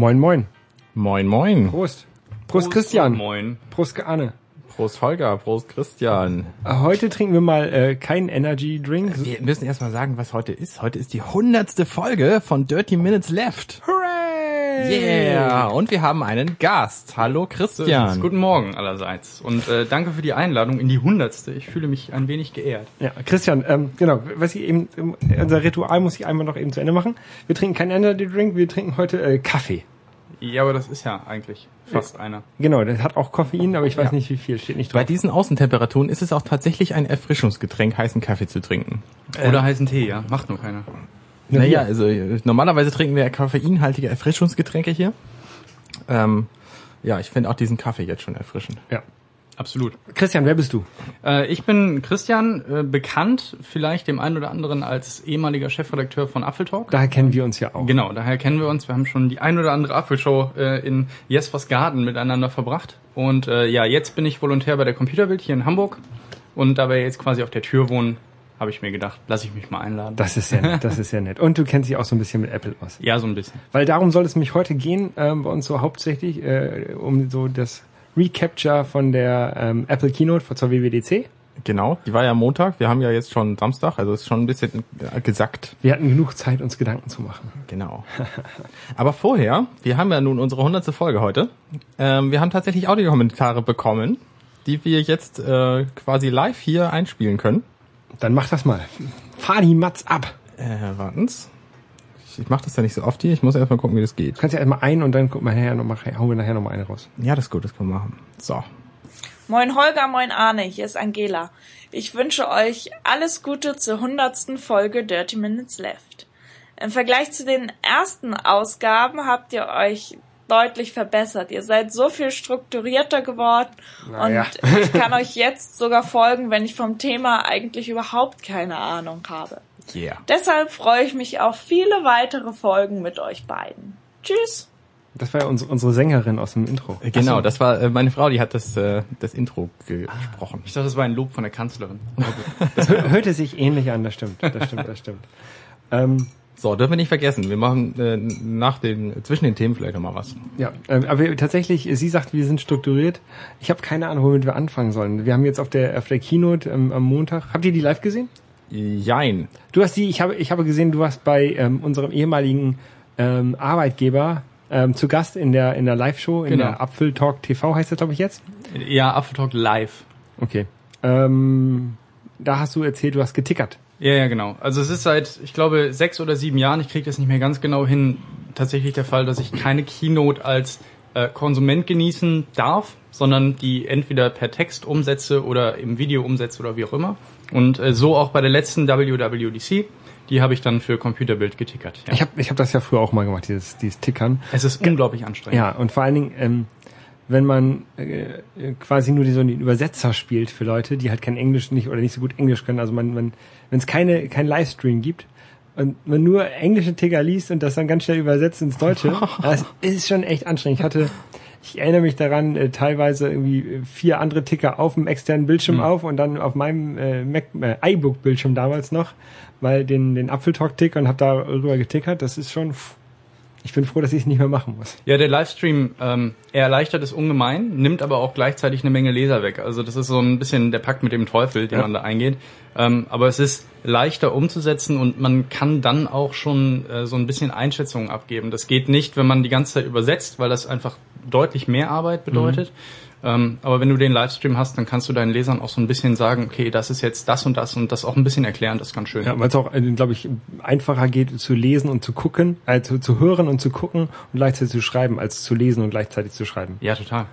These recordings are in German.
Moin, moin. Moin, moin. Prost. Prost, Christian. Moin. Prost, Anne. Prost, Holger. Prost, Christian. Heute trinken wir mal äh, keinen Energy Drink. Wir müssen erstmal sagen, was heute ist. Heute ist die hundertste Folge von Dirty Minutes Left. Hooray! Yeah! Und wir haben einen Gast. Hallo, Christian. Guten Morgen allerseits und äh, danke für die Einladung in die hundertste. Ich fühle mich ein wenig geehrt. Ja, Christian, ähm, genau, was ich eben, unser Ritual muss ich einmal noch eben zu Ende machen. Wir trinken keinen Energy Drink, wir trinken heute äh, Kaffee. Ja, aber das ist ja eigentlich fast einer. Genau, das hat auch Koffein, aber ich weiß Ja. nicht wie viel, steht nicht Bei drauf. diesen Außentemperaturen ist es auch tatsächlich ein Erfrischungsgetränk, heißen Kaffee zu trinken. Oder heißen Tee, ja. Macht nur keiner. Na, Naja, also normalerweise trinken wir koffeinhaltige Erfrischungsgetränke hier. Ähm, ja, ich finde auch diesen Kaffee jetzt schon erfrischend. Ja. Absolut. Christian, wer bist du? Äh, ich bin Christian, äh, bekannt vielleicht dem einen oder anderen als ehemaliger Chefredakteur von Apfeltalk. Daher kennen wir uns ja auch. Genau, daher kennen wir uns. Wir haben schon die ein oder andere Apfelshow äh, in Jespers Garten miteinander verbracht. Und äh, ja, jetzt bin ich Volontär bei der Computerbild hier in Hamburg. Und da wir jetzt quasi auf der Tür wohnen, habe ich mir gedacht, lass ich mich mal einladen. Das ist ja nett, das ist ja nett. Und du kennst dich auch so ein bisschen mit Apple aus. ja, so ein bisschen. Weil darum soll es mich heute gehen, ähm, bei uns so hauptsächlich äh, um so das Recapture von der ähm, Apple Keynote zur WWDC. Genau, die war ja Montag. Wir haben ja jetzt schon Samstag, also ist schon ein bisschen äh, gesackt. Wir hatten genug Zeit, uns Gedanken zu machen. Genau. Aber vorher, wir haben ja nun unsere hundertste Folge heute. Ähm, wir haben tatsächlich Audiokommentare bekommen, die wir jetzt äh, quasi live hier einspielen können. Dann mach das mal. Fahr die Matz ab. Äh, warten's. Ich, ich mache das ja nicht so oft hier. Ich muss erstmal gucken, wie das geht. Du kannst ja erstmal ein und dann gucken wir nachher noch mal, hauen wir nachher noch mal eine raus. Ja, das ist gut, das können wir machen. So. Moin Holger, moin Arne, hier ist Angela. Ich wünsche euch alles Gute zur hundertsten Folge Dirty Minutes Left. Im Vergleich zu den ersten Ausgaben habt ihr euch deutlich verbessert. Ihr seid so viel strukturierter geworden Naja. und ich kann euch jetzt sogar folgen, wenn ich vom Thema eigentlich überhaupt keine Ahnung habe. Yeah. Deshalb freue ich mich auf viele weitere Folgen mit euch beiden. Tschüss! Das war ja unsere, unsere Sängerin aus dem Intro. Äh, Genau, das war äh, meine Frau, die hat das, äh, das Intro gesprochen. Ich dachte, das war ein Lob von der Kanzlerin. Das hö- hörte sich ähnlich an, das stimmt. Das stimmt, das stimmt. Ähm, So, dürfen wir nicht vergessen. Wir machen äh, nach den, zwischen den Themen vielleicht noch mal was. ja, ähm, aber tatsächlich, sie sagt, wir sind strukturiert. Ich habe keine Ahnung, womit wir anfangen sollen. Wir haben jetzt auf der, auf der Keynote ähm, am Montag. Habt ihr die live gesehen? Jein. Du hast die, ich habe, ich habe gesehen, du warst bei ähm, unserem ehemaligen ähm, Arbeitgeber ähm, zu Gast in der in der Live-Show, in Genau. der Apfeltalk TV heißt das, glaube ich, jetzt. Ja, Apfeltalk live. Okay. Ähm, da hast du erzählt, du hast getickert. Ja, ja, genau. Also es ist seit, ich glaube, sechs oder sieben Jahren, ich kriege das nicht mehr ganz genau hin, tatsächlich der Fall, dass ich keine Keynote als äh, Konsument genießen darf, sondern die entweder per Text umsetze oder im Video umsetze oder wie auch immer. Und äh, so auch bei der letzten WWDC, die habe ich dann für Computerbild getickert. Ja. Ich habe ich hab das ja früher auch mal gemacht, dieses, dieses Tickern. es ist unglaublich anstrengend. Ja, und vor allen Dingen, ähm, wenn man äh, quasi nur die, so den Übersetzer spielt für Leute, die halt kein Englisch nicht oder nicht so gut Englisch können. Also man, man wenn es keine kein Livestream gibt und man nur englische Ticker liest und das dann ganz schnell übersetzt ins Deutsche, das ist schon echt anstrengend. Ich hatte ich erinnere mich daran, äh, teilweise irgendwie vier andere Ticker auf dem externen Bildschirm auf und dann auf meinem äh, Mac, äh, iBook-Bildschirm damals noch, weil den, den Apfeltalk-Ticker und habe darüber getickert. Das ist schon, pff, ich bin froh, dass ich es nicht mehr machen muss. Ja, der Livestream, ähm, er erleichtert es ungemein, nimmt aber auch gleichzeitig eine Menge Leser weg. Also das ist so ein bisschen der Pakt mit dem Teufel, den Ja. man da eingeht. Ähm, aber es ist leichter umzusetzen und man kann dann auch schon äh, so ein bisschen Einschätzungen abgeben. Das geht nicht, wenn man die ganze Zeit übersetzt, weil das einfach deutlich mehr Arbeit bedeutet. Ähm, aber wenn du den Livestream hast, dann kannst du deinen Lesern auch so ein bisschen sagen, okay, das ist jetzt das und das und das auch ein bisschen erklären, das ist ganz schön. Ja, weil es auch, glaube ich, einfacher geht zu lesen und zu gucken, also zu hören und zu gucken und gleichzeitig zu schreiben, als zu lesen und gleichzeitig zu schreiben. ja total.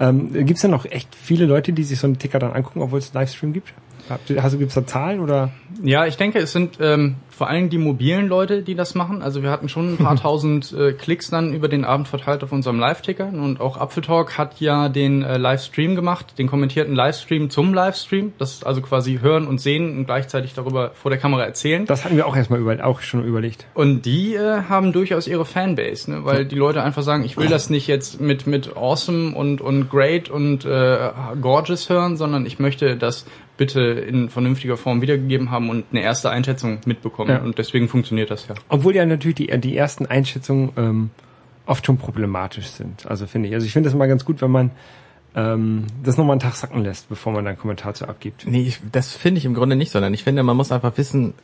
Ähm, Gibt es denn noch echt viele Leute, die sich so einen Ticker dann angucken, obwohl es einen Livestream gibt? Habt ihr- Also gibt es da Zahlen oder? Ja, ich denke, es sind ähm, vor allem die mobilen Leute, die das machen. Also wir hatten schon ein paar tausend äh, Klicks dann über den Abend verteilt auf unserem Live-Ticker. Und auch Apfeltalk hat ja den äh, Livestream gemacht, den kommentierten Livestream zum Livestream. Das ist also quasi hören und sehen und gleichzeitig darüber vor der Kamera erzählen. Das hatten wir auch erstmal über, auch schon überlegt. Und die äh, haben durchaus ihre Fanbase, ne? weil die Leute einfach sagen, ich will das nicht jetzt mit mit awesome und und great und äh, gorgeous hören, sondern ich möchte das bitte in vernünftiger Form wiedergegeben haben und eine erste Einschätzung mitbekommen. Ja. Und deswegen funktioniert das ja. Obwohl ja natürlich die, die ersten Einschätzungen ähm, oft schon problematisch sind. Also finde ich. Also ich finde es mal ganz gut, wenn man ähm, das nochmal einen Tag sacken lässt, bevor man dann einen Kommentar zu abgibt. Nee, ich, das finde ich im Grunde nicht, sondern ich finde, man muss einfach wissen,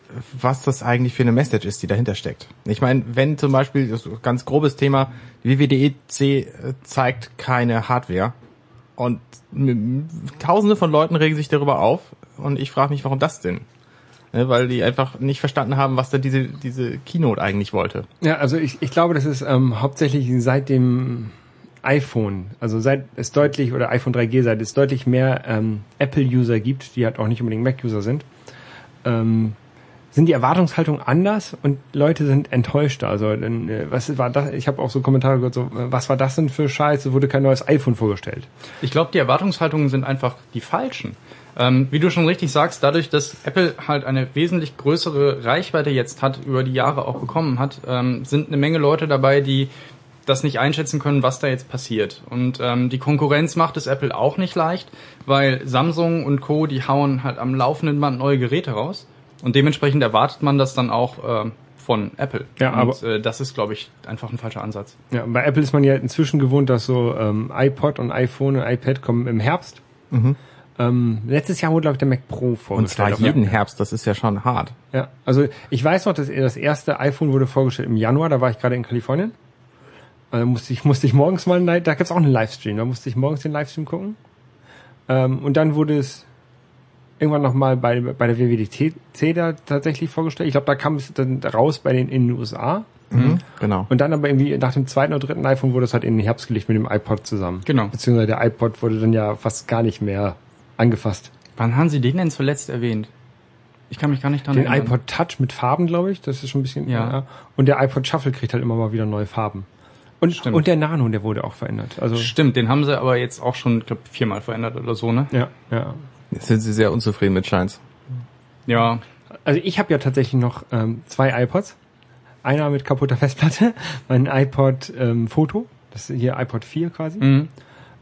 was das eigentlich für eine Message ist, die dahinter steckt. Ich meine, wenn zum Beispiel, das ist ein ganz grobes Thema, die WWDC äh, zeigt keine Hardware und tausende von Leuten regen sich darüber auf und ich frage mich, warum das denn? Ne, weil die einfach nicht verstanden haben, was da diese, diese Keynote eigentlich wollte. Ja, also ich, ich glaube, das ist ähm, hauptsächlich seit dem iPhone, also seit es deutlich, oder iPhone 3G, seit es deutlich mehr ähm, Apple-User gibt, die halt auch nicht unbedingt Mac-User sind, ähm, sind die Erwartungshaltungen anders und Leute sind enttäuschter. Also dann, äh, was war das? Ich habe auch so Kommentare gehört, so, äh, was war das denn für Scheiße? Wurde kein neues iPhone vorgestellt. Ich glaube, die Erwartungshaltungen sind einfach die falschen. Ähm, wie du schon richtig sagst, dadurch, dass Apple halt eine wesentlich größere Reichweite jetzt hat, über die Jahre auch bekommen hat, ähm, sind eine Menge Leute dabei, die das nicht einschätzen können, was da jetzt passiert. Und ähm, die Konkurrenz macht es Apple auch nicht leicht, weil Samsung und Co., die hauen halt am laufenden Band neue Geräte raus. Und dementsprechend erwartet man das dann auch äh, von Apple. Ja, und, aber- äh, das ist, glaube ich, einfach ein falscher Ansatz. Ja, bei Apple ist man ja inzwischen gewohnt, dass so ähm, iPod und iPhone und iPad kommen im Herbst. Ähm, letztes Jahr wurde, glaube ich, der Mac Pro Und vorgestellt. zwar auf jeden Herbst, das ist ja schon hart. Ja, also ich weiß noch, dass das erste iPhone wurde vorgestellt im Januar, da war ich gerade in Kalifornien. Also musste ich, musste ich morgens mal, einen- da gibt's auch einen Livestream, da musste ich morgens den Livestream gucken. Ähm, und dann wurde es irgendwann nochmal bei, bei der WWDC da tatsächlich vorgestellt. Ich glaube, da kam es dann raus bei den in den USA. Mhm. Genau. Und dann aber irgendwie nach dem zweiten oder dritten iPhone wurde es halt in den Herbst gelegt mit dem iPod zusammen. Genau. Beziehungsweise der iPod wurde dann ja fast gar nicht mehr angefasst. Wann haben Sie den denn zuletzt erwähnt? Ich kann mich gar nicht dran Den erinnern. iPod Touch mit Farben, glaube ich. Das ist schon ein bisschen. Ja. Und der iPod Shuffle kriegt halt immer mal wieder neue Farben. Und, Stimmt. und der Nano, der wurde auch verändert. Also Stimmt, den haben sie aber jetzt auch schon, ich glaube, viermal verändert oder so, ne? ja, ja. Jetzt sind sie sehr unzufrieden mit Scheins. Ja. Also ich habe ja tatsächlich noch ähm, zwei iPods. Einer mit kaputter Festplatte, mein iPod ähm, Foto, das ist hier iPod 4 quasi. Mhm.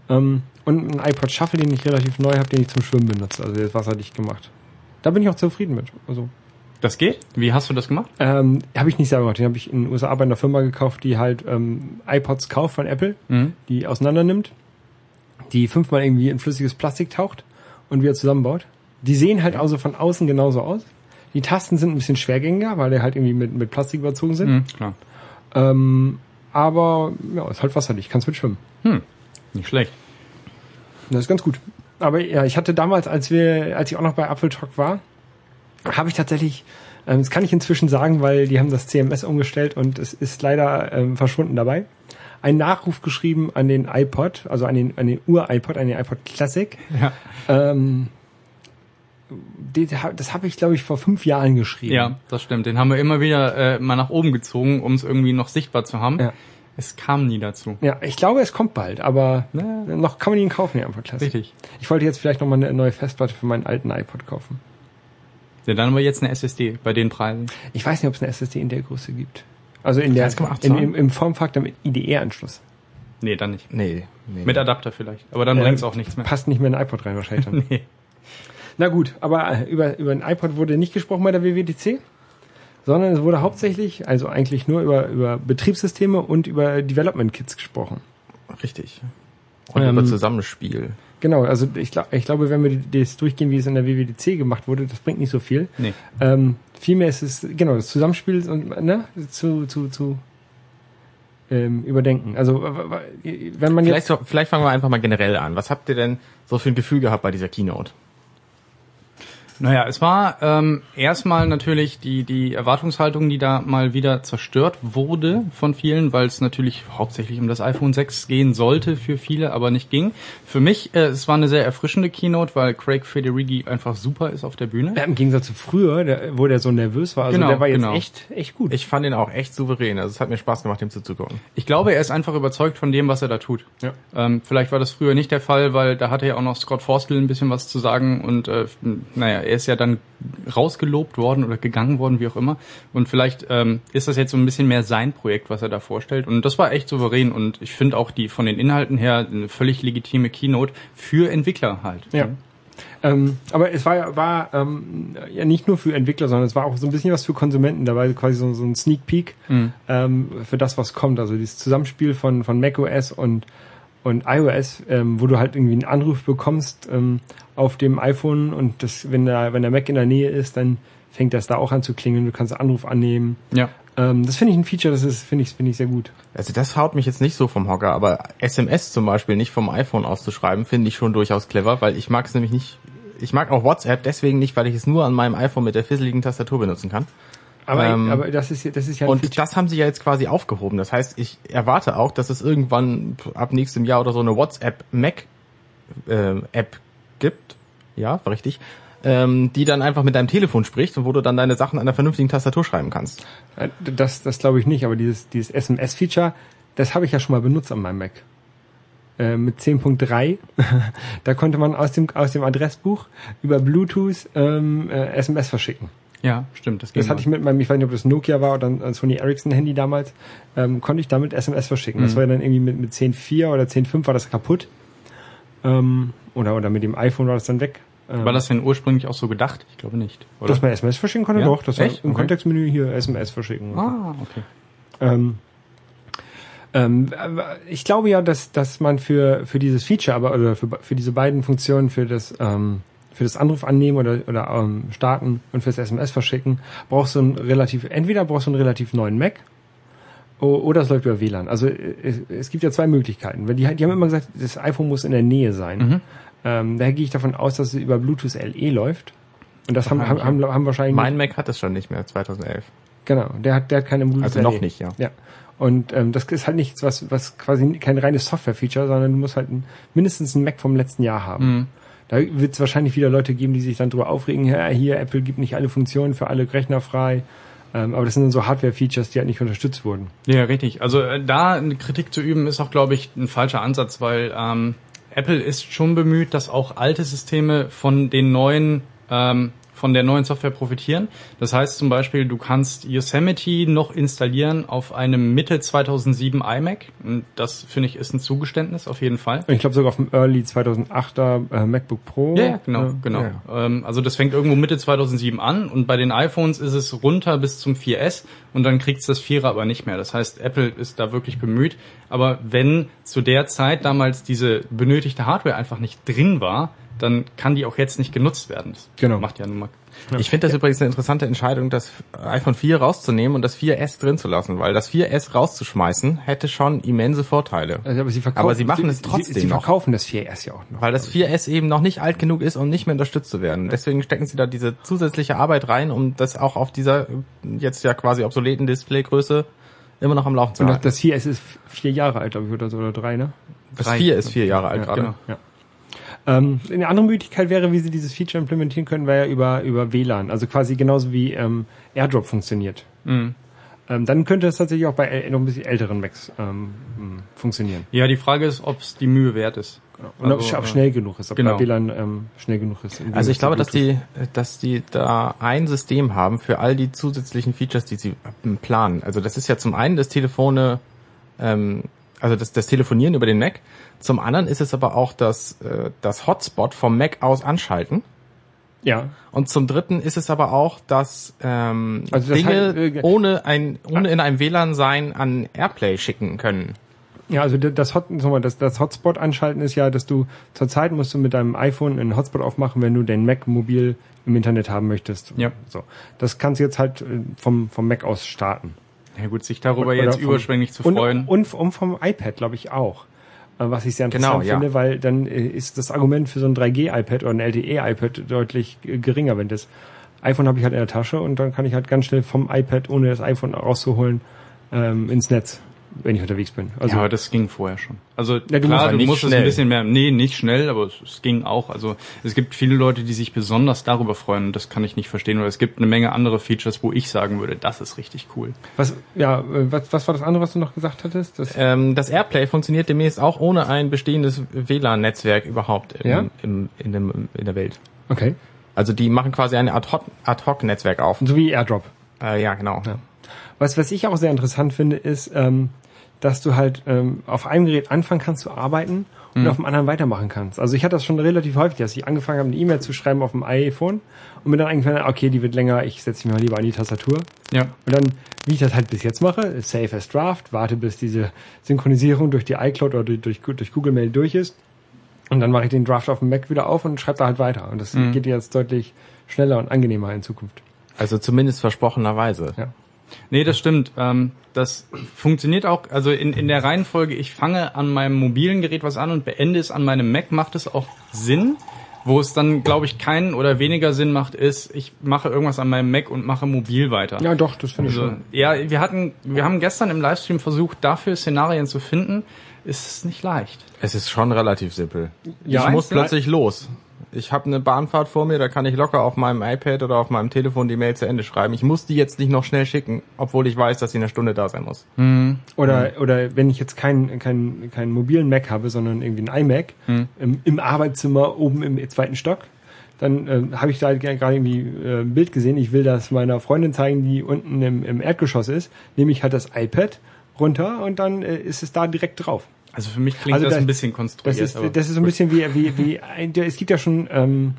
Ähm, und ein iPod Shuffle, den ich relativ neu habe, den ich zum Schwimmen benutze. Also der ist wasserdicht gemacht. Da bin ich auch zufrieden mit. Also Das geht? Wie hast du das gemacht? ähm, habe ich nicht selber gemacht. Den habe ich in den USA bei einer Firma gekauft, die halt ähm, iPods kauft von Apple, Mhm. die auseinander nimmt, die fünfmal irgendwie in flüssiges Plastik taucht und wieder zusammenbaut. Die sehen halt also von außen genauso aus. Die Tasten sind ein bisschen schwergängiger, weil die halt irgendwie mit, mit Plastik überzogen sind. Mhm, klar. Ähm, aber ja, ist halt wasserdicht, kannst mit schwimmen. Nicht schlecht. Das ist ganz gut. Aber ja, ich hatte damals, als wir, als ich auch noch bei Apple Talk war, habe ich tatsächlich, ähm, das kann ich inzwischen sagen, weil die haben das CMS umgestellt und es ist leider ähm, verschwunden dabei. Einen Nachruf geschrieben an den iPod, also an den, an den Ur-iPod, an den iPod Classic. Ja. Ähm, das habe ich, glaube ich, vor fünf Jahren geschrieben. Ja, das stimmt. Den haben wir immer wieder äh, mal nach oben gezogen, um es irgendwie noch sichtbar zu haben. Ja. Es kam nie dazu. Ja, ich glaube, es kommt bald, aber Ja. noch kann man ihn kaufen, den iPod Classic. Richtig. Ich wollte jetzt vielleicht nochmal eine neue Festplatte für meinen alten iPod kaufen. Ja, dann haben wir jetzt eine SSD bei den Preisen. Ich weiß nicht, ob es eine SSD in der Größe gibt. Also in der 1,8 in, im, im Formfaktor mit IDE-Anschluss. Nee, dann nicht. Nee, nee. Mit Adapter vielleicht. Aber dann Ja, bringt's auch nichts mehr. Passt nicht mehr in den iPod rein wahrscheinlich dann. Nee. Na gut, aber äh, über, über den iPod wurde nicht gesprochen bei der WWDC, sondern es wurde hauptsächlich, also eigentlich nur über, über Betriebssysteme und über Development Kits gesprochen. Richtig. Und Ähm, über Zusammenspiel. Genau, also ich, glaub, ich glaube, wenn wir das durchgehen, wie es in der WWDC gemacht wurde, das bringt nicht so viel. Nee. Ähm, vielmehr ist es, genau, das Zusammenspiel und, ne, zu, zu, zu ähm, überdenken. Also, wenn man Vielleicht, jetzt... vielleicht fangen wir einfach mal generell an. Was habt ihr denn so für ein Gefühl gehabt bei dieser Keynote? Naja, es war ähm, erstmal natürlich die, die Erwartungshaltung, die da mal wieder zerstört wurde von vielen, weil es natürlich hauptsächlich um das iPhone 6 gehen sollte für viele, aber nicht ging. Für mich, äh, es war eine sehr erfrischende Keynote, weil Craig Federighi einfach super ist auf der Bühne. Ja, Im Gegensatz zu früher, der, wo der so nervös war. Also Genau, der war jetzt genau. echt, echt gut. Ich fand ihn auch echt souverän. Also es hat mir Spaß gemacht, ihm zuzugucken. Ich glaube, er ist einfach überzeugt von dem, was er da tut. Ja. Ähm, vielleicht war das früher nicht der Fall, weil da hatte ja auch noch Scott Forstel ein bisschen was zu sagen und äh, naja, er ist ja dann rausgelobt worden oder gegangen worden, wie auch immer. Und vielleicht ähm, ist das jetzt so ein bisschen mehr sein Projekt, was er da vorstellt. Und das war echt souverän und ich finde auch die von den Inhalten her eine völlig legitime Keynote für Entwickler halt. Ja. Ähm, aber es war, war ähm, ja nicht nur für Entwickler, sondern es war auch so ein bisschen was für Konsumenten dabei, quasi so, so ein Sneak Peek ähm, für das, was kommt. Also dieses Zusammenspiel von, von macOS und, und iOS, ähm, wo du halt irgendwie einen Anruf bekommst ähm, auf dem iPhone und das, wenn der, wenn der Mac in der Nähe ist, dann fängt das da auch an zu klingeln, du kannst Anruf annehmen. Ja. Ähm, das finde ich ein Feature, das ist, finde ich, finde ich sehr gut. Also das haut mich jetzt nicht so vom Hocker, aber SMS zum Beispiel nicht vom iPhone auszuschreiben, finde ich schon durchaus clever, weil ich mag es nämlich nicht. Ich mag auch WhatsApp deswegen nicht, weil ich es nur an meinem iPhone mit der fisseligen Tastatur benutzen kann. Aber, Ähm, aber das ist, ja- das ist ja Und das haben sie ja jetzt quasi aufgehoben. Das heißt, ich erwarte auch, dass es irgendwann ab nächstem Jahr oder so eine WhatsApp Mac äh, App gibt. Ja, war richtig. Ähm, die dann einfach mit deinem Telefon spricht und wo du dann deine Sachen an einer vernünftigen Tastatur schreiben kannst. Äh, Das, das glaube ich nicht, aber dieses, dieses SMS-Feature, das habe ich ja schon mal benutzt an meinem Mac. Äh, mit 10.3, da konnte man aus dem, aus dem Adressbuch über Bluetooth ähm, äh, SMS verschicken. Ja, stimmt. Das, Das hatte ich mit meinem, ich weiß nicht, ob das Nokia war oder ein Sony Ericsson Handy damals, ähm, konnte ich damit SMS verschicken. Das Mhm. war ja dann irgendwie mit, mit 10.4 oder 10.5 war das kaputt. Ähm, oder, oder mit dem iPhone war das dann weg. Ähm, War das denn ursprünglich auch so gedacht? Ich glaube nicht. Oder? dass man SMS verschicken konnte? Ja? Doch, das war Echt? im Okay. Kontextmenü hier SMS verschicken. ah, okay. Ähm, ähm, ich glaube ja, dass, dass man für, für dieses Feature, aber oder für, für diese beiden Funktionen, für das, ähm, für das Anruf annehmen oder, oder ähm, starten und fürs SMS verschicken, brauchst du einen relativ, entweder brauchst du einen relativ neuen Mac oder es läuft über WLAN. Also äh, es, es gibt ja zwei Möglichkeiten. Weil die, die haben immer gesagt, das iPhone muss in der Nähe sein. Mhm. Ähm, daher gehe ich davon aus, dass es über Bluetooth LE läuft. Und das haben, haben, haben, haben wahrscheinlich Mein Mac hat es schon nicht mehr, 2011. Genau, der hat, der hat keine Bluetooth Also noch LE. nicht, ja. Ja. Und ähm, das ist halt nichts, was, was quasi kein reines Software-Feature, sondern du musst halt ein, mindestens einen Mac vom letzten Jahr haben. Mhm. Da wird es wahrscheinlich wieder Leute geben, die sich dann drüber aufregen, ja, hier, Apple gibt nicht alle Funktionen für alle Rechner frei. Ähm, aber das sind so Hardware-Features, die halt nicht unterstützt wurden. Ja, richtig. Also äh, da eine Kritik zu üben, ist auch, glaube ich, ein falscher Ansatz, weil ähm, Apple ist schon bemüht, dass auch alte Systeme von den neuen ähm, von der neuen Software profitieren. Das heißt zum Beispiel, du kannst Yosemite noch installieren auf einem Mitte 2007 iMac. Und das finde ich ist ein Zugeständnis auf jeden Fall. Ich glaube sogar auf dem Early 2008er äh, MacBook Pro. Ja, genau, Äh, genau. ja. Ähm, also das fängt irgendwo Mitte 2007 an und bei den iPhones ist es runter bis zum 4S und dann kriegt's das 4er aber nicht mehr. Das heißt, Apple ist da wirklich bemüht. Aber wenn zu der Zeit damals diese benötigte Hardware einfach nicht drin war, dann kann die auch jetzt nicht genutzt werden. Das Genau. macht ja nun mal. Ich finde das übrigens eine interessante Entscheidung, das iPhone 4 rauszunehmen und das 4S drin zu lassen, weil das 4S rauszuschmeißen hätte schon immense Vorteile. Also, aber sie verkaufen, Aber sie machen es trotzdem Sie, sie noch. verkaufen das 4S ja auch noch. Weil das 4S eben noch nicht alt genug ist, um nicht mehr unterstützt zu werden. Deswegen stecken sie da diese zusätzliche Arbeit rein, um das auch auf dieser jetzt ja quasi obsoleten Displaygröße immer noch am Laufen zu Und halten. das 4S ist vier Jahre alt, glaube ich, oder so, oder drei, ne? Das drei. 4 ist vier Jahre alt Ja, gerade. genau. Ja. Ähm, eine andere Möglichkeit wäre, wie sie dieses Feature implementieren können, wäre ja über, über WLAN. Also quasi genauso wie ähm, AirDrop funktioniert. Mhm. Ähm, dann könnte es tatsächlich auch bei äl- noch ein bisschen älteren Macs ähm, funktionieren. Ja, die Frage ist, ob es die Mühe wert ist. Und ob Also, es auch äh, schnell genug ist, ob genau. bei WLAN ähm, schnell genug ist. Also ich glaube, dass die, dass die da ein System haben für all die zusätzlichen Features, die sie ähm, planen. Also das ist ja zum einen das Telefone, ähm, also das, das Telefonieren über den Mac. Zum anderen ist es aber auch das, äh, das Hotspot vom Mac aus anschalten. Ja, Und zum dritten ist es aber auch, dass ähm, Also das Dinge heißt, äh, ohne ein ohne in einem WLAN sein an Airplay schicken können. ja, also das, Hot, das, das Hotspot anschalten ist ja, dass du zurzeit musst du mit deinem iPhone einen Hotspot aufmachen, wenn du den Mac mobil im Internet haben möchtest. Ja. So, das kannst du jetzt halt äh, vom vom Mac aus starten. Ja gut, sich darüber Oder jetzt vom- überschwänglich zu und, freuen. Und, und vom iPad, glaube ich, auch. Äh, Was ich sehr interessant Genau, ja. finde, weil dann äh, ist das Argument für so ein 3G-iPad oder ein LTE-iPad deutlich äh, geringer, wenn das iPhone habe ich halt in der Tasche und dann kann ich halt ganz schnell vom iPad, ohne das iPhone rauszuholen, ähm, ins Netz, wenn ich unterwegs bin. Also ja, aber das ging vorher schon. Also Ja, du musst klar, halt du nicht musst es ein bisschen mehr, nee, nicht schnell, aber es, es ging auch. Also es gibt viele Leute, die sich besonders darüber freuen und das kann ich nicht verstehen. Oder es gibt eine Menge andere Features, wo ich sagen würde, das ist richtig cool. was, ja, äh, was, was war das andere, was du noch gesagt hattest? Das, Ähm, das Airplay funktioniert demnächst auch ohne ein bestehendes WLAN-Netzwerk überhaupt im, Ja? im, in, dem, in der Welt. okay. Also die machen quasi ein Ad-Hoc- Ad-Hoc-Netzwerk auf. So wie AirDrop. Äh, ja, genau. Ja. Was, was ich auch sehr interessant finde, ist, ähm, dass du halt ähm, auf einem Gerät anfangen kannst zu arbeiten und auf dem anderen weitermachen kannst. Also ich hatte das schon relativ häufig, dass ich angefangen habe, eine E-Mail zu schreiben auf dem iPhone und mir dann eingefallen, okay, die wird länger, ich setze mich mal lieber an die Tastatur. Ja. Und dann, wie ich das halt bis jetzt mache, Save as Draft, warte bis diese Synchronisierung durch die iCloud oder durch, durch Google Mail durch ist. Und dann mache ich den Draft auf dem Mac wieder auf und schreibe da halt weiter. Und das geht jetzt deutlich schneller und angenehmer in Zukunft. Also zumindest versprochenerweise. Ja. Nee, das stimmt. Ähm, das funktioniert auch, also in, in der Reihenfolge, ich fange an meinem mobilen Gerät was an und beende es an meinem Mac, macht es auch Sinn. Wo es dann, glaube ich, keinen oder weniger Sinn macht, ist, ich mache irgendwas an meinem Mac und mache mobil weiter. Ja, doch, das finde ich Also, schon. ja, wir hatten, wir haben gestern im Livestream versucht, dafür Szenarien zu finden. Ist es nicht leicht. Es ist schon relativ simpel. Ja, ich muss plötzlich los. Ich habe eine Bahnfahrt vor mir, da kann ich locker auf meinem iPad oder auf meinem Telefon die Mail zu Ende schreiben. Ich muss die jetzt nicht noch schnell schicken, obwohl ich weiß, dass sie in einer Stunde da sein muss. Oder, oder wenn ich jetzt keinen keinen keinen mobilen Mac habe, sondern irgendwie ein iMac im, im Arbeitszimmer oben im zweiten Stock, dann ähm, habe ich da ge- gerade irgendwie äh, ein Bild gesehen. Ich will das meiner Freundin zeigen, die unten im, im Erdgeschoss ist. Nehme ich halt das iPad runter und dann äh, ist es da direkt drauf. Also für mich klingt Also das das- ein bisschen konstruiert. Das ist, aber das ist so ein bisschen wie, wie, wie ein, es gibt ja schon ähm,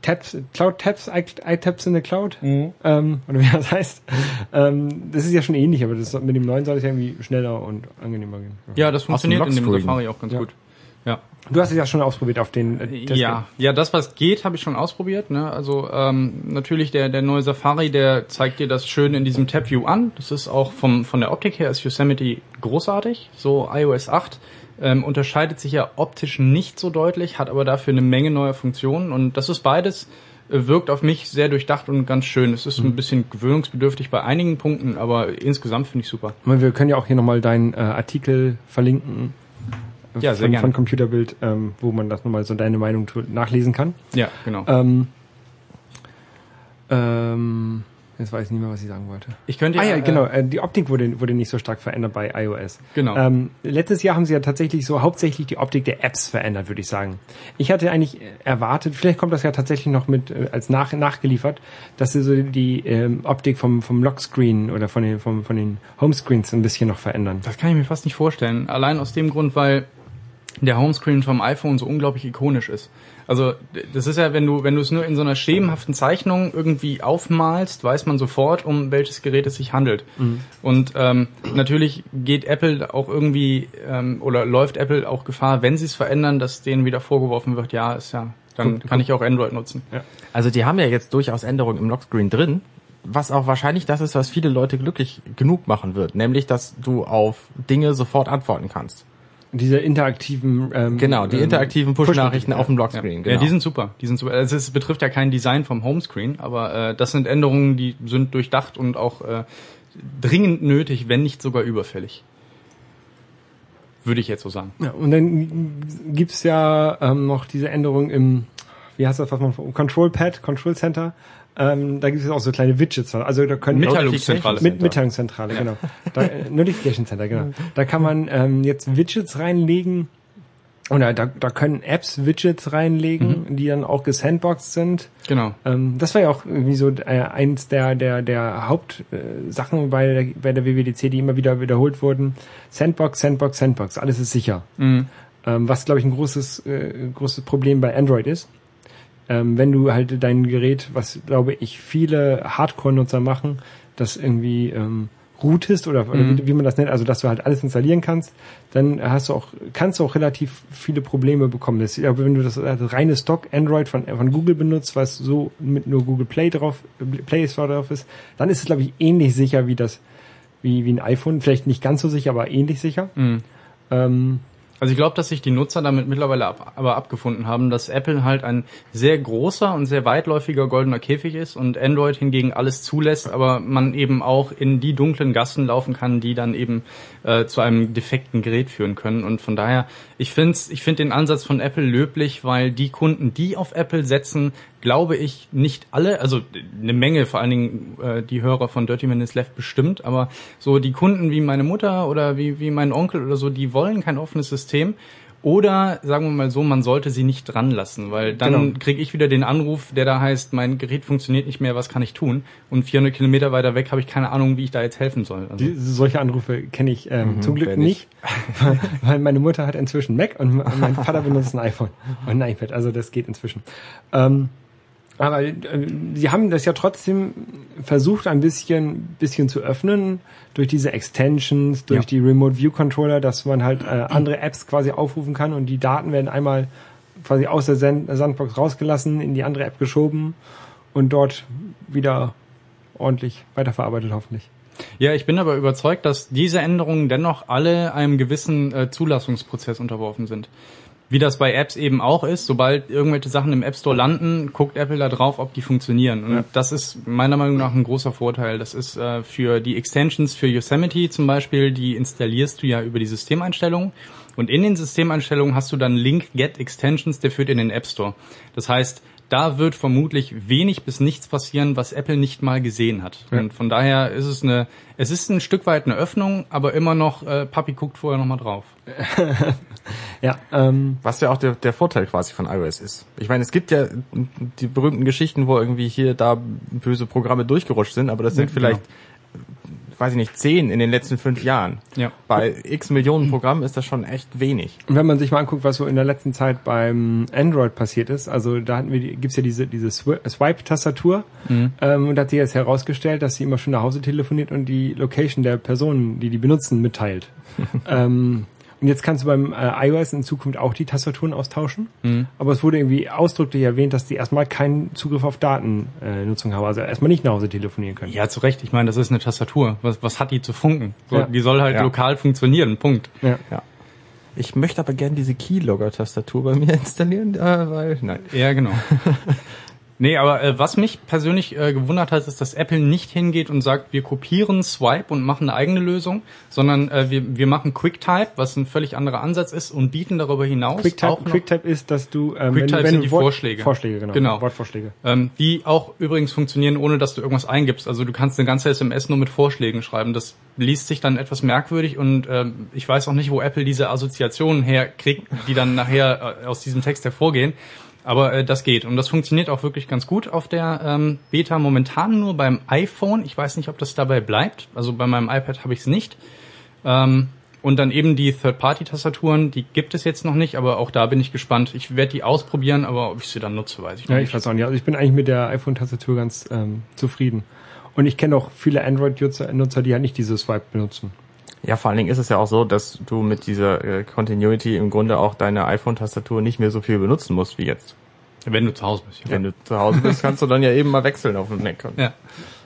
Tabs, Cloud Tabs, iTabs in the Cloud, ähm, oder wie das heißt. Ähm, das ist ja schon ähnlich, aber das, mit dem neuen soll es ja irgendwie schneller und angenehmer gehen. ja, das funktioniert in dem. Safari auch ganz Ja. gut. Ja. Du hast es ja schon ausprobiert auf den äh, Ja, ja, das was geht, habe ich schon ausprobiert. Ne? Also ähm, natürlich der der neue Safari, der zeigt dir das schön in diesem Tab View an. Das ist auch vom von der Optik her ist Yosemite großartig. So iOS 8 ähm, unterscheidet sich ja optisch nicht so deutlich, hat aber dafür eine Menge neuer Funktionen und das ist beides äh, wirkt auf mich sehr durchdacht und ganz schön. Es ist ein bisschen gewöhnungsbedürftig bei einigen Punkten, aber insgesamt finde ich super. Wir können ja auch hier nochmal deinen äh, Artikel verlinken. Ja, sehr von, gerne. von Computerbild, ähm, wo man das nochmal so deine Meinung nachlesen kann. Ja, genau. Ähm, ähm, jetzt weiß ich nicht mehr, was ich sagen wollte. Ich könnte Ah ja, äh, genau. Äh, die Optik wurde, wurde nicht so stark verändert bei iOS. Genau. Ähm, letztes Jahr haben sie ja tatsächlich so hauptsächlich die Optik der Apps verändert, würde ich sagen. Ich hatte eigentlich erwartet, vielleicht kommt das ja tatsächlich noch mit äh, als nach, nachgeliefert, dass sie so die ähm, Optik vom, vom Lockscreen oder von den, vom, von den Homescreens ein bisschen noch verändern. Das kann ich mir fast nicht vorstellen. Allein aus dem Grund, weil der Homescreen vom iPhone so unglaublich ikonisch ist. Also das ist ja, wenn du wenn du es nur in so einer schemenhaften Zeichnung irgendwie aufmalst, weiß man sofort, um welches Gerät es sich handelt. Und ähm, natürlich geht Apple auch irgendwie ähm, oder läuft Apple auch Gefahr, wenn sie es verändern, dass denen wieder vorgeworfen wird, ja, ist ja, dann kann ich auch Android nutzen. Also die haben ja jetzt durchaus Änderungen im Lockscreen drin, was auch wahrscheinlich das ist, was viele Leute glücklich genug machen wird, nämlich dass du auf Dinge sofort antworten kannst. Diese interaktiven ähm, Genau, die ähm, interaktiven Push-Nachrichten Push-Nachrichten, auf dem Ja. Lockscreen. ja, Genau. die sind super. Die sind super. Also es betrifft ja kein Design vom Homescreen, aber äh, das sind Änderungen, die sind durchdacht und auch äh, dringend nötig, wenn nicht sogar überfällig. Würde ich jetzt so sagen. Ja, und dann gibt's ja ähm, noch diese Änderung im, wie heißt das, was man Control Pad, Control Center. Ähm, da gibt es auch so kleine Widgets. Also da können Mitteilungszentrale. Mit Mitteilungszentrale, genau. Da, äh, Notification Center, genau. Da kann man ähm, jetzt Widgets reinlegen. Oder da, da können Apps Widgets reinlegen, die dann auch gesandboxed sind. Genau. Ähm, das war ja auch irgendwie so äh, eins der der der Hauptsachen äh, bei der, bei der WWDC, die immer wieder wiederholt wurden. Sandbox, Sandbox, Sandbox, alles ist sicher. Mhm. Ähm, was glaube ich ein großes äh, großes Problem bei Android ist. Ähm, wenn du halt dein Gerät, was glaube ich viele Hardcore-Nutzer machen, das irgendwie ähm, routest oder, oder Mhm. wie, wie man das nennt, also dass du halt alles installieren kannst, dann hast du auch, kannst du auch relativ viele Probleme bekommen. Das, aber wenn du das, das reine Stock Android von, von Google benutzt, was so mit nur Google Play drauf, Play Store drauf ist, dann ist es glaube ich ähnlich sicher wie das, wie, wie ein iPhone. Vielleicht nicht ganz so sicher, aber ähnlich sicher. Mhm. Ähm, Also ich glaube, dass sich die Nutzer damit mittlerweile ab, aber abgefunden haben, dass Apple halt ein sehr großer und sehr weitläufiger goldener Käfig ist und Android hingegen alles zulässt, aber man eben auch in die dunklen Gassen laufen kann, die dann eben äh, zu einem defekten Gerät führen können. Und von daher, ich finde ich find den Ansatz von Apple löblich, weil die Kunden, die auf Apple setzen, glaube ich, nicht alle, also eine Menge, vor allen Dingen äh, die Hörer von Dirty Minutes Left bestimmt, aber so die Kunden wie meine Mutter oder wie, wie mein Onkel oder so, die wollen kein offenes System. Oder sagen wir mal so, man sollte sie nicht dran lassen, weil dann Genau. kriege ich wieder den Anruf, der da heißt, mein Gerät funktioniert nicht mehr, was kann ich tun? Und 400 Kilometer weiter weg habe ich keine Ahnung, wie ich da jetzt helfen soll. Also, Die, solche Anrufe kenne ich ähm, zum Glück nicht, weil, weil meine Mutter hat inzwischen Mac und mein Vater benutzt ein iPhone und ein iPad, also das geht inzwischen. Ähm, aber äh, sie haben das ja trotzdem versucht, ein bisschen, bisschen zu öffnen durch diese Extensions, durch Ja. die Remote View Controller, dass man halt äh, andere Apps quasi aufrufen kann und die Daten werden einmal quasi aus der Sand Sandbox rausgelassen, in die andere App geschoben und dort wieder ordentlich weiterverarbeitet hoffentlich. Ja, ich bin aber überzeugt, dass diese Änderungen dennoch alle einem gewissen äh, Zulassungsprozess unterworfen sind. Wie das bei Apps eben auch ist, sobald irgendwelche Sachen im App Store landen, guckt Apple da drauf, ob die funktionieren. Und Ja. das ist meiner Meinung nach ein großer Vorteil. Das ist äh, für die Extensions für Yosemite zum Beispiel, die installierst du ja über die Systemeinstellungen. Und in den Systemeinstellungen hast du dann Link Get Extensions, der führt in den App Store. Das heißt, da wird vermutlich wenig bis nichts passieren, was Apple nicht mal gesehen hat. Ja. Und von daher ist es eine, es ist ein Stück weit eine Öffnung, aber immer noch, äh, Papi guckt vorher nochmal drauf. Ja, ähm, Was ja auch der, der Vorteil quasi von iOS ist. Ich meine, es gibt ja die berühmten Geschichten, wo irgendwie hier da böse Programme durchgerutscht sind, aber das sind Ja, vielleicht, weiß ich nicht, zehn in den letzten fünf Jahren. Ja. Bei x Millionen Programmen ist das schon echt wenig. Und wenn man sich mal anguckt, was so in der letzten Zeit beim Android passiert ist, also da hatten wir, die- gibt's ja diese, diese Swi- Swipe-Tastatur, ähm, und da hat sich jetzt herausgestellt, dass sie immer schon nach Hause telefoniert und die Location der Personen, die die benutzen, mitteilt. ähm, und jetzt kannst du beim äh, iOS in Zukunft auch die Tastaturen austauschen, aber es wurde irgendwie ausdrücklich erwähnt, dass die erstmal keinen Zugriff auf Datennutzung äh, Nutzung haben, also erstmal nicht nach Hause telefonieren können. Ja, zu Recht. Ich meine, das ist eine Tastatur. Was, was hat die zu funken? So, Ja. Die soll halt Ja. lokal funktionieren. Punkt. Ja. Ja. Ich möchte aber gern diese Keylogger-Tastatur bei mir installieren, äh, weil, nein. Ja, genau. Nee, aber äh, was mich persönlich äh, gewundert hat, ist, dass Apple nicht hingeht und sagt, wir kopieren Swipe und machen eine eigene Lösung, sondern äh, wir, wir machen QuickType, was ein völlig anderer Ansatz ist und bieten darüber hinaus QuickType, auch noch, QuickType ist, dass du ähm, QuickType wenn, sind du die Wort- Vorschläge. Vorschläge, genau. Genau. Wortvorschläge. ähm, die auch übrigens funktionieren, ohne dass du irgendwas eingibst. Also du kannst eine ganze SMS nur mit Vorschlägen schreiben. Das liest sich dann etwas merkwürdig und ähm, ich weiß auch nicht, wo Apple diese Assoziationen herkriegt, die dann nachher äh, aus diesem Text hervorgehen. Aber äh, das geht und das funktioniert auch wirklich ganz gut auf der ähm, Beta. Momentan nur beim iPhone. Ich weiß nicht, ob das dabei bleibt. Also bei meinem iPad habe ich es nicht. Ähm, und dann eben die Third-Party-Tastaturen, die gibt es jetzt noch nicht, aber auch da bin ich gespannt. Ich werde die ausprobieren, aber ob ich sie dann nutze, weiß ich noch Ja, nicht. ich weiß auch nicht. Also ich bin eigentlich mit der iPhone-Tastatur ganz ähm, zufrieden. Und ich kenne auch viele Android-Nutzer, Nutzer, die halt nicht diese Swipe benutzen. Ja, vor allen Dingen ist es ja auch so, dass du mit dieser äh, Continuity im Grunde auch deine iPhone-Tastatur nicht mehr so viel benutzen musst wie jetzt. Wenn du zu Hause bist. Ja, Wenn du zu Hause bist, kannst du dann ja eben mal wechseln auf dem Mac. ja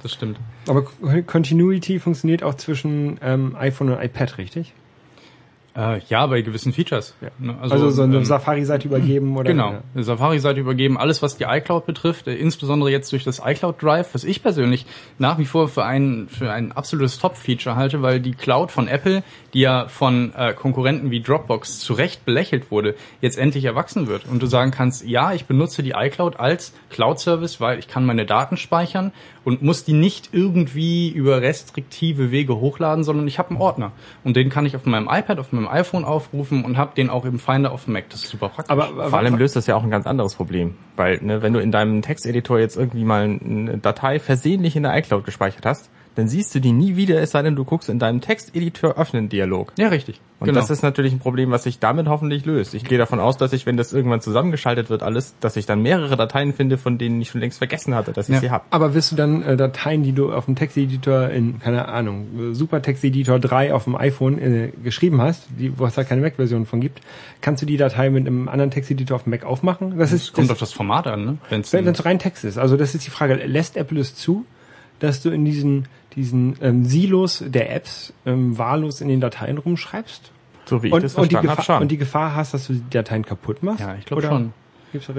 das stimmt. Aber Co- Continuity funktioniert auch zwischen ähm, iPhone und iPad, richtig? Äh, ja, bei gewissen Features. Ja. Ne, Also, so eine ähm, Safari-Seite übergeben oder? Genau, eine Safari-Seite übergeben, alles was die iCloud betrifft, äh, insbesondere jetzt durch das iCloud Drive, was ich persönlich nach wie vor für ein, für ein absolutes Top-Feature halte, weil die Cloud von Apple, die ja von äh, Konkurrenten wie Dropbox zu Recht belächelt wurde, jetzt endlich erwachsen wird und du sagen kannst, ja, ich benutze die iCloud als Cloud-Service, weil ich kann meine Daten speichern und muss die nicht irgendwie über restriktive Wege hochladen, sondern ich habe einen Ordner und den kann ich auf meinem iPad, auf meinem iPhone aufrufen und habe den auch im Finder auf dem Mac. Das ist super praktisch. Aber, aber Vor allem löst das ja auch ein ganz anderes Problem. Weil, ne, wenn du in deinem Texteditor jetzt irgendwie mal eine Datei versehentlich in der iCloud gespeichert hast, dann siehst du die nie wieder, es sei denn, du guckst in deinem Texteditor öffnen Dialog. Ja, richtig. Und genau. das ist natürlich ein Problem, was sich damit hoffentlich löst. Ich gehe davon aus, dass ich, wenn das irgendwann zusammengeschaltet wird, alles, dass ich dann mehrere Dateien finde, von denen ich schon längst vergessen hatte, dass ich Ja. sie habe. Aber wirst du dann äh, Dateien, die du auf dem Texteditor in, keine Ahnung, äh, Super Texteditor 3 auf dem iPhone äh, geschrieben hast, die, wo es da keine Mac-Version von gibt, kannst du die Datei mit einem anderen Texteditor auf dem Mac aufmachen? Das ist, kommt das, auf das Format an, ne? Wenn's wenn es rein Text ist. Also das ist die Frage, lässt Apple es zu, dass du in diesen, diesen ähm, Silos der Apps ähm, wahllos in den Dateien rumschreibst? So wie ich Und, das verstanden habe, Gefahr, schon. und die Gefahr hast, dass du die Dateien kaputt machst? ja, ich glaube schon.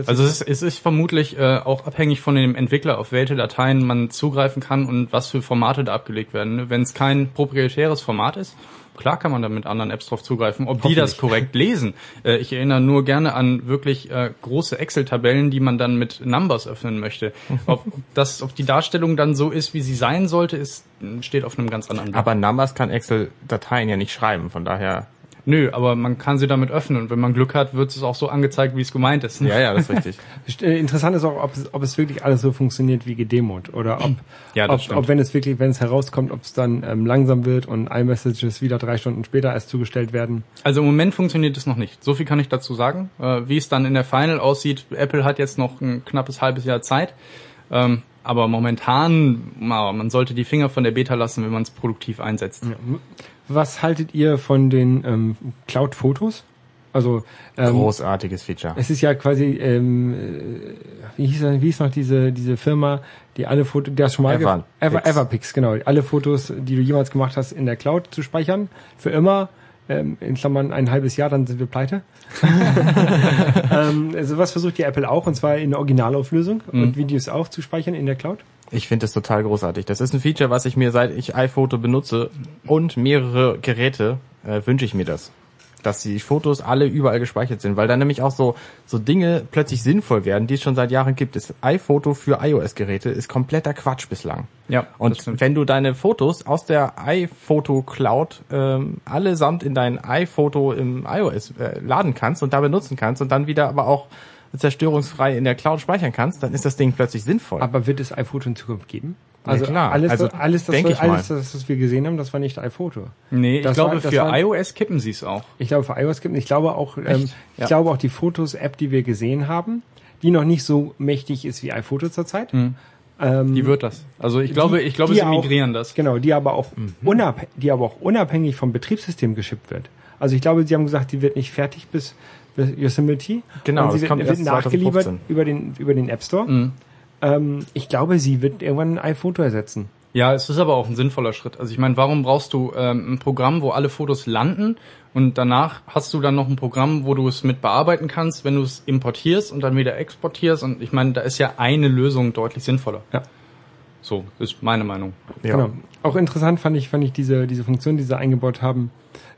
Also es ist, es ist vermutlich äh, auch abhängig von dem Entwickler, auf welche Dateien man zugreifen kann und was für Formate da abgelegt werden. ne? Wenn es kein proprietäres Format ist, klar kann man da mit anderen Apps drauf zugreifen. Ob die das korrekt lesen, äh, ich erinnere nur gerne an wirklich äh, große Excel-Tabellen, die man dann mit Numbers öffnen möchte. Ob das, ob die Darstellung dann so ist, wie sie sein sollte, ist steht auf einem ganz anderen Blatt. Aber Numbers kann Excel-Dateien ja nicht schreiben, von daher Nö, aber man kann sie damit öffnen und wenn man Glück hat, wird es auch so angezeigt, wie es gemeint ist. Ja, ja, das ist richtig. Äh, Interessant ist auch, ob es, ob es wirklich alles so funktioniert wie gedemot oder ob, Ja, ob, stimmt. ob wenn es wirklich, wenn es herauskommt, ob es dann ähm, langsam wird und iMessages wieder drei Stunden später erst zugestellt werden. Also im Moment funktioniert es noch nicht. So viel kann ich dazu sagen. Äh, wie es dann in der Final aussieht, Apple hat jetzt noch ein knappes halbes Jahr Zeit. Ähm, aber momentan, man sollte die Finger von der Beta lassen, wenn man es produktiv einsetzt. Was haltet ihr von den ähm, Cloud-Fotos? Also ähm, Großartiges Feature. es ist ja quasi, ähm, äh, wie hieß, wie hieß noch diese diese Firma, die alle Fotos, der schon mal Everpix. Ever, Everpix, genau, alle Fotos, die du jemals gemacht hast, in der Cloud zu speichern für immer. Ähm, in Klammern ein halbes Jahr, dann sind wir pleite. ähm, also was versucht die Apple auch, und zwar in der Originalauflösung und Videos auch zu speichern in der Cloud. Ich finde das total großartig. Das ist ein Feature, was ich mir seit ich iPhoto benutze und mehrere Geräte äh, wünsche ich mir das. Dass die Fotos alle überall gespeichert sind, weil dann nämlich auch so, so Dinge plötzlich sinnvoll werden, die es schon seit Jahren gibt. Das iPhoto für iOS-Geräte ist kompletter Quatsch bislang. Ja, Und wenn du deine Fotos aus der iPhoto Cloud ähm, allesamt in dein iPhoto im iOS äh, laden kannst und da benutzen kannst und dann wieder aber auch zerstörungsfrei in der Cloud speichern kannst, dann ist das Ding plötzlich sinnvoll. Aber wird es iPhoto in Zukunft geben? Ja, Also klar. alles, Also alles, das, ich alles das, was wir gesehen haben, das war nicht iPhoto. Nee, ich Das glaube, war- für war- iOS kippen sie es auch. Ich glaube, für iOS gibt Ich glaube auch, ähm, ich Ja. glaube auch die Fotos-App, die wir gesehen haben, die noch nicht so mächtig ist wie iPhoto zurzeit. Ähm, Die wird das. Also ich glaube, ich glaube, die sie auch- migrieren das. Genau, die aber auch Mhm. unabhängig, die aber auch unabhängig vom Betriebssystem geschippt wird. Also ich glaube, sie haben gesagt, die wird nicht fertig bis Yosemite. Genau, Und sie das wird, kommt wird erst nachgeliefert 2015. über den über den App Store. Mhm. Ähm, ich glaube, sie wird irgendwann ein iPhoto ersetzen. Ja, es ist aber auch ein sinnvoller Schritt. Also ich meine, warum brauchst du ähm, ein Programm, wo alle Fotos landen und danach hast du dann noch ein Programm, wo du es mit bearbeiten kannst, wenn du es importierst und dann wieder exportierst. Und ich meine, da ist ja eine Lösung deutlich sinnvoller. Ja. So ist meine Meinung. Ja. Genau. Auch interessant fand ich, fand ich diese, diese Funktion, die sie eingebaut haben,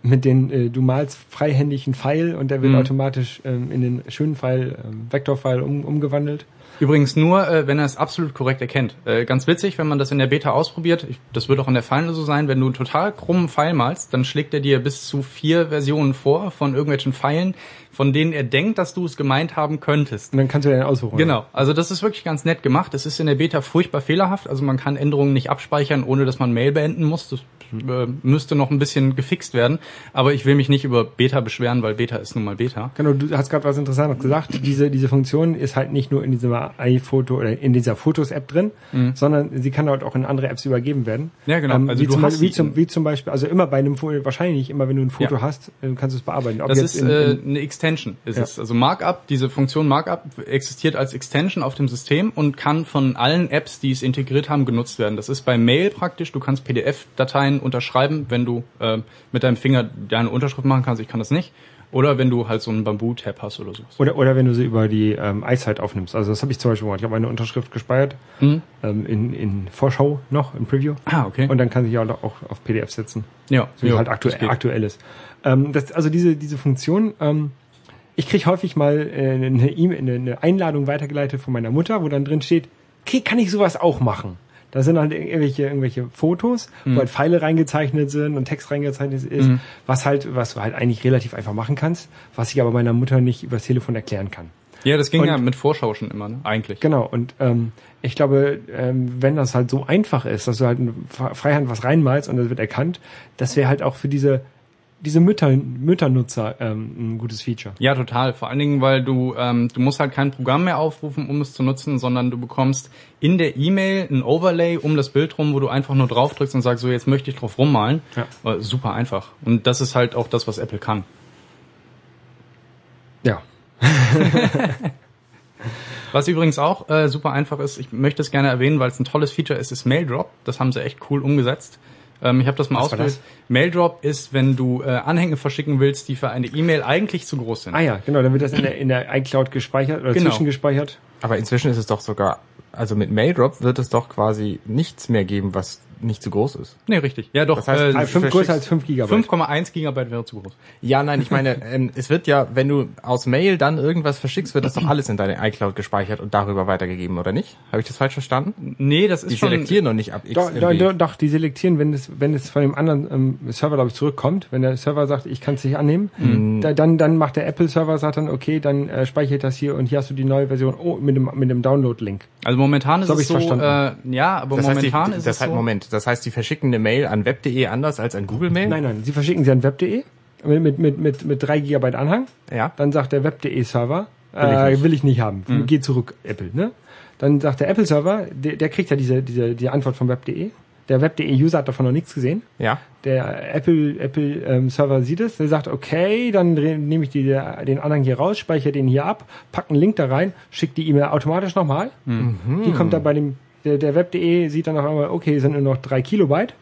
mit den, äh, du malst freihändig einen Pfeil und der wird Mhm. automatisch ähm, in den schönen Pfeil, ähm, Vektorpfeil um, umgewandelt. Übrigens nur, äh, wenn er es absolut korrekt erkennt. Äh, ganz witzig, wenn man das in der Beta ausprobiert, ich, das wird auch in der Final so sein, wenn du einen total krummen Pfeil malst, dann schlägt er dir bis zu vier Versionen vor von irgendwelchen Pfeilen, von denen er denkt, dass du es gemeint haben könntest. Und dann kannst du den aussuchen. Genau, also das ist wirklich ganz nett gemacht. Es ist in der Beta furchtbar fehlerhaft, also man kann Änderungen nicht abspeichern, ohne dass man Mail beenden muss. Das äh, müsste noch ein bisschen gefixt werden, aber ich will mich nicht über Beta beschweren, weil Beta ist nun mal Beta. Genau, du hast gerade was Interessantes gesagt. Diese, diese Funktion ist halt nicht nur in dieser iPhoto oder in dieser Fotos-App drin, sondern sie kann halt auch in andere Apps übergeben werden. Mhm. Ja, genau. Ähm, Also wie, zum, Beispiel- wie, zum, wie zum Beispiel, also immer bei einem Foto, wahrscheinlich immer wenn du ein Foto Ja. hast, äh, kannst du es bearbeiten. Ob Das ist in, äh, in, eine Extension. Ist Ja. es. Also Markup, diese Funktion Markup existiert als Extension auf dem System und kann von allen Apps, die es integriert haben, genutzt werden. Das ist bei Mail praktisch. Du kannst PDF-Dateien unterschreiben, wenn du äh, mit deinem Finger deine Unterschrift machen kannst. Ich kann das nicht. Oder wenn du halt so einen Bamboo-Tab hast oder sowas. oder, oder wenn du sie über die ähm, iSight aufnimmst. Also das habe ich zum Beispiel gemacht. Ich habe eine Unterschrift gespeichert, Hm? ähm, in, in Vorschau noch, im Preview. Ah, okay. Und dann kann ich auch, auch auf PDF setzen. ja, so wie ja, halt aktu das geht. aktuell ist. Ähm, das, also diese, diese Funktion, ähm, ich krieg häufig mal äh, eine, E-Mail- eine, Einladung weitergeleitet von meiner Mutter, wo dann drin steht, okay, kann ich sowas auch machen? Da sind halt irgendwelche, irgendwelche Fotos, Mhm. wo halt Pfeile reingezeichnet sind und Text reingezeichnet ist, was halt, was du halt eigentlich relativ einfach machen kannst, was ich aber meiner Mutter nicht übers Telefon erklären kann. Ja, das ging Und- ja mit Vorschau schon immer, ne? Eigentlich. Genau, und ähm, ich glaube, ähm, wenn das halt so einfach ist, dass du halt Freihand was reinmalst und das wird erkannt, das wäre halt auch für diese diese Mütter, Mütternutzer ähm, ein gutes Feature. Ja, total. Vor allen Dingen, weil du ähm, du musst halt kein Programm mehr aufrufen, um es zu nutzen, sondern du bekommst in der E-Mail ein Overlay um das Bild rum, wo du einfach nur drauf drückst und sagst, so jetzt möchte ich drauf rummalen. Ja. Äh, super einfach. Und das ist halt auch das, was Apple kann. Ja. Was übrigens auch äh, super einfach ist, ich möchte es gerne erwähnen, weil es ein tolles Feature ist, ist Maildrop. Das haben sie echt cool umgesetzt. Ähm, ich habe das mal Was ausprobiert. Maildrop ist, wenn du äh, Anhänge verschicken willst, die für eine E-Mail eigentlich zu groß sind. Ah ja, genau, dann wird das in der, in der iCloud gespeichert oder Genau. zwischengespeichert. Aber inzwischen ist es doch sogar, also mit Maildrop wird es doch quasi nichts mehr geben, was nicht zu groß ist. Nee, richtig. Ja, doch. Das heißt, äh, Also fünf, verschickst- größer als 5 Gigabyte. 5,1 Gigabyte wäre zu groß. Ja, nein, ich meine, ähm, es wird ja, wenn du aus Mail dann irgendwas verschickst, wird das doch alles in deine iCloud gespeichert und darüber weitergegeben, oder nicht? Habe ich das falsch verstanden? Nee, das ist Die schon... selektieren noch nicht ab X Doch, doch, doch, die selektieren, wenn es, wenn es von dem anderen ähm, Server, glaube ich, zurückkommt, wenn der Server sagt, ich kann es nicht annehmen, Mhm. da, dann, dann macht der Apple-Server, sagt dann, okay, dann äh, speichere ich das hier und hier hast du die neue Version oh, mit dem, mit dem Download-Link. Also momentan ist So hab es so, verstanden. äh, ja, aber Das heißt, die, momentan ist das es halt, so. Moment, das heißt, die verschicken eine Mail an web.de anders als an Google-Mail? Nein, nein, sie verschicken sie an web.de mit, mit, mit, mit, mit 3 Gigabyte Anhang. Ja. Dann sagt der web.de-Server, Will ich äh, nicht. will ich nicht haben. Geh zurück, Apple. Ne? Dann sagt der Apple-Server, der, der kriegt ja diese, diese, die Antwort von web.de. Der web.de-User hat davon noch nichts gesehen. Ja. Der Apple Apple ähm, Server sieht es, der sagt, okay, dann nehme ich die, den Anhang hier raus, speichere den hier ab, pack einen Link da rein, schickt die E-Mail automatisch nochmal. Die kommt dann bei dem, der, der Web.de sieht dann auf einmal, okay, sind nur noch drei Kilobyte.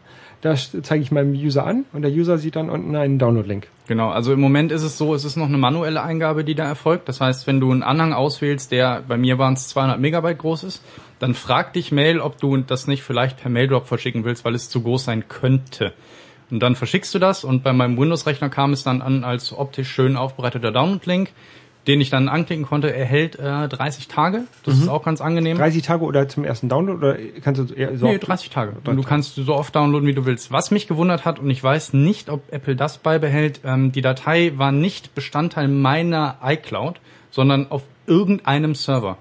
Das zeige ich meinem User an und der User sieht dann unten einen Download-Link. Genau, also im Moment ist es so, es ist noch eine manuelle Eingabe, die da erfolgt. Das heißt, wenn du einen Anhang auswählst, der bei mir waren es 200 Megabyte groß ist, dann fragt dich Mail, ob du das nicht vielleicht per Maildrop verschicken willst, weil es zu groß sein könnte. Und dann verschickst du das und bei meinem Windows-Rechner kam es dann an als optisch schön aufbereiteter Download-Link, den ich dann anklicken konnte. Er hält äh, 30 Tage, das ist auch ganz angenehm. 30 Tage oder zum ersten Download oder kannst du eher so Nee, oft- 30 Tage. Und du kannst so oft downloaden, wie du willst. Was mich gewundert hat, und ich weiß nicht, ob Apple das beibehält, ähm, die Datei war nicht Bestandteil meiner iCloud, sondern auf irgendeinem Server.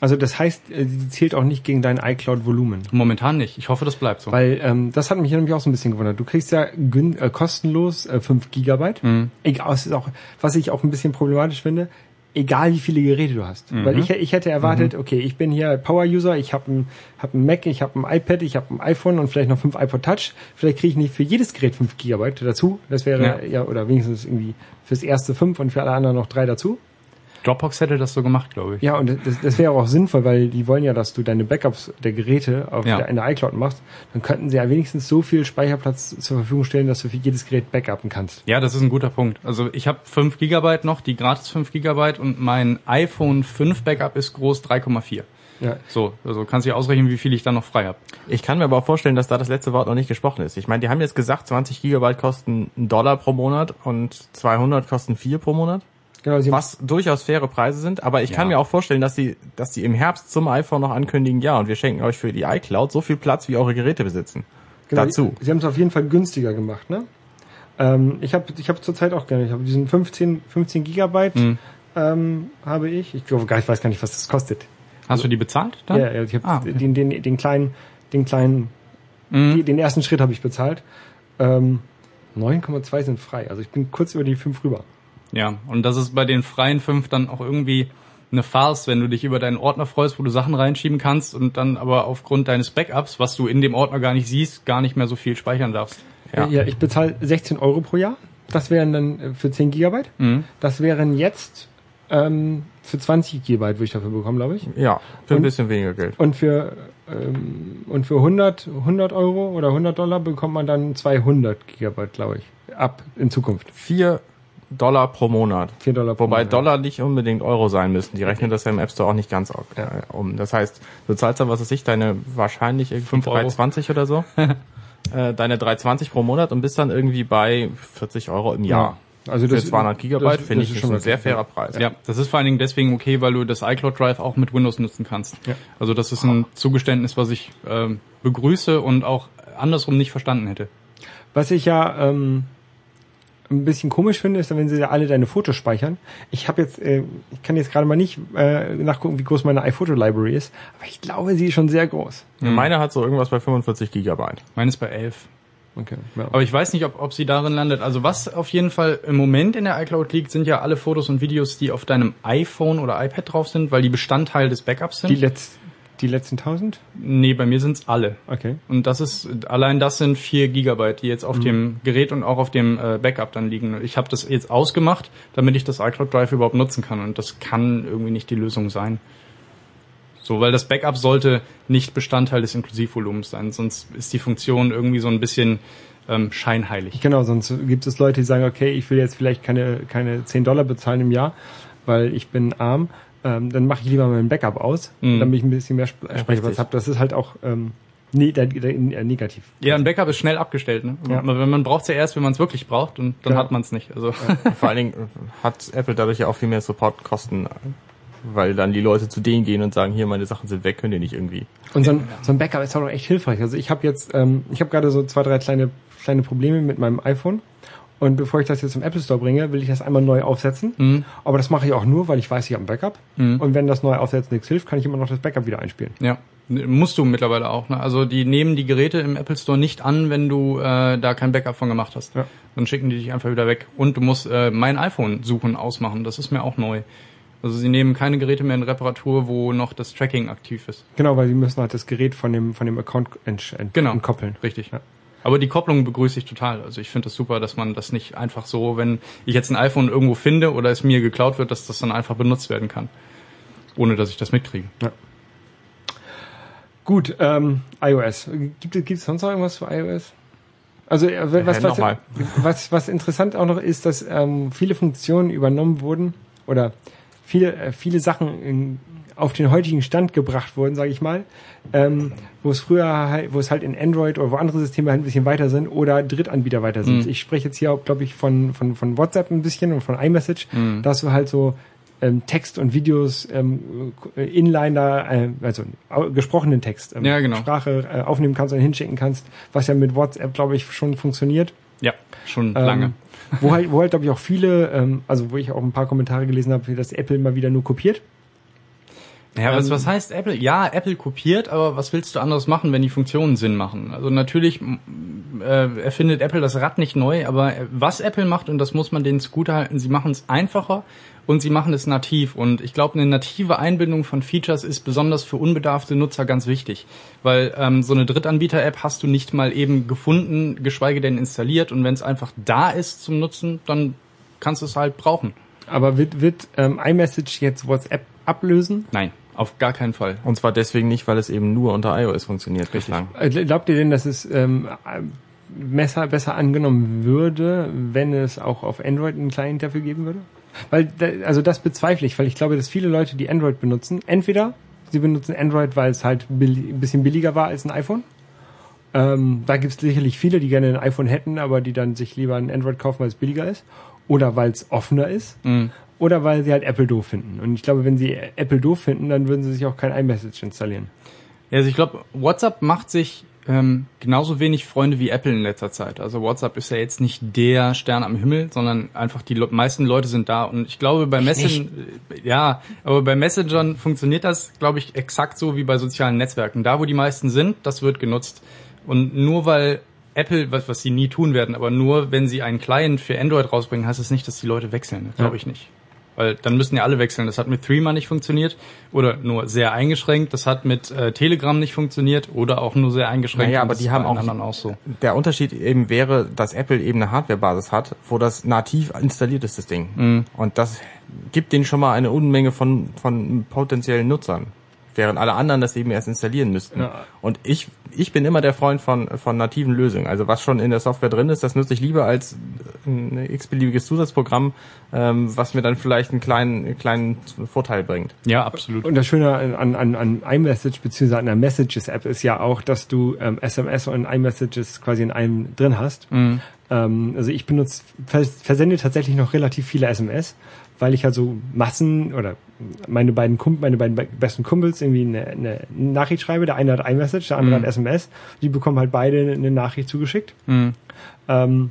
Also das heißt, äh, sie zählt auch nicht gegen dein iCloud-Volumen. Momentan nicht. Ich hoffe, das bleibt so. Weil ähm, das hat mich nämlich auch so ein bisschen gewundert. Du kriegst ja gün äh, kostenlos äh, 5 Gigabyte. Egal, es ist auch, was ich auch ein bisschen problematisch finde, egal wie viele Geräte du hast. Weil ich, ich hätte erwartet, okay, ich bin hier Power-User, ich habe ein, hab ein Mac, ich habe ein iPad, ich habe ein iPhone und vielleicht noch fünf iPod Touch. Vielleicht kriege ich nicht für jedes Gerät 5 Gigabyte dazu. Das wäre ja. Ja. oder wenigstens irgendwie fürs erste fünf und für alle anderen noch drei dazu. Dropbox hätte das so gemacht, glaube ich. Ja, und das, das wäre auch sinnvoll, weil die wollen ja, dass du deine Backups der Geräte auf Ja. der, in der iCloud machst. Dann könnten sie ja wenigstens so viel Speicherplatz zur Verfügung stellen, dass du für jedes Gerät backuppen kannst. Ja, das ist ein guter Punkt. Also ich habe 5 Gigabyte noch, die gratis 5 Gigabyte und mein iPhone 5 Backup ist groß 3,4. Ja. So, also kannst du dir ausrechnen, wie viel ich dann noch frei habe. Ich kann mir aber auch vorstellen, dass da das letzte Wort noch nicht gesprochen ist. Ich meine, die haben jetzt gesagt, 20 Gigabyte kosten einen Dollar pro Monat und 200 kosten 4 pro Monat. Genau, sie Was durchaus faire Preise sind, aber ich kann Ja. mir auch vorstellen, dass die, dass die im Herbst zum iPhone noch ankündigen, ja, und wir schenken euch für die iCloud so viel Platz, wie eure Geräte besitzen. genau, Dazu. Sie, sie haben es auf jeden Fall günstiger gemacht, ne? Ähm, ich habe ich hab zurzeit auch gerne, ich habe diesen 15, 15 Gigabyte Mhm. ähm, habe ich. Ich glaube gar ich weiß gar nicht, was das kostet. Hast du die bezahlt dann? Ja, ja, ich habe Ah, okay. den, den, den kleinen, den kleinen, Mhm. die, den ersten Schritt habe ich bezahlt. Ähm, 9,2 sind frei. Also ich bin kurz über die 5 rüber. Ja, und das ist bei den freien fünf dann auch irgendwie eine Farce, wenn du dich über deinen Ordner freust, wo du Sachen reinschieben kannst und dann aber aufgrund deines Backups, was du in dem Ordner gar nicht siehst, gar nicht mehr so viel speichern darfst. Ja. Ja, ich bezahle 16 Euro pro Jahr. Das wären dann äh, für 10 Gigabyte. Mhm. Das wären jetzt ähm, für 20 Gigabyte würde ich dafür bekommen, glaube ich. Ja, für ein Und- bisschen weniger Geld. Und für ähm, und für 100 100 Euro oder 100 Dollar bekommt man dann 200 Gigabyte, glaube ich, ab in Zukunft. 4 Dollar pro Monat. 4 Dollar pro Wobei Monat. Dollar nicht unbedingt Euro sein müssten. Die rechnen das ja im App Store auch nicht ganz Ja. äh, um. Das heißt, du zahlst dann, was weiß ich, deine wahrscheinlich irgendwie Fünf Euro. 3,20 oder so. äh, deine 3,20 pro Monat und bist dann irgendwie bei 40 Euro im Jahr. Also Für das 200 Gigabyte finde ich ist schon ein sehr fairer Preis. Ja, das ist vor allen Dingen deswegen okay, weil du das iCloud Drive auch mit Windows nutzen kannst. Ja. Also das ist ein Zugeständnis, was ich ähm, begrüße und auch andersrum nicht verstanden hätte. Was ich ja ähm, ein bisschen komisch finde, ist, wenn sie ja alle deine Fotos speichern. Ich habe jetzt, äh, ich kann jetzt gerade mal nicht äh, nachgucken, wie groß meine iPhoto-Library ist, aber ich glaube, sie ist schon sehr groß. Meine hat so irgendwas bei 45 Gigabyte. Meine ist bei 11. Okay. Ja. Aber ich weiß nicht, ob, ob sie darin landet. Also was auf jeden Fall im Moment in der iCloud liegt, sind ja alle Fotos und Videos, die auf deinem iPhone oder iPad drauf sind, weil die Bestandteil des Backups sind. Die, letz die letzten 1000? nee, bei mir sind's alle. Okay. Und das ist, allein das sind vier Gigabyte, die jetzt auf dem Gerät und auch auf dem äh, Backup dann liegen. Ich habe das jetzt ausgemacht, damit ich das iCloud Drive überhaupt nutzen kann. Und das kann irgendwie nicht die Lösung sein. So, weil das Backup sollte nicht Bestandteil des Inklusivvolumens sein, sonst ist die Funktion irgendwie so ein bisschen ähm, scheinheilig. Genau, sonst gibt es Leute, die sagen, okay, ich will jetzt vielleicht keine, keine 10 Dollar bezahlen im Jahr, weil ich bin arm. Ähm, dann mache ich lieber meinen Backup aus, Mhm. damit ich ein bisschen mehr Sp- Speicherplatz richtig. habe. Das ist halt auch ähm, da, da, äh, negativ. Ja, ein Backup ist schnell abgestellt. Ne? Ja. Man, man braucht es ja erst, wenn man es wirklich braucht und dann Ja. hat man es nicht. Also Vor allen Dingen äh, hat Apple dadurch ja auch viel mehr Supportkosten, weil dann die Leute zu denen gehen und sagen, hier, meine Sachen sind weg, könnt ihr nicht irgendwie. Und so ein, so ein Backup ist auch echt hilfreich. Also ich habe jetzt, ähm, ich habe gerade so zwei, drei kleine, kleine Probleme mit meinem iPhone. Und bevor ich das jetzt zum Apple Store bringe, will ich das einmal neu aufsetzen. Mhm. Aber das mache ich auch nur, weil ich weiß, ich habe ein Backup. Mhm. Und wenn das neu aufsetzen nichts hilft, kann ich immer noch das Backup wieder einspielen. ja, musst du mittlerweile auch. Ne? Also die nehmen die Geräte im Apple Store nicht an, wenn du äh, da kein Backup von gemacht hast. Ja. Dann schicken die dich einfach wieder weg. Und du musst äh, mein iPhone suchen ausmachen. Das ist mir auch neu. Also sie nehmen keine Geräte mehr in Reparatur, wo noch das Tracking aktiv ist. Genau, weil sie müssen halt das Gerät von dem, von dem Account ent, ent, Genau. entkoppeln. Richtig. Ja. Aber die Kopplung begrüße ich total. Also ich finde es das super, dass man das nicht einfach so, wenn ich jetzt ein iPhone irgendwo finde oder es mir geklaut wird, dass das dann einfach benutzt werden kann. Ohne dass ich das mitkriege. Gut, ähm, iOS. Gibt es sonst noch irgendwas für iOS? Also äh, was, was, was, was interessant auch noch ist, dass ähm, viele Funktionen übernommen wurden oder viele, äh, viele Sachen in, auf den heutigen Stand gebracht wurden, sage ich mal, ähm, wo es früher halt, wo es halt in Android oder wo andere Systeme halt ein bisschen weiter sind oder Drittanbieter weiter sind. Mhm. Ich spreche jetzt hier, glaube ich, von, von, von WhatsApp ein bisschen und von iMessage, Mhm. dass du halt so ähm, Text und Videos ähm, äh, Inliner, äh, also gesprochenen Text, ähm, Ja, genau. Sprache äh, aufnehmen kannst und hinschicken kannst, was ja mit WhatsApp, glaube ich, schon funktioniert. Ja, schon Ähm, lange. Wo halt, wo halt, glaube ich, auch viele, ähm, also wo ich auch ein paar Kommentare gelesen habe, dass Apple mal wieder nur kopiert. Ja, was, ähm, was heißt Apple? Ja, Apple kopiert, aber was willst du anderes machen, wenn die Funktionen Sinn machen? Also natürlich äh, erfindet Apple das Rad nicht neu, aber äh, was Apple macht, und das muss man denen zugutehalten, sie machen es einfacher und sie machen es nativ. Und ich glaube, eine native Einbindung von Features ist besonders für unbedarfte Nutzer ganz wichtig. Weil ähm, so eine Drittanbieter-App hast du nicht mal eben gefunden, geschweige denn installiert. Und wenn es einfach da ist zum Nutzen, dann kannst du es halt brauchen. Aber wird, wird ähm, iMessage jetzt WhatsApp ablösen? Nein, auf gar keinen Fall. Und zwar deswegen nicht, weil es eben nur unter iOS funktioniert bislang. Äh, Glaubt ihr denn, dass es ähm, besser, besser angenommen würde, wenn es auch auf Android einen Client dafür geben würde? Weil, also das bezweifle ich, weil ich glaube, dass viele Leute, die Android benutzen, entweder sie benutzen Android, weil es halt billi- ein bisschen billiger war als ein iPhone. Ähm, da gibt es sicherlich viele, die gerne ein iPhone hätten, aber die dann sich lieber ein Android kaufen, weil es billiger ist. Oder weil es offener ist. Mhm. Oder weil sie halt Apple doof finden. Und ich glaube, wenn sie Apple doof finden, dann würden sie sich auch kein iMessage installieren. Ja, also ich glaube, WhatsApp macht sich ähm, genauso wenig Freunde wie Apple in letzter Zeit. Also WhatsApp ist ja jetzt nicht der Stern am Himmel, sondern einfach die Le meisten Leute sind da. Und ich glaube, bei Messenger, ja, aber bei Messengern funktioniert das, glaube ich, exakt so wie bei sozialen Netzwerken. Da, wo die meisten sind, das wird genutzt. Und nur weil Apple, was, was sie nie tun werden, aber nur wenn sie einen Client für Android rausbringen, heißt es das nicht, dass die Leute wechseln. Glaube Ja. ich nicht. Weil dann müssen ja alle wechseln. Das hat mit Threema nicht funktioniert oder nur sehr eingeschränkt. Das hat mit äh, Telegram nicht funktioniert oder auch nur sehr eingeschränkt. Naja, Und aber die haben auch- anderen auch so. Der Unterschied eben wäre, dass Apple eben eine Hardwarebasis hat, wo das nativ installiert ist, das Ding. Mhm. Und das gibt denen schon mal eine Unmenge von, von potenziellen Nutzern. Während alle anderen das eben erst installieren müssten. Ja. Und ich, ich bin immer der Freund von, von nativen Lösungen. Also was schon in der Software drin ist, das nutze ich lieber als ein x-beliebiges Zusatzprogramm, ähm, was mir dann vielleicht einen kleinen, einen kleinen Vorteil bringt. Ja, absolut. Und das Schöne an, an, an iMessage beziehungsweise an der Messages-App ist ja auch, dass du ähm, SMS und iMessages quasi in einem drin hast. Mhm. Ähm, also ich benutze, vers versende tatsächlich noch relativ viele SMS, weil ich also Massen oder meine beiden Kump meine beiden be besten Kumpels irgendwie eine, eine Nachricht schreibe. Der eine hat iMessage, der andere Mhm. hat SMS. Die bekommen halt beide eine Nachricht zugeschickt. Mhm. Ähm,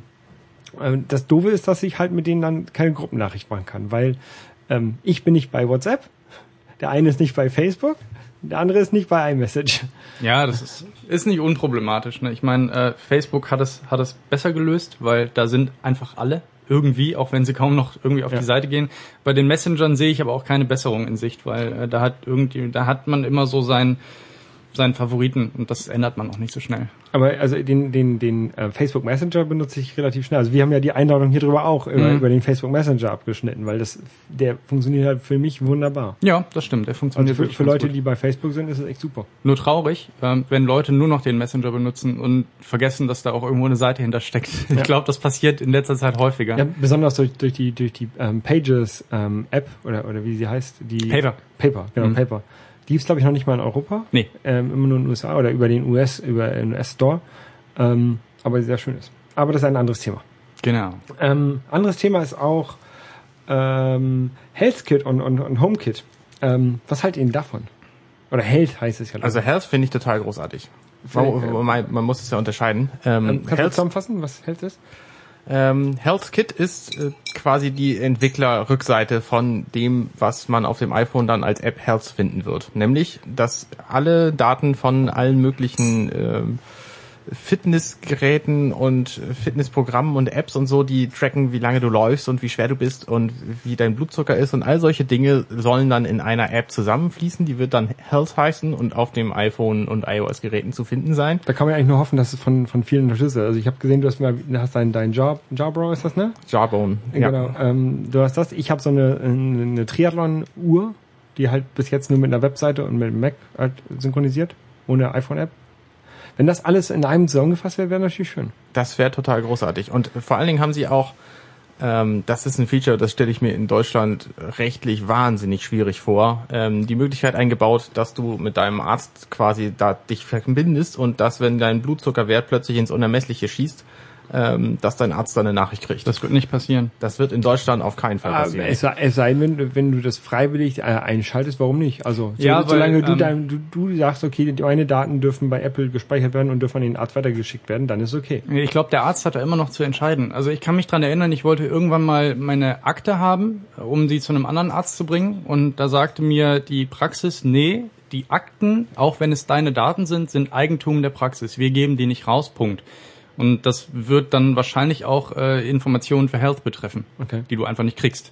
äh, das Doofe ist, dass ich halt mit denen dann keine Gruppennachricht machen kann, weil ähm, ich bin nicht bei WhatsApp, der eine ist nicht bei Facebook, der andere ist nicht bei iMessage. Ja, das ist, ist nicht unproblematisch. Ne? Ich meine, äh, Facebook hat es, hat es besser gelöst, weil da sind einfach alle irgendwie, auch wenn sie kaum noch irgendwie auf Ja. die Seite gehen. Bei den Messengern sehe ich aber auch keine Besserung in Sicht, weil äh, da hat irgendwie, da hat man immer so seinen seinen Favoriten und das ändert man auch nicht so schnell. Aber also den, den, den äh, Facebook Messenger benutze ich relativ schnell. Also wir haben ja die Einladung hier drüber auch über, Mhm. über den Facebook Messenger abgeschnitten, weil das der funktioniert halt für mich wunderbar. Ja, das stimmt. Der Also funktioniert für, wirklich für ganz Leute, gut. die bei Facebook sind, ist es echt super. Nur traurig, ähm, wenn Leute nur noch den Messenger benutzen und vergessen, dass da auch irgendwo eine Seite hintersteckt. Ich Ja. glaube, das passiert in letzter Zeit häufiger. Ja, besonders durch, durch die durch die ähm, Pages ähm, App oder oder wie sie heißt, die Paper. Paper, genau Mhm. Paper. Die gibt's glaube ich noch nicht mal in Europa. Nee. Ähm, immer nur in den USA oder über den US, über den US Store. Ähm, aber sehr schön ist. Aber das ist ein anderes Thema. Genau. Ähm, anderes Thema ist auch ähm, HealthKit und, und, und HomeKit. Ähm, was haltet ihr denn davon? Oder Health heißt es ja. Also Health finde ich total großartig. Man, man, man muss es ja unterscheiden. Ähm, ähm, kannst du Health, zusammenfassen, was Health ist? Ähm, HealthKit ist äh, quasi die Entwicklerrückseite von dem, was man auf dem iPhone dann als App Health finden wird. Nämlich, dass alle Daten von allen möglichen ähm, Fitnessgeräten und Fitnessprogrammen und Apps und so, die tracken, wie lange du läufst und wie schwer du bist und wie dein Blutzucker ist und all solche Dinge sollen dann in einer App zusammenfließen. Die wird dann Health heißen und auf dem iPhone und iOS-Geräten zu finden sein. Da kann man eigentlich nur hoffen, dass es von, von vielen unterstützt wird. Also ich habe gesehen, du hast mal, du hast dein, dein Job, Jawbrow ist das, ne? Jawbone. Ja. Genau. Ähm, du hast das. Ich habe so eine, eine, eine Triathlon-Uhr, die halt bis jetzt nur mit einer Webseite und mit dem Mac halt synchronisiert, ohne iPhone-App. Wenn das alles in einem zusammengefasst wäre, wäre natürlich schön. Das wäre total großartig. Und vor allen Dingen haben sie auch, ähm, das ist ein Feature, das stelle ich mir in Deutschland rechtlich wahnsinnig schwierig vor, ähm, die Möglichkeit eingebaut, dass du mit deinem Arzt quasi da dich verbindest und dass, wenn dein Blutzuckerwert plötzlich ins Unermessliche schießt, ähm, dass dein Arzt dann eine Nachricht kriegt. Das wird nicht passieren. Das wird in Deutschland auf keinen Fall Aber passieren. es, sei- es sei denn, wenn, wenn du das freiwillig äh, einschaltest, warum nicht? Also so, Ja, weil, solange du, ähm, dein, du, du sagst, okay, deine Daten dürfen bei Apple gespeichert werden und dürfen an den Arzt weitergeschickt werden, dann ist okay. Ich glaube, der Arzt hat da immer noch zu entscheiden. Also ich kann mich dran erinnern, ich wollte irgendwann mal meine Akte haben, um sie zu einem anderen Arzt zu bringen. Und da sagte mir die Praxis, nee, die Akten, auch wenn es deine Daten sind, sind Eigentum der Praxis. Wir geben die nicht raus, Punkt. Und das wird dann wahrscheinlich auch äh, Informationen für Health betreffen, Okay. die du einfach nicht kriegst.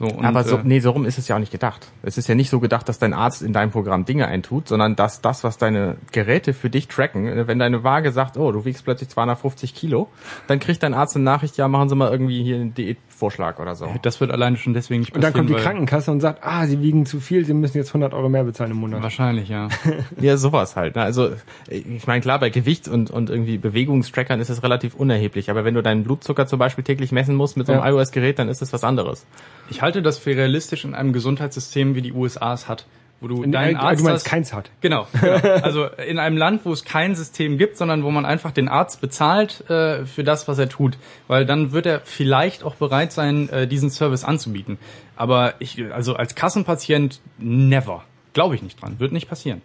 So, und, Aber so, äh, nee, so rum ist es ja auch nicht gedacht. Es ist ja nicht so gedacht, dass dein Arzt in deinem Programm Dinge eintut, sondern dass das, was deine Geräte für dich tracken, äh, wenn deine Waage sagt, oh, du wiegst plötzlich 250 Kilo, dann kriegt dein Arzt eine Nachricht, ja, machen Sie mal irgendwie hier einen Diätvorschlag oder so. das wird alleine schon deswegen nicht Und dann passieren. kommt die Krankenkasse und sagt, ah, sie wiegen zu viel, sie müssen jetzt 100 Euro mehr bezahlen im Monat. Wahrscheinlich, ja. Ja, sowas halt. Ne? Also ich meine, klar, bei Gewicht und, und irgendwie Bewegungstrackern ist es relativ unerheblich, aber wenn du deinen Blutzucker zum Beispiel täglich messen musst mit so einem Ja. iOS-Gerät, dann ist es was anderes. Ich halte das für realistisch in einem Gesundheitssystem, wie die USA es hat. Wo du In- deinen äh, Arzt du meinst hast, keins hat. Genau, genau. Also in einem Land, wo es kein System gibt, sondern wo man einfach den Arzt bezahlt äh, für das, was er tut. Weil dann wird er vielleicht auch bereit sein, äh, diesen Service anzubieten. Aber ich, also als Kassenpatient, never. Glaube ich nicht dran. Wird nicht passieren.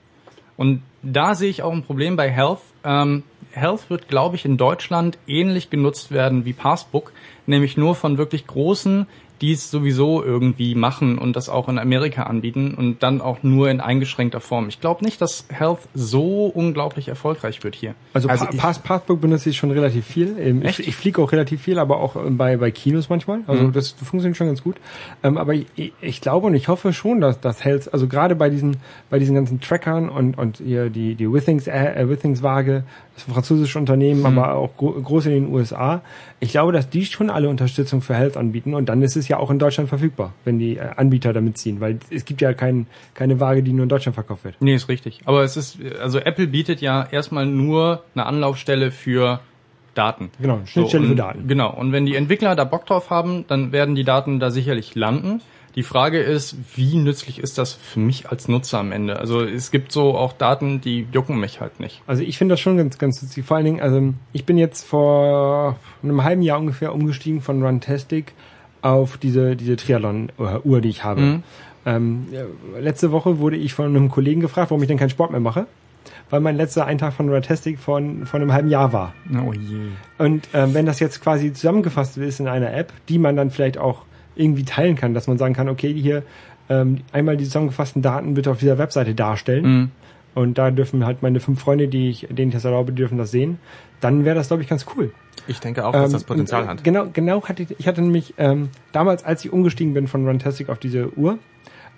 Und da sehe ich auch ein Problem bei Health. Ähm, Health wird, glaube ich, in Deutschland ähnlich genutzt werden wie Passbook, nämlich nur von wirklich großen, die es sowieso irgendwie machen und das auch in Amerika anbieten und dann auch nur in eingeschränkter Form. Ich glaube nicht, dass Health so unglaublich erfolgreich wird hier. Also, Also Pa- Passbook benutze ich schon relativ viel. Ähm, Echt? Ich, ich fliege auch relativ viel, aber auch ähm, bei, bei Kinos manchmal. Also Mhm. das funktioniert schon ganz gut. Ähm, aber ich, ich glaube und ich hoffe schon, dass das Health, also gerade bei diesen bei diesen ganzen Trackern und und hier die die Withings äh, Withings Waage, ist ein französisches Unternehmen, Mhm. aber auch gro groß in den USA. Ich glaube, dass die schon alle Unterstützung für Health anbieten und dann ist es ja auch in Deutschland verfügbar, wenn die äh, Anbieter damit ziehen, weil es gibt ja kein, keine Waage, die nur in Deutschland verkauft wird. Nee, ist richtig. Aber es ist, also Apple bietet ja erstmal nur eine Anlaufstelle für Daten. Genau, Schnittstelle und, für Daten. Genau. Und wenn die Entwickler da Bock drauf haben, dann werden die Daten da sicherlich landen. Die Frage ist, wie nützlich ist das für mich als Nutzer am Ende? Also es gibt so auch Daten, die jucken mich halt nicht. Also ich finde das schon ganz, ganz witzig. Vor allen Dingen, also ich bin jetzt vor einem halben Jahr ungefähr umgestiegen von Runtastic auf diese, diese Triathlon-Uhr, die ich habe. Mhm. Ähm, letzte Woche wurde ich von einem Kollegen gefragt, warum ich denn keinen Sport mehr mache, weil mein letzter Eintag von Runtastic von, von einem halben Jahr war. Oh je. Und ähm, wenn das jetzt quasi zusammengefasst ist in einer App, die man dann vielleicht auch irgendwie teilen kann, dass man sagen kann, okay, hier ähm, einmal die zusammengefassten Daten bitte auf dieser Webseite darstellen. Mhm. Und da dürfen halt meine fünf Freunde, die ich, denen ich das erlaube, die dürfen das sehen. Dann wäre das, glaube ich, ganz cool. Ich denke auch, dass Ähm, das Potenzial und, äh, hat. Genau, genau hatte ich, ich hatte nämlich ähm, damals, als ich umgestiegen bin von Runtastic auf diese Uhr,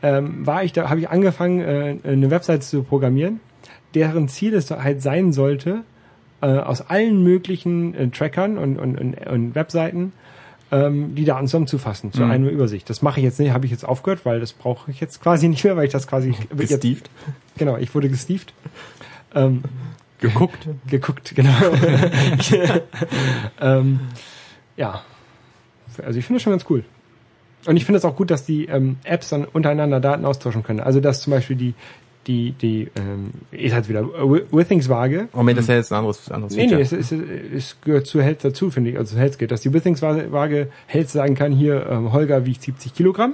ähm, war ich da, habe ich angefangen, äh, eine Website zu programmieren, deren Ziel es halt sein sollte, äh, aus allen möglichen äh, Trackern und, und, und, und Webseiten ähm, die Daten zusammenzufassen zu Mhm. einer Übersicht. Das mache ich jetzt nicht, habe ich jetzt aufgehört, weil das brauche ich jetzt quasi nicht mehr, weil ich das quasi jetzt, Gestieft. genau, ich wurde gestieft. Ähm, Geguckt. geguckt, genau. ähm, ja. Also ich finde das schon ganz cool. Und ich finde es auch gut, dass die ähm, Apps dann untereinander Daten austauschen können. Also dass zum Beispiel die die, die, ähm, ist halt wieder Wi- Withings-Waage. Moment, das ist ja jetzt ein anderes, anderes Nee, nee, Feature. es, es, es gehört zu Health dazu, finde ich, also zu Health geht, dass die Withings-Waage Health sagen kann, hier, ähm, Holger wiegt 70 Kilogramm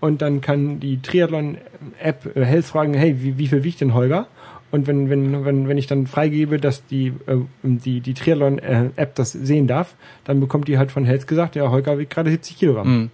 und dann kann die Triathlon-App äh, Health fragen, hey, wie, wie viel wiegt denn Holger? Und wenn, wenn, wenn, wenn ich dann freigebe, dass die, äh, die, die Triathlon-App das sehen darf, dann bekommt die halt von Health gesagt, ja, Holger wiegt gerade 70 Kilogramm. Mhm.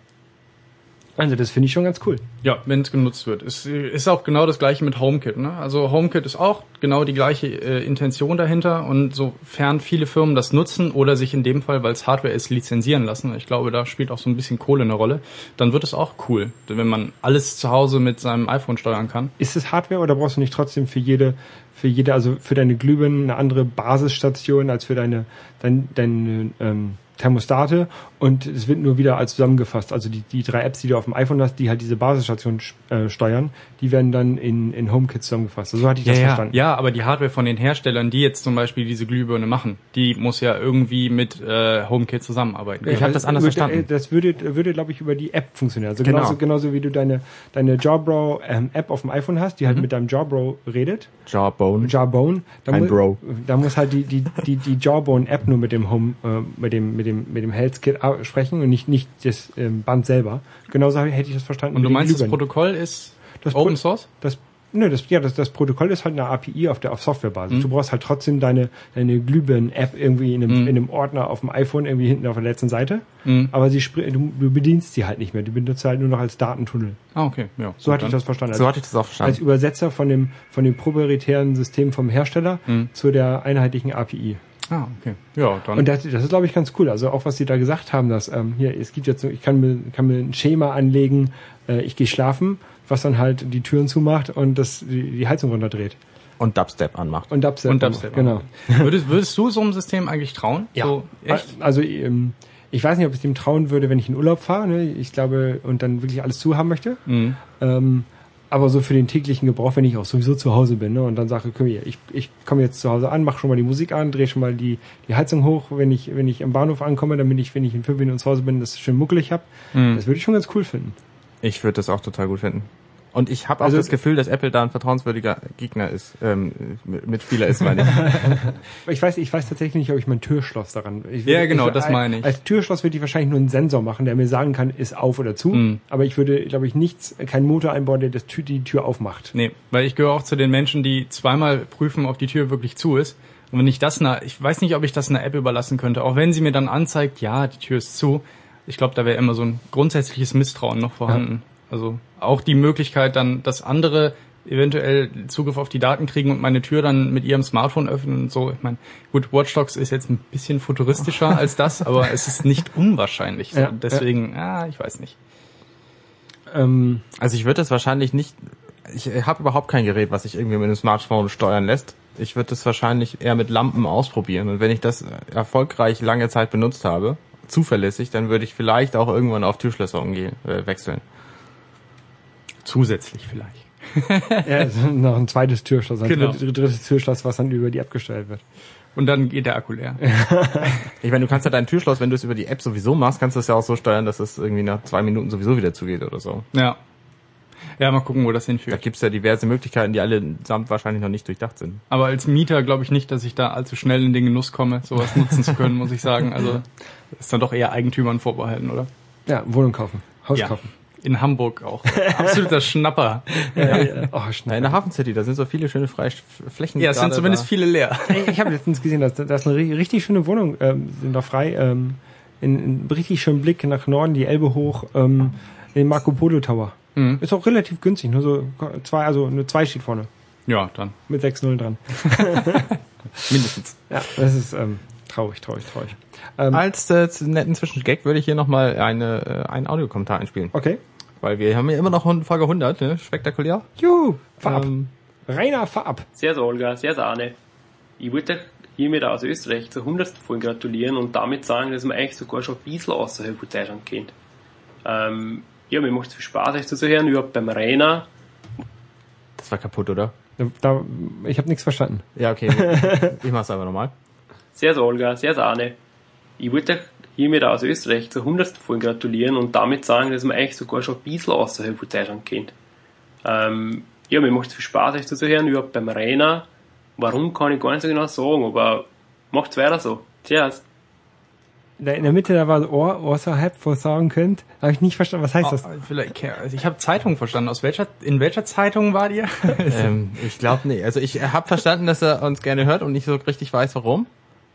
Also das finde ich schon ganz cool. Ja, wenn es genutzt wird. Es ist auch genau das gleiche mit HomeKit. Ne? Also HomeKit ist auch genau die gleiche äh, Intention dahinter und sofern viele Firmen das nutzen oder sich in dem Fall, weil es Hardware ist, lizenzieren lassen, ich glaube, da spielt auch so ein bisschen Kohle eine Rolle, dann wird es auch cool, wenn man alles zu Hause mit seinem iPhone steuern kann. Ist es Hardware oder brauchst du nicht trotzdem für jede, für jede, also für deine Glühbirnen eine andere Basisstation als für deine, dein, deine ähm, Thermostate und es wird nur wieder als zusammengefasst. Also die, die drei Apps, die du auf dem iPhone hast, die halt diese Basisstation äh, steuern, die werden dann in, in HomeKit zusammengefasst. Also so hatte ich das verstanden. ja, aber die Hardware von den Herstellern, die jetzt zum Beispiel diese Glühbirne machen, die muss ja irgendwie mit äh, HomeKit zusammenarbeiten. Ich hab das anders würde, verstanden. äh, Das würde, würde glaube ich, über die App funktionieren. Also Genau. genauso, genauso wie du deine, deine Jawbrow ähm, App auf dem iPhone hast, die halt Mhm. mit deinem Jawbrow redet. Jawbone. Jawbone. Da Kein mu- Bro. Da muss halt die, die, die, die Jawbone-App nur mit dem Home, äh, mit dem, mit dem, mit dem Health-Kit au- sprechen und nicht, nicht das ähm, Band selber. Genauso hätte ich das verstanden. Und du mit meinst, das Glühbirnen. Protokoll ist Das Open Pro- Source? Das, nö, das, ja, das, das Protokoll ist halt eine API auf der auf Softwarebasis. Mhm. Du brauchst halt trotzdem deine, deine Glühbirnen-App irgendwie in einem, Mhm. in einem Ordner auf dem iPhone irgendwie hinten auf der letzten Seite. Mhm. Aber sie du, du bedienst sie halt nicht mehr. Du benutzt sie halt nur noch als Datentunnel. Ah, okay. Ja, So hatte ich dann. das verstanden. So hatte ich das auch als verstanden. Übersetzer von dem, von dem proprietären System vom Hersteller Mhm. zu der einheitlichen API. Ah, okay. Ja, dann. Und das, das ist, glaube ich, ganz cool. Also auch was sie da gesagt haben, dass ähm, hier, es gibt jetzt, so- ich kann mir, kann mir ein Schema anlegen, äh, ich gehe schlafen, was dann halt die Türen zumacht und das die, die Heizung runterdreht. Und Dubstep anmacht. Und Dubstep. Und Dubstep. Genau. Würdest, würdest du so einem System eigentlich trauen? Ja. So, echt? Also ähm, ich weiß nicht, ob ich dem trauen würde, wenn ich in Urlaub fahre. Ne? Ich glaube, und dann wirklich alles zu haben möchte. Mhm. Ähm, aber so für den täglichen Gebrauch, wenn ich auch sowieso zu Hause bin ne, und dann sage, komm ich, ich komme jetzt zu Hause an, mache schon mal die Musik an, drehe schon mal die, die Heizung hoch, wenn ich, wenn ich am Bahnhof ankomme, damit ich, wenn ich in fünf Minuten zu Hause bin, das schön muckelig hab. Mhm. Das würde ich schon ganz cool finden. Ich würde das auch total gut finden. Und ich habe auch Also- das Gefühl, dass Apple da ein vertrauenswürdiger Gegner ist, ähm, Mitspieler ist, meine ich. Ich weiß, ich weiß tatsächlich nicht, ob ich mein Türschloss daran. Ich Ja, genau, ich, das meine ich. Als Türschloss würde ich wahrscheinlich nur einen Sensor machen, der mir sagen kann, ist auf oder zu. Mhm. Aber ich würde, glaube ich, nichts, keinen Motor einbauen, der das Tür, die Tür aufmacht. Nee, weil ich gehöre auch zu den Menschen, die zweimal prüfen, ob die Tür wirklich zu ist. Und wenn ich das einer, ich weiß nicht, ob ich das einer App überlassen könnte, auch wenn sie mir dann anzeigt, ja, die Tür ist zu. Ich glaube, da wäre immer so ein grundsätzliches Misstrauen noch vorhanden. Also auch die Möglichkeit dann, dass andere eventuell Zugriff auf die Daten kriegen und meine Tür dann mit ihrem Smartphone öffnen und so. Ich meine, gut, Watch Dogs ist jetzt ein bisschen futuristischer als das, aber es ist nicht unwahrscheinlich. Ja, Deswegen, ah, ich weiß nicht. Ähm, Also ich würde das wahrscheinlich nicht, ich habe überhaupt kein Gerät, was sich irgendwie mit dem Smartphone steuern lässt. Ich würde das wahrscheinlich eher mit Lampen ausprobieren. Und wenn ich das erfolgreich lange Zeit benutzt habe, zuverlässig, dann würde ich vielleicht auch irgendwann auf Türschlösser umgehen, äh, wechseln. Zusätzlich vielleicht. ja, also noch ein zweites Türschloss, ein Genau. drittes, drittes Türschloss, was dann über die App gestellt wird. Und dann geht der Akku leer. Ich meine, du kannst ja dein Türschloss, wenn du es über die App sowieso machst, kannst du es ja auch so steuern, dass es irgendwie nach zwei Minuten sowieso wieder zugeht oder so. Ja. Ja, mal gucken, wo das Da hinführt. gibt's ja diverse Möglichkeiten, die allesamt wahrscheinlich noch nicht durchdacht sind. Aber als Mieter glaube ich nicht, dass ich da allzu schnell in den Genuss komme, sowas nutzen zu können, muss ich sagen. Also ist dann doch eher Eigentümern vorbehalten, oder? Ja, Wohnung kaufen, Haus Ja. kaufen. In Hamburg auch. Absoluter Schnapper. Ja, ja. Oh, Na, schnell. in der Hafen City, da sind so viele schöne freie Flächen. Ja, es sind zumindest da. viele leer. Ich habe letztens gesehen, dass da ist eine ri- richtig schöne Wohnung, ähm, sind da frei, ähm, in, in richtig schönen Blick nach Norden, die Elbe hoch, ähm, den Marco Polo Tower. Mhm. Ist auch relativ günstig, nur so zwei, also nur zwei steht vorne, Ja, dann. mit 6-0 dran. Mindestens. Ja, das ist ähm, traurig, traurig, traurig. Ähm, Als äh, zu- netten Zwischengag würde ich hier nochmal eine, äh, einen Audiokommentar einspielen. okay. Weil wir haben ja immer noch Folge 100, ne? spektakulär. Juhu, fahr ab. Ähm, Rainer, fahr ab. Sehr Olga, sehr Arne. Ich wollte hiermit aus Österreich zur 100. Folge gratulieren und damit sagen, dass man eigentlich sogar schon ein bisschen außerhalb von Deutschland kennt. Ähm, ja, mir macht es viel Spaß, euch zuzuhören. Überhaupt beim Rainer. das war kaputt, oder? Da, da, ich habe nichts verstanden. Ja, okay. ich mach's einfach nochmal. Sehr Olga, sehr Arne. Ich wollte hiermit aus Österreich zur 100. Folge gratulieren und damit sagen, dass man eigentlich sogar schon ein bisschen außerhalb von Deutschland kennt. Ähm, ja, mir macht es viel Spaß, euch zuzuhören, überhaupt beim Rainer. Warum kann ich gar nicht so genau sagen, aber macht's weiter so. Cheers. In der Mitte, da war so Ohr, außerhalb, wo ihr sagen könnt. Habe ich nicht verstanden, was heißt das? Oh, vielleicht, also ich habe Zeitung verstanden. Aus welcher, in welcher Zeitung wart ihr? ähm, ich glaube nicht. Also ich habe verstanden, dass er uns gerne hört und nicht so richtig weiß, warum.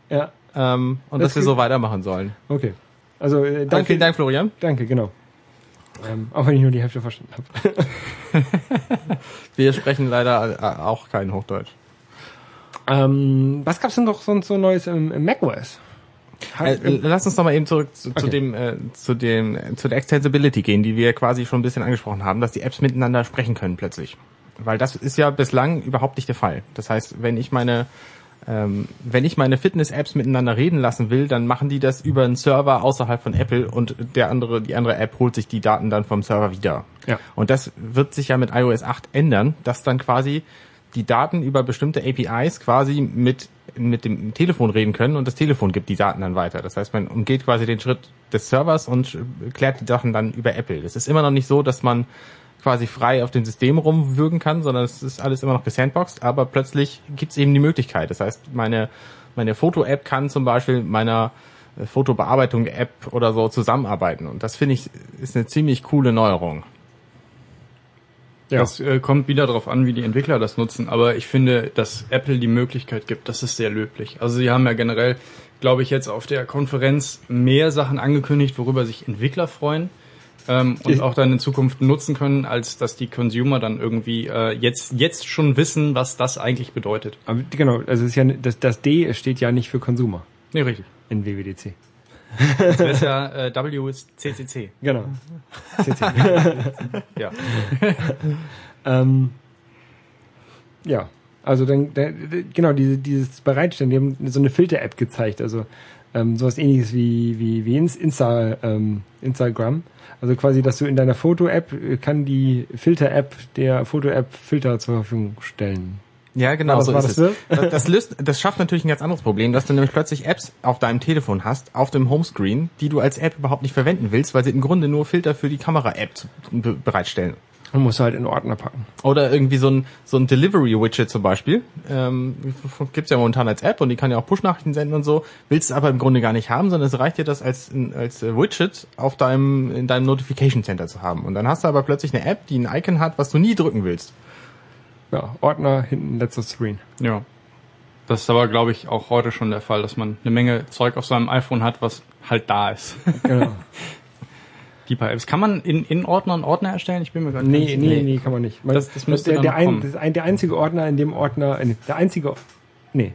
Ja, Ähm, und Das dass wir so weitermachen sollen. okay. Also, äh, Danke, danke, vielen Dank, Florian. danke, genau. Ähm, auch wenn ich nur die Hälfte verstanden habe. Wir sprechen leider äh, auch kein Hochdeutsch. ähm, was gab's denn noch sonst so Neues im, im macOS? Äh, lass uns noch mal eben zurück zu, zu Okay. dem, äh, zu dem, äh, zu der Extensibility gehen, die wir quasi schon ein bisschen angesprochen haben, dass die Apps miteinander sprechen können plötzlich. Weil das ist ja bislang überhaupt nicht der Fall. Das heißt, wenn ich meine, ähm, wenn ich meine Fitness-Apps miteinander reden lassen will, dann machen die das über einen Server außerhalb von Apple und der andere, die andere App holt sich die Daten dann vom Server wieder. Ja. Und das wird sich ja mit iOS 8 ändern, dass dann quasi die Daten über bestimmte APIs quasi mit mit dem Telefon reden können und das Telefon gibt die Daten dann weiter. Das heißt, man umgeht quasi den Schritt des Servers und klärt die Sachen dann über Apple. Es ist immer noch nicht so, dass man quasi frei auf dem System rumwürgen kann, sondern es ist alles immer noch gesandboxed, aber plötzlich gibt es eben die Möglichkeit. Das heißt, meine, meine Foto-App kann zum Beispiel meiner äh, Fotobearbeitung-App oder so zusammenarbeiten. Und das finde ich ist eine ziemlich coole Neuerung. Ja. Das äh, kommt wieder darauf an, wie die Entwickler das nutzen. Aber ich finde, dass Apple die Möglichkeit gibt, das ist sehr löblich. Also sie haben ja generell, glaube ich, jetzt auf der Konferenz mehr Sachen angekündigt, worüber sich Entwickler freuen ähm, und Ich- auch dann in Zukunft nutzen können, als dass die Consumer dann irgendwie äh, jetzt jetzt schon wissen, was das eigentlich bedeutet. Aber genau, also ist ja das, das D steht ja nicht für Consumer Nee, richtig. in WWDC. Das ist ja äh, WCCC. Genau. CC. Ja. ähm, ja, also dann, da, genau, diese, dieses Bereitstellen, die haben so eine Filter-App gezeigt, also ähm, sowas ähnliches wie, wie, wie Ins- Insta, ähm, Instagram. Also quasi, dass du in deiner Foto-App äh, kann die Filter-App der Foto-App Filter zur Verfügung stellen. Ja, genau das- so ist das es. Das, löst, das schafft natürlich ein ganz anderes Problem, dass du nämlich plötzlich Apps auf deinem Telefon hast, auf dem Homescreen, die du als App überhaupt nicht verwenden willst, weil sie im Grunde nur Filter für die Kamera-App bereitstellen. Man muss halt in Ordner packen. Oder irgendwie so ein, so ein Delivery-Widget zum Beispiel. Ähm, gibt's ja momentan als App und die kann ja auch Push-Nachrichten senden und so. Willst es aber im Grunde gar nicht haben, sondern es reicht dir das als, als Widget auf deinem, in deinem Notification Center zu haben. Und dann hast du aber plötzlich eine App, die ein Icon hat, was du nie drücken willst. Ja, Ordner, hinten letzter Screen. Ja. Das ist aber, glaube ich, auch heute schon der Fall, dass man eine Menge Zeug auf seinem iPhone hat, was halt da ist. Genau. Die paar Apps. Kann man in, in Ordner einen Ordner erstellen? Ich bin mir gerade Nee, nicht- nee, nee, kann man nicht. Man, Das- das müsste der, dann der, ein, kommen. das ein, der einzige Ordner, in dem Ordner, äh, der einzige, nee,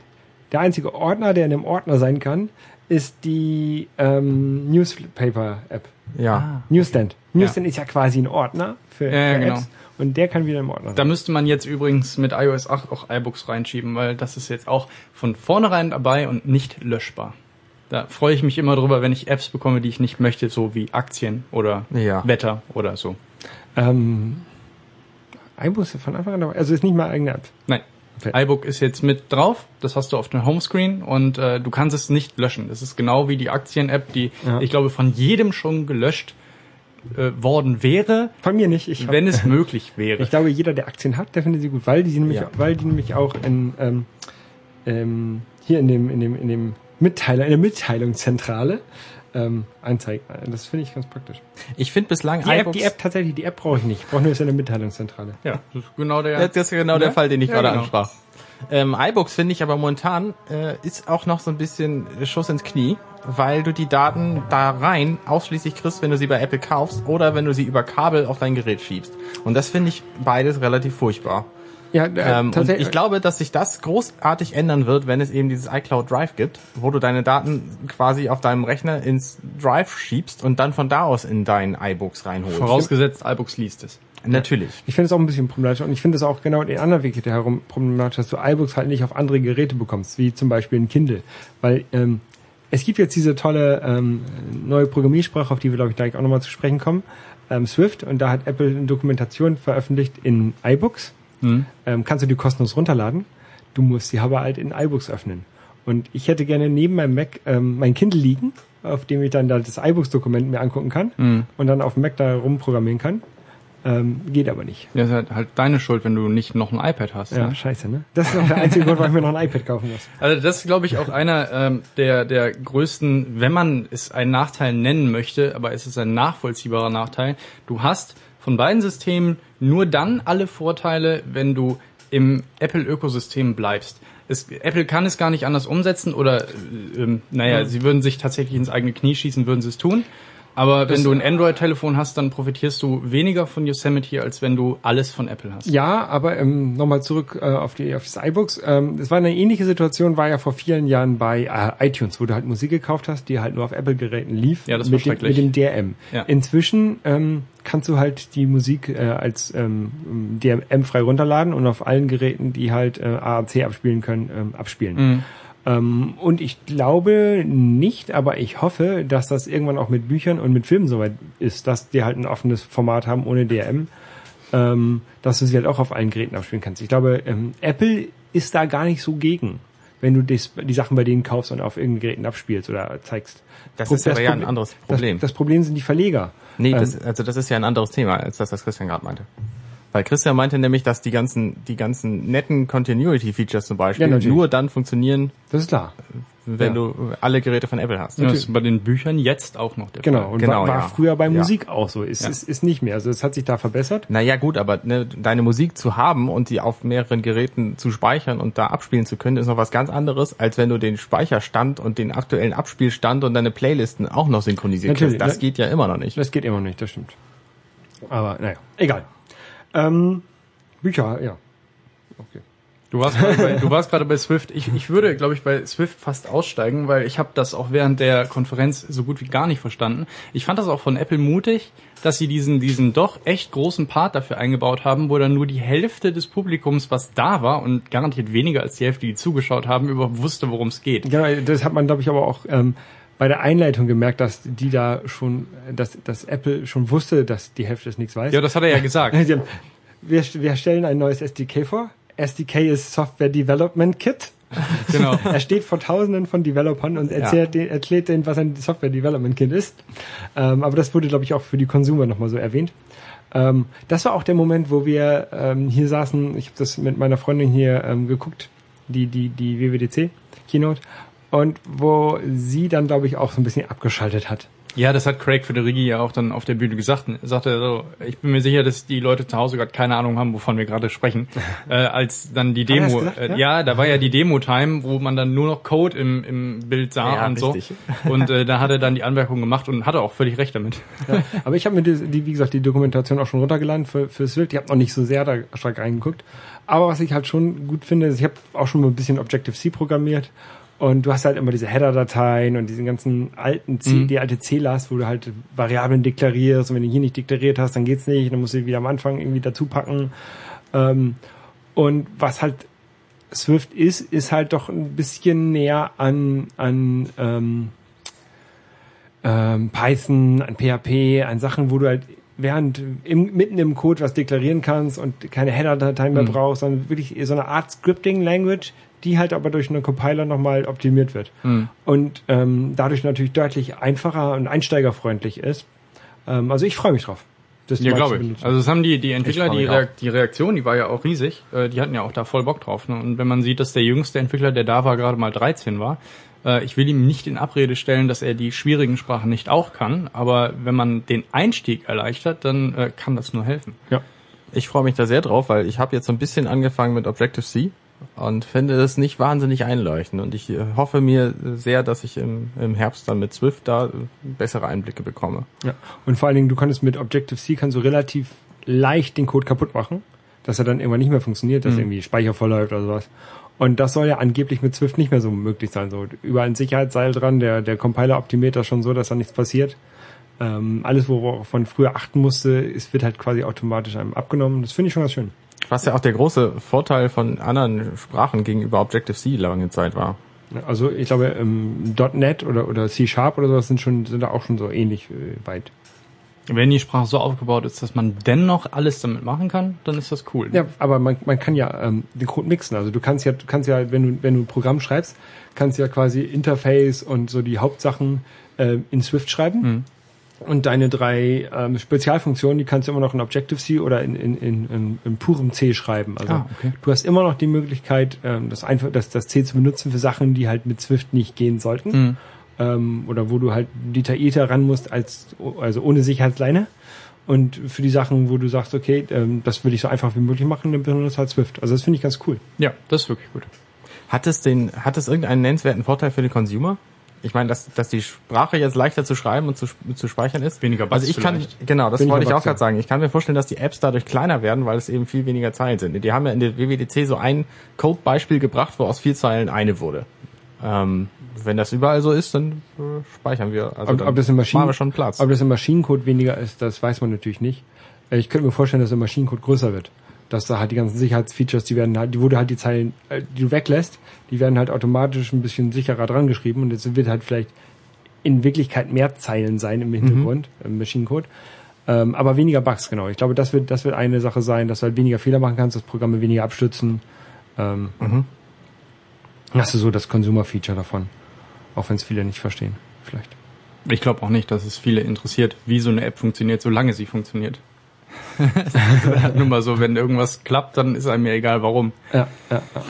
der einzige Ordner, der in dem Ordner sein kann, ist die ähm, Newspaper-App. Ja. Newsstand. Newsstand ist ja quasi ein Ordner für, Ja, ja, für genau. Apps und der kann wieder im Ordner Da sein. müsste man jetzt übrigens mit iOS 8 auch iBooks reinschieben, weil das ist jetzt auch von vornherein dabei und nicht löschbar. Da freue ich mich immer drüber, wenn ich Apps bekomme, die ich nicht möchte, so wie Aktien oder Ja. Wetter oder so. Ähm, iBooks ist von Anfang an dabei. Also ist nicht mal eigene App. Nein. Okay. iBook ist jetzt mit drauf, das hast du auf dem Homescreen und äh, du kannst es nicht löschen. Das ist genau wie die Aktien-App, die Ja. ich glaube von jedem schon gelöscht äh, worden wäre, Von mir nicht. Ich, hab, wenn es möglich wäre. ich glaube, jeder, der Aktien hat, der findet sie gut, weil die nämlich, Ja. weil die nämlich auch in, ähm, ähm, hier in dem, in dem, in dem Mitteiler, in der Mitteilungszentrale ähm, anzeigt. Das finde ich ganz praktisch. Ich finde bislang Die App, die App tatsächlich, die App brauche ich nicht. Ich brauche nur in der Mitteilungszentrale. ja, das ist genau der. Das ist genau der? Fall, den ich Ja, gerade genau. ansprach. Ähm, iBooks finde ich aber momentan äh, ist auch noch so ein bisschen Schuss ins Knie, weil du die Daten da rein ausschließlich kriegst, wenn du sie bei Apple kaufst oder wenn du sie über Kabel auf dein Gerät schiebst. Und das finde ich beides relativ furchtbar. Ja, äh, Ähm, und tatsächlich. ich glaube, dass sich das großartig ändern wird, wenn es eben dieses iCloud Drive gibt, wo du deine Daten quasi auf deinem Rechner ins Drive schiebst und dann von da aus in deinen iBooks reinholst. Vorausgesetzt, iBooks liest es. Natürlich. Ich finde es auch ein bisschen problematisch und ich finde es auch genau den anderen Weg herum problematisch, dass du iBooks halt nicht auf andere Geräte bekommst, wie zum Beispiel ein Kindle. Weil ähm, es gibt jetzt diese tolle ähm, neue Programmiersprache, auf die wir, glaube ich, gleich auch nochmal zu sprechen kommen, ähm, Swift. Und da hat Apple eine Dokumentation veröffentlicht in iBooks. Hm. Ähm, kannst du die kostenlos runterladen. Du musst sie aber halt in iBooks öffnen. Und ich hätte gerne neben meinem Mac ähm, mein Kindle liegen, auf dem ich dann da das iBooks-Dokument mir angucken kann Hm. und dann auf dem Mac da rumprogrammieren kann. Ähm, geht aber nicht. Das ist halt, halt deine Schuld, wenn du nicht noch ein iPad hast. Ja, Ne? scheiße, ne? Das ist auch der einzige Grund, warum ich mir noch ein iPad kaufen muss. Also das ist, glaube ich, auch einer ähm, der, der größten, wenn man es einen Nachteil nennen möchte, aber es ist ein nachvollziehbarer Nachteil. Du hast von beiden Systemen nur dann alle Vorteile, wenn du im Apple-Ökosystem bleibst. Es, Apple kann es gar nicht anders umsetzen oder, äh, ähm, naja, sie würden sich tatsächlich ins eigene Knie schießen, würden sie es tun. Aber wenn du ein Android-Telefon hast, dann profitierst du weniger von Yosemite, als wenn du alles von Apple hast. Ja, aber ähm, nochmal zurück äh, auf die auf das iBooks. Ähm, es war eine ähnliche Situation, war ja vor vielen Jahren bei äh, iTunes, wo du halt Musik gekauft hast, die halt nur auf Apple-Geräten lief. Ja, das war mit dem, schrecklich. mit dem DRM. Ja. Inzwischen ähm, kannst du halt die Musik äh, als ähm, DRM frei runterladen und auf allen Geräten, die halt äh, AAC abspielen können, ähm, abspielen. Mhm. Ähm, und ich glaube nicht, aber ich hoffe, dass das irgendwann auch mit Büchern und mit Filmen soweit ist, dass die halt ein offenes Format haben ohne DRM, ähm, dass du sie halt auch auf allen Geräten abspielen kannst. Ich glaube, ähm, Apple ist da gar nicht so gegen, wenn du die Sachen bei denen kaufst und auf irgendeinen Geräten abspielst oder zeigst. Das ist aber ja ein anderes Problem. Das, das Problem sind die Verleger. Nee, das, also das ist ja ein anderes Thema, als das, was Christian gerade meinte. Weil Christian meinte nämlich, dass die ganzen, die ganzen netten Continuity-Features zum Beispiel Ja, nur dann funktionieren, das ist klar. wenn Ja. du alle Geräte von Apple hast. Ja, das ist bei den Büchern jetzt auch noch der Genau. Fall. Und Genau, war, war ja. früher bei Ja. Musik auch so. Ist, Ja. ist, ist nicht mehr. Also es hat sich da verbessert. Naja gut, aber ne, deine Musik zu haben und die auf mehreren Geräten zu speichern und da abspielen zu können, ist noch was ganz anderes, als wenn du den Speicherstand und den aktuellen Abspielstand und deine Playlisten auch noch synchronisieren Natürlich, kannst. Das ne? geht ja immer noch nicht. Das geht immer nicht, das stimmt. Aber naja, egal. Ähm, Bücher, ja. Okay. Du warst gerade bei, du warst gerade bei Swift. Ich, ich würde, glaube ich, bei Swift fast aussteigen, weil ich habe das auch während der Konferenz so gut wie gar nicht verstanden. Ich fand das auch von Apple mutig, dass sie diesen diesen doch echt großen Part dafür eingebaut haben, wo dann nur die Hälfte des Publikums, was da war und garantiert weniger als die Hälfte, die zugeschaut haben, überhaupt wusste, worum es geht. Genau, das hat man, glaube ich, aber auch ähm, bei der Einleitung gemerkt, dass die da schon, dass, dass Apple schon wusste, dass die Hälfte des nichts weiß. Ja, das hat er ja gesagt. Haben, wir, wir stellen ein neues SDK vor. SDK ist Software Development Kit. Genau. Er steht vor Tausenden von Developern und erzählt, den, erklärt denen, was ein Software Development Kit ist. Ähm, aber das wurde, glaube ich, auch für die Consumer nochmal so erwähnt. Ähm, das war auch der Moment, wo wir ähm, hier saßen. Ich habe das mit meiner Freundin hier ähm, geguckt, die die die WWDC Keynote und wo sie dann, glaube ich, auch so ein bisschen abgeschaltet hat. Ja, das hat Craig Federighi ja auch dann auf der Bühne gesagt. Er sagte so, ich bin mir sicher, dass die Leute zu Hause gerade keine Ahnung haben, wovon wir gerade sprechen. äh, als dann die Demo, gesagt, äh, ja? ja? da war ja die Demo-Time, wo man dann nur noch Code im, im Bild sah Ja, und richtig. so. Und äh, da hat er dann die Anmerkung gemacht und hatte auch völlig recht damit. Ja, aber ich habe mir die, die, wie gesagt, die Dokumentation auch schon runtergeladen für, für Swift. Ich habe noch nicht so sehr da stark reingeguckt. Aber was ich halt schon gut finde, ist, ich habe auch schon mal ein bisschen Objective-C programmiert. Und du hast halt immer diese Header-Dateien und diesen ganzen alten C, Mhm. die alte C-Last, wo du halt Variablen deklarierst. Und wenn du hier nicht deklariert hast, dann geht's nicht. Dann musst du wieder am Anfang irgendwie dazu packen. Ähm, und was halt Swift ist, ist halt doch ein bisschen näher an, an ähm, ähm, Python, an PHP, an Sachen, wo du halt während im, mitten im Code was deklarieren kannst und keine Header-Dateien mehr Mhm. brauchst, sondern wirklich so eine Art Scripting-Language, die halt aber durch einen Compiler nochmal optimiert wird. Mhm. Und ähm, dadurch natürlich deutlich einfacher und einsteigerfreundlich ist. Ähm, also ich freue mich drauf. Das Ja, glaube ich. benutzen. Also es haben die, die Entwickler, die, mich Reak die Reaktion, die war ja auch riesig. Äh, die hatten ja auch da voll Bock drauf. Ne? Und wenn man sieht, dass der jüngste Entwickler, der da war, gerade mal 13 war, äh, ich will ihm nicht in Abrede stellen, dass er die schwierigen Sprachen nicht auch kann, aber wenn man den Einstieg erleichtert, dann äh, kann das nur helfen. ja. Ich freue mich da sehr drauf, weil ich habe jetzt so ein bisschen angefangen mit Objective-C und finde das nicht wahnsinnig einleuchtend. Und ich äh, hoffe mir sehr, dass ich im, im Herbst dann mit Swift da äh, bessere Einblicke bekomme. Ja. Und vor allen Dingen, du kannst mit Objective-C kannst du relativ leicht den Code kaputt machen, dass er dann irgendwann nicht mehr funktioniert, dass Mhm. irgendwie Speicher vollläuft oder sowas. Und das soll ja angeblich mit Swift nicht mehr so möglich sein. So überall ein Sicherheitsseil dran, der, der Compiler optimiert das schon so, dass da nichts passiert. Ähm, alles, worauf man früher achten musste, ist, wird halt quasi automatisch einem abgenommen. Das finde ich schon ganz schön. Was ja auch der große Vorteil von anderen Sprachen gegenüber Objective-C lange Zeit war. Also ich glaube, ähm, .NET oder, oder C-Sharp oder sowas sind schon, sind da auch schon so ähnlich äh, weit. Wenn die Sprache so aufgebaut ist, dass man dennoch alles damit machen kann, dann ist das cool. Ja, aber man, man kann ja ähm, den Code mixen. Also du kannst ja, du kannst ja, wenn du, wenn du ein Programm schreibst, kannst du ja quasi Interface und so die Hauptsachen äh, in Swift schreiben. Mhm. Und deine drei ähm, Spezialfunktionen, die kannst du immer noch in Objective-C oder in, in, in, in, in purem C schreiben. Also Ah, okay. du hast immer noch die Möglichkeit, ähm, das, einfach, das, das C zu benutzen für Sachen, die halt mit Swift nicht gehen sollten. Mhm. Ähm, oder wo du halt detaillierter ran musst, als also ohne Sicherheitsleine. Und für die Sachen, wo du sagst, okay, ähm, das will ich so einfach wie möglich machen, dann benutzt halt Swift. Also das finde ich ganz cool. Ja, das ist wirklich gut. Hat es den, hat es irgendeinen nennenswerten Vorteil für den Consumer? Ich meine, dass, dass die Sprache jetzt leichter zu schreiben und zu, zu speichern ist. Weniger Bugs Also ich kann, vielleicht. genau, das Weniger wollte ich auch Bugs, gerade sagen. Ich kann mir vorstellen, dass die Apps dadurch kleiner werden, weil es eben viel weniger Zeilen sind. Die haben ja in der WWDC so ein Code-Beispiel gebracht, wo aus vier Zeilen eine wurde. Ähm, wenn das überall so ist, dann äh, speichern wir. Also Ob, dann ob das im Maschinen, wir schon Platz. Ob das im Maschinencode weniger ist, das weiß man natürlich nicht. Äh, Ich könnte mir vorstellen, dass im Maschinencode größer wird. Dass da halt die ganzen Sicherheitsfeatures, die werden halt, die du halt die Zeilen, äh, die du weglässt, die werden halt automatisch ein bisschen sicherer dran geschrieben und jetzt wird halt vielleicht in Wirklichkeit mehr Zeilen sein im Hintergrund, im Maschinencode. Ähm, aber weniger Bugs, genau. Ich glaube, das wird, das wird eine Sache sein, dass du halt weniger Fehler machen kannst, dass Programme weniger abstürzen. Ähm, Das ist so das Consumer-Feature davon. Auch wenn es viele nicht verstehen, vielleicht. Ich glaube auch nicht, dass es viele interessiert, wie so eine App funktioniert, solange sie funktioniert. Nur mal so, wenn irgendwas klappt, dann ist einem mir egal warum. Ja, ja, ja.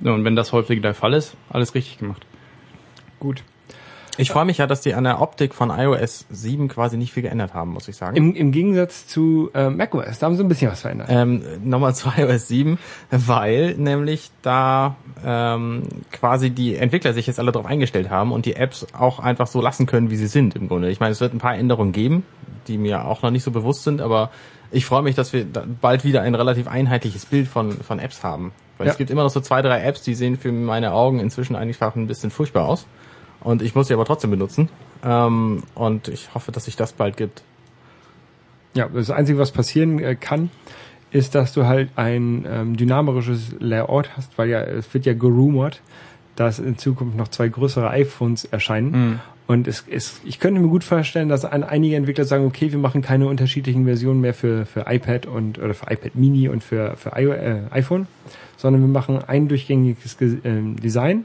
Ja, Und wenn das häufig der Fall ist, alles richtig gemacht. Gut. Ich freue mich ja, dass die an der Optik von iOS 7 quasi nicht viel geändert haben, muss ich sagen. Im, Im Gegensatz zu äh, macOS, da haben sie ein bisschen was verändert. Ähm, Nochmal zu iOS 7, weil nämlich da ähm, quasi die Entwickler sich jetzt alle darauf eingestellt haben und die Apps auch einfach so lassen können, wie sie sind im Grunde. Ich meine, es wird ein paar Änderungen geben, die mir auch noch nicht so bewusst sind, aber ich freue mich, dass wir bald wieder ein relativ einheitliches Bild von, von Apps haben. Weil Ja. es gibt immer noch so zwei, drei Apps, die sehen für meine Augen inzwischen einfach ein bisschen furchtbar aus. Und ich muss sie aber trotzdem benutzen. Ähm, und ich hoffe, dass sich das bald gibt. Ja, das Einzige, was passieren äh, kann, ist, dass du halt ein ähm, dynamisches Layout hast, weil ja, es wird ja gerumort, dass in Zukunft noch zwei größere iPhones erscheinen. Und es, es, ich könnte mir gut vorstellen, dass an einige Entwickler sagen, okay, wir machen keine unterschiedlichen Versionen mehr für, für iPad und oder für iPad Mini und für, für I, äh, iPhone, sondern wir machen ein durchgängiges Ge- ähm, Design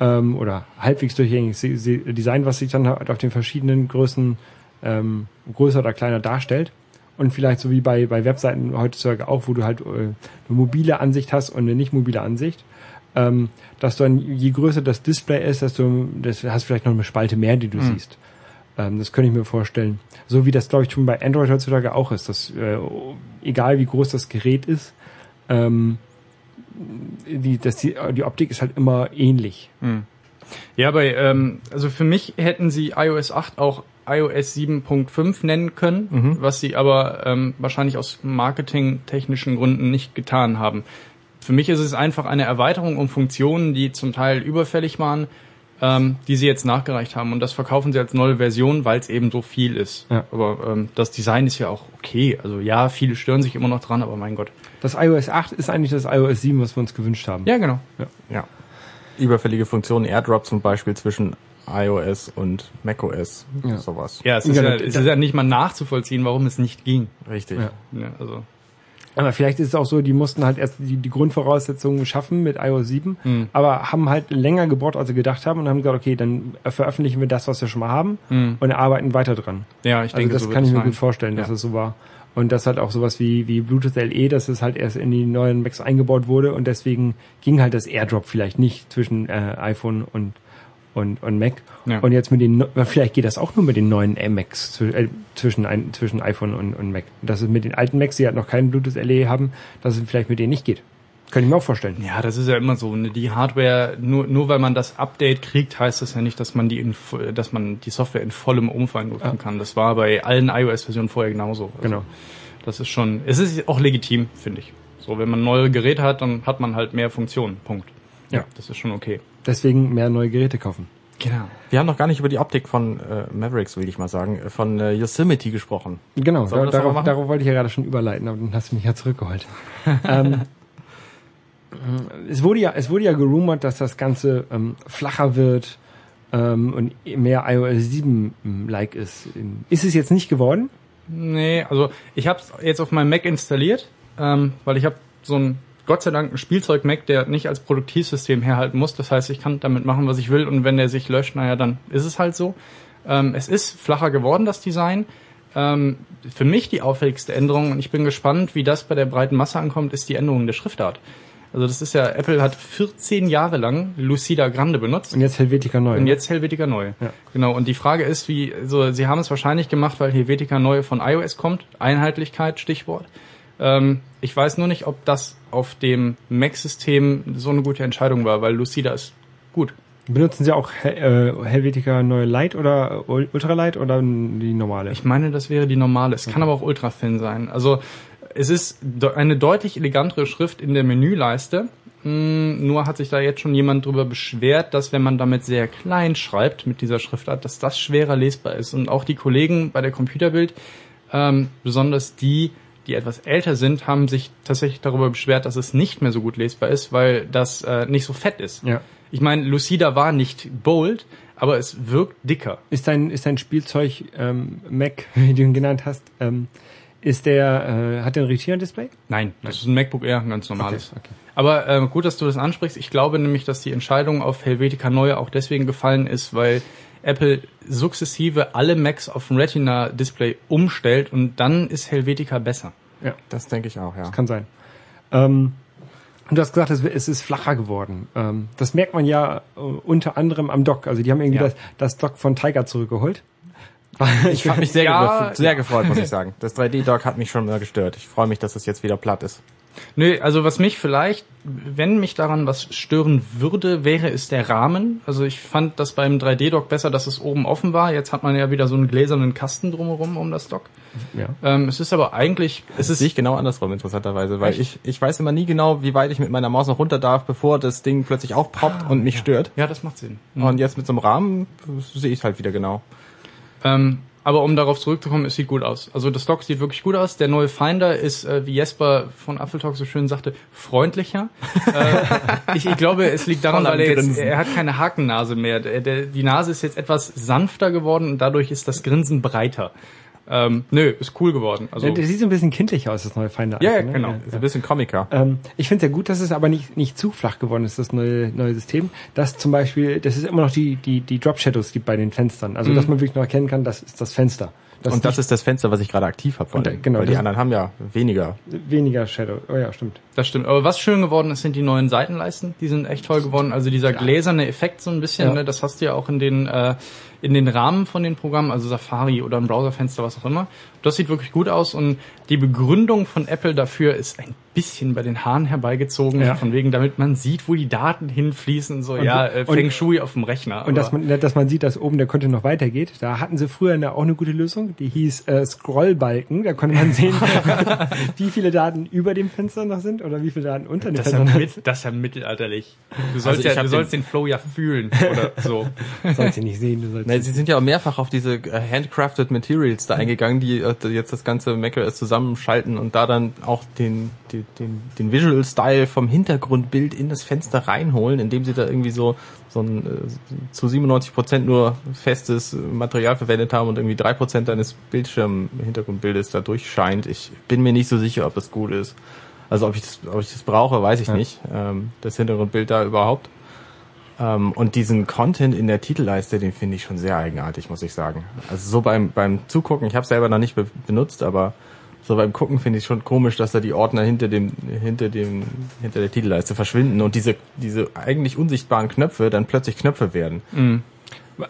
ähm, oder halbwegs durchgängiges Design, was sich dann halt auf den verschiedenen Größen ähm, größer oder kleiner darstellt. Und vielleicht so wie bei, bei Webseiten heutzutage auch, wo du halt äh, eine mobile Ansicht hast und eine nicht mobile Ansicht, ähm, dass du dann, je größer das Display ist, desto das hast vielleicht noch eine Spalte mehr, die du siehst. Ähm, das könnte ich mir vorstellen. So wie das, glaube ich, schon bei Android heutzutage auch ist, dass äh, egal wie groß das Gerät ist, ähm, die, dass die, die Optik ist halt immer ähnlich. Ja, bei, ähm, also für mich hätten sie iOS 8 auch iOS 7.5 nennen können, was sie aber ähm, wahrscheinlich aus marketingtechnischen Gründen nicht getan haben. Für mich ist es einfach eine Erweiterung um Funktionen, die zum Teil überfällig waren, ähm, die sie jetzt nachgereicht haben. Und das verkaufen sie als neue Version, weil es eben so viel ist. Ja. Aber ähm, das Design ist ja auch okay. Also ja, viele stören sich immer noch dran, aber mein Gott. Das iOS 8 ist eigentlich das iOS 7, was wir uns gewünscht haben. Ja, genau. Ja. Überfällige Funktionen, Airdrop zum Beispiel zwischen iOS und macOS, Ja. sowas. Ja, es ist Ja, ja, es ist ja nicht mal nachzuvollziehen, warum es nicht ging. Richtig. Ja. Ja, also Aber vielleicht ist es auch so, die mussten halt erst die, die Grundvoraussetzungen schaffen mit iOS 7, Mhm. aber haben halt länger gebraucht, als sie gedacht haben und haben gesagt, okay, dann veröffentlichen wir das, was wir schon mal haben und arbeiten weiter dran. ja, ich Also denke, das so kann ich mir sein. gut vorstellen, dass Ja. es so war. Und das halt auch sowas wie, wie Bluetooth LE, dass es halt erst in die neuen Macs eingebaut wurde und deswegen ging halt das AirDrop vielleicht nicht zwischen äh, iPhone und und, und Mac. Ja. Und jetzt mit den, vielleicht geht das auch nur mit den neuen Macs äh, zwischen, ein, zwischen iPhone und, und Mac. Dass es mit den alten Macs, die halt noch keinen Bluetooth LE haben, dass es vielleicht mit denen nicht geht. Könnte ich mir auch vorstellen. Ja, das ist ja immer so. Ne? Die Hardware, nur, nur weil man das Update kriegt, heißt das ja nicht, dass man die, in, dass man die Software in vollem Umfang nutzen kann. Das war bei allen iOS-Versionen vorher genauso. Also Genau. Das ist schon, es ist auch legitim, finde ich. So, wenn man neue Geräte hat, dann hat man halt mehr Funktionen. Punkt. Ja. Das ist schon okay. Deswegen mehr neue Geräte kaufen. Genau. Wir haben noch gar nicht über die Optik von äh, Mavericks, will ich mal sagen, äh, von äh, Yosemite gesprochen. Genau, da, darauf, darauf wollte ich ja gerade schon überleiten, aber dann hast du mich ja zurückgeholt. ähm, es wurde ja, es wurde ja gerumort, dass das Ganze ähm, flacher wird ähm, und mehr iOS 7 like ist. Ist es jetzt nicht geworden? Nee, also ich habe es jetzt auf meinem Mac installiert, ähm, weil ich habe so ein Gott sei Dank ein Spielzeug-Mac, der nicht als Produktivsystem herhalten muss. Das heißt, ich kann damit machen, was ich will und wenn der sich löscht, naja, dann ist es halt so. Ähm, es ist flacher geworden, das Design. Ähm, für mich die auffälligste Änderung, und ich bin gespannt, wie das bei der breiten Masse ankommt, ist die Änderung der Schriftart. Also das ist ja, Apple hat 14 Jahre lang Lucida Grande benutzt. Und jetzt Helvetica neu. Und jetzt Helvetica Neu. Ja. Genau. Und die Frage ist, wie, also sie haben es wahrscheinlich gemacht, weil Helvetica Neu von iOS kommt. Einheitlichkeit, Stichwort. Ähm, ich weiß nur nicht, ob das auf dem Mac-System so eine gute Entscheidung war, weil Lucida ist gut. Benutzen Sie auch äh, Helvetica neue Light oder Ul- Ultralight oder die normale? Ich meine, das wäre die normale. Es kann aber auch ultra thin sein. Also es ist eine deutlich elegantere Schrift in der Menüleiste. Hm, nur hat sich da jetzt schon jemand drüber beschwert, dass wenn man damit sehr klein schreibt mit dieser Schriftart, dass das schwerer lesbar ist. Und auch die Kollegen bei der Computerbild, ähm, besonders die, die etwas älter sind, haben sich tatsächlich darüber beschwert, dass es nicht mehr so gut lesbar ist, weil das äh, nicht so fett ist. Ja. Ich meine, Lucida war nicht bold, aber es wirkt dicker. Ist dein, ist dein Spielzeug ähm, Mac, wie du ihn genannt hast, ähm, ist der, äh, hat der ein Retina-Display? Nein, das ist ein MacBook Air, ein ganz normales. Okay, okay. Aber äh, gut, dass du das ansprichst. Ich glaube nämlich, dass die Entscheidung auf Helvetica Neue auch deswegen gefallen ist, weil Apple sukzessive alle Macs auf ein Retina-Display umstellt und dann ist Helvetica besser. Ja, Das denke ich auch, ja. kann sein. Ähm, und du hast gesagt, es, es ist flacher geworden. Ähm, das merkt man ja äh, unter anderem am Dock. Also die haben irgendwie Ja. das, das Dock von Tiger zurückgeholt. Ich habe mich sehr, Ja, gefreut, sehr gefreut, muss ich sagen. Das 3D-Dock hat mich schon mal gestört. Ich freue mich, dass es jetzt wieder platt ist. Nö, also was mich vielleicht, wenn mich daran was stören würde, wäre es der Rahmen. Also ich fand das beim 3D-Dock besser, dass es oben offen war. Jetzt hat man ja wieder so einen gläsernen Kasten drumherum um das Dock. Ja. Ähm, es ist aber eigentlich, es Das ist sehe ich genau andersrum, interessanterweise, weil Echt? ich, ich weiß immer nie genau, wie weit ich mit meiner Maus noch runter darf, bevor das Ding plötzlich aufpoppt und mich stört. ja, das macht Sinn. Und jetzt mit so einem Rahmen sehe ich halt wieder genau. Ähm, aber um darauf zurückzukommen, es sieht gut aus. Also das Dock sieht wirklich gut aus. Der neue Finder ist, äh, wie Jesper von Apfeltalk so schön sagte, freundlicher. äh, ich, ich glaube, es liegt daran, weil er, jetzt, er hat keine Hakennase mehr. Der, der, die Nase ist jetzt etwas sanfter geworden und dadurch ist das Grinsen breiter. Ähm, nö, ist cool geworden. Also der sieht so ein bisschen kindlich aus, das neue Finder. Ja, ja, ne? genau. Ist ein bisschen Comiker. Ähm, ich finde es ja gut, dass es aber nicht, nicht zu flach geworden ist, das neue, neue System. Dass zum Beispiel, dass es immer noch die, die, die Drop Shadows gibt bei den Fenstern. Also, dass man wirklich noch erkennen kann, das ist das Fenster. Das und das ist das Fenster, was ich gerade aktiv habe. Und, äh, genau, weil die das- anderen haben ja weniger. weniger Shadow. Oh ja, stimmt. Das stimmt. Aber was schön geworden ist, sind die neuen Seitenleisten. Die sind echt toll geworden. Also dieser gläserne Effekt so ein bisschen, Ja. ne, das hast du ja auch in den äh, in den Rahmen von den Programmen, also Safari oder ein Browserfenster, was auch immer. Das sieht wirklich gut aus und die Begründung von Apple dafür ist ein bisschen bei den Haaren herbeigezogen, Ja. von wegen, damit man sieht, wo die Daten hinfließen, so ja, äh, und- Feng Shui auf dem Rechner. Und dass man, dass man sieht, dass oben der Content noch weitergeht. Da hatten sie früher eine, auch eine gute Lösung. Die hieß äh, Scrollbalken. Da konnte man sehen, wie viele Daten über dem Fenster noch sind oder wie viele Daten unter dem das Fenster mit, das ist ja mittelalterlich. Du sollst, ich ja, du den- sollst den Flow ja fühlen oder so. sind. Sollst du nicht sehen. Du sollst Ne, sie sind ja auch mehrfach auf diese äh, handcrafted Materials da eingegangen, die äh, jetzt das ganze macOS zusammenschalten und da dann auch den, den, den, Visual Style vom Hintergrundbild in das Fenster reinholen, indem sie da irgendwie so so ein äh, zu 97 Prozent nur festes äh, Material verwendet haben und irgendwie drei Prozent deines Bildschirm-Hintergrundbildes da durchscheint. Ich bin mir nicht so sicher, ob das gut ist. Also ob ich das, ob ich das brauche, weiß ich Ja. nicht. Ähm, das Hintergrundbild da überhaupt. Ähm, und diesen Content in der Titelleiste, den finde ich schon sehr eigenartig, muss ich sagen. Also so beim, beim Zugucken, ich habe selber noch nicht be benutzt, aber so beim Gucken finde ich schon komisch, dass da die Ordner hinter dem, hinter dem, hinter der Titelleiste verschwinden und diese, diese eigentlich unsichtbaren Knöpfe dann plötzlich Knöpfe werden. Äh,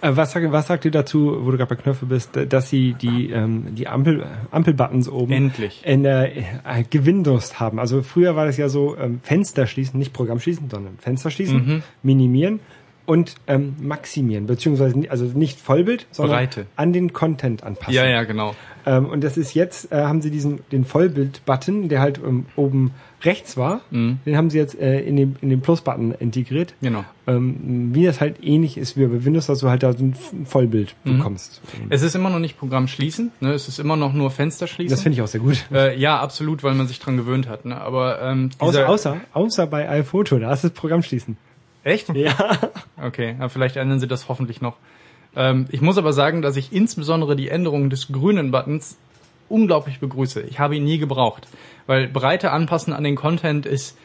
Was, sag, was sagt ihr dazu, wo du gerade bei Knöpfe bist, äh, dass sie die, ähm, die Ampel, Ampelbuttons oben Endlich. in der äh, Gewinndurst haben? Also früher war das ja so, ähm, Fenster schließen, nicht Programm schließen, sondern Fenster schließen, Mhm. minimieren und ähm, maximieren, beziehungsweise also nicht Vollbild, sondern Breite. an den Content anpassen. Ja, ja, genau. Ähm, und das ist jetzt, äh, haben sie diesen den Vollbild-Button, der halt ähm, oben rechts war, Mhm. den haben sie jetzt äh, in den, in den Plus-Button integriert. Genau. Ähm, wie das halt ähnlich ist wie bei Windows, dass du halt da so ein Vollbild Mhm. bekommst. Es ist immer noch nicht Programm schließen, ne? es ist immer noch nur Fenster schließen. Das finde ich auch sehr gut. Äh, ja, absolut, weil man sich dran gewöhnt hat. Ne? Aber ähm, Außer, außer, außer bei iPhoto, da ist das Programm schließen. echt? Ja. Okay, ja, vielleicht ändern sie das hoffentlich noch. Ähm, ich muss aber sagen, dass ich insbesondere die Änderung des grünen Buttons unglaublich begrüße. Ich habe ihn nie gebraucht, weil Breite anpassen an den Content ist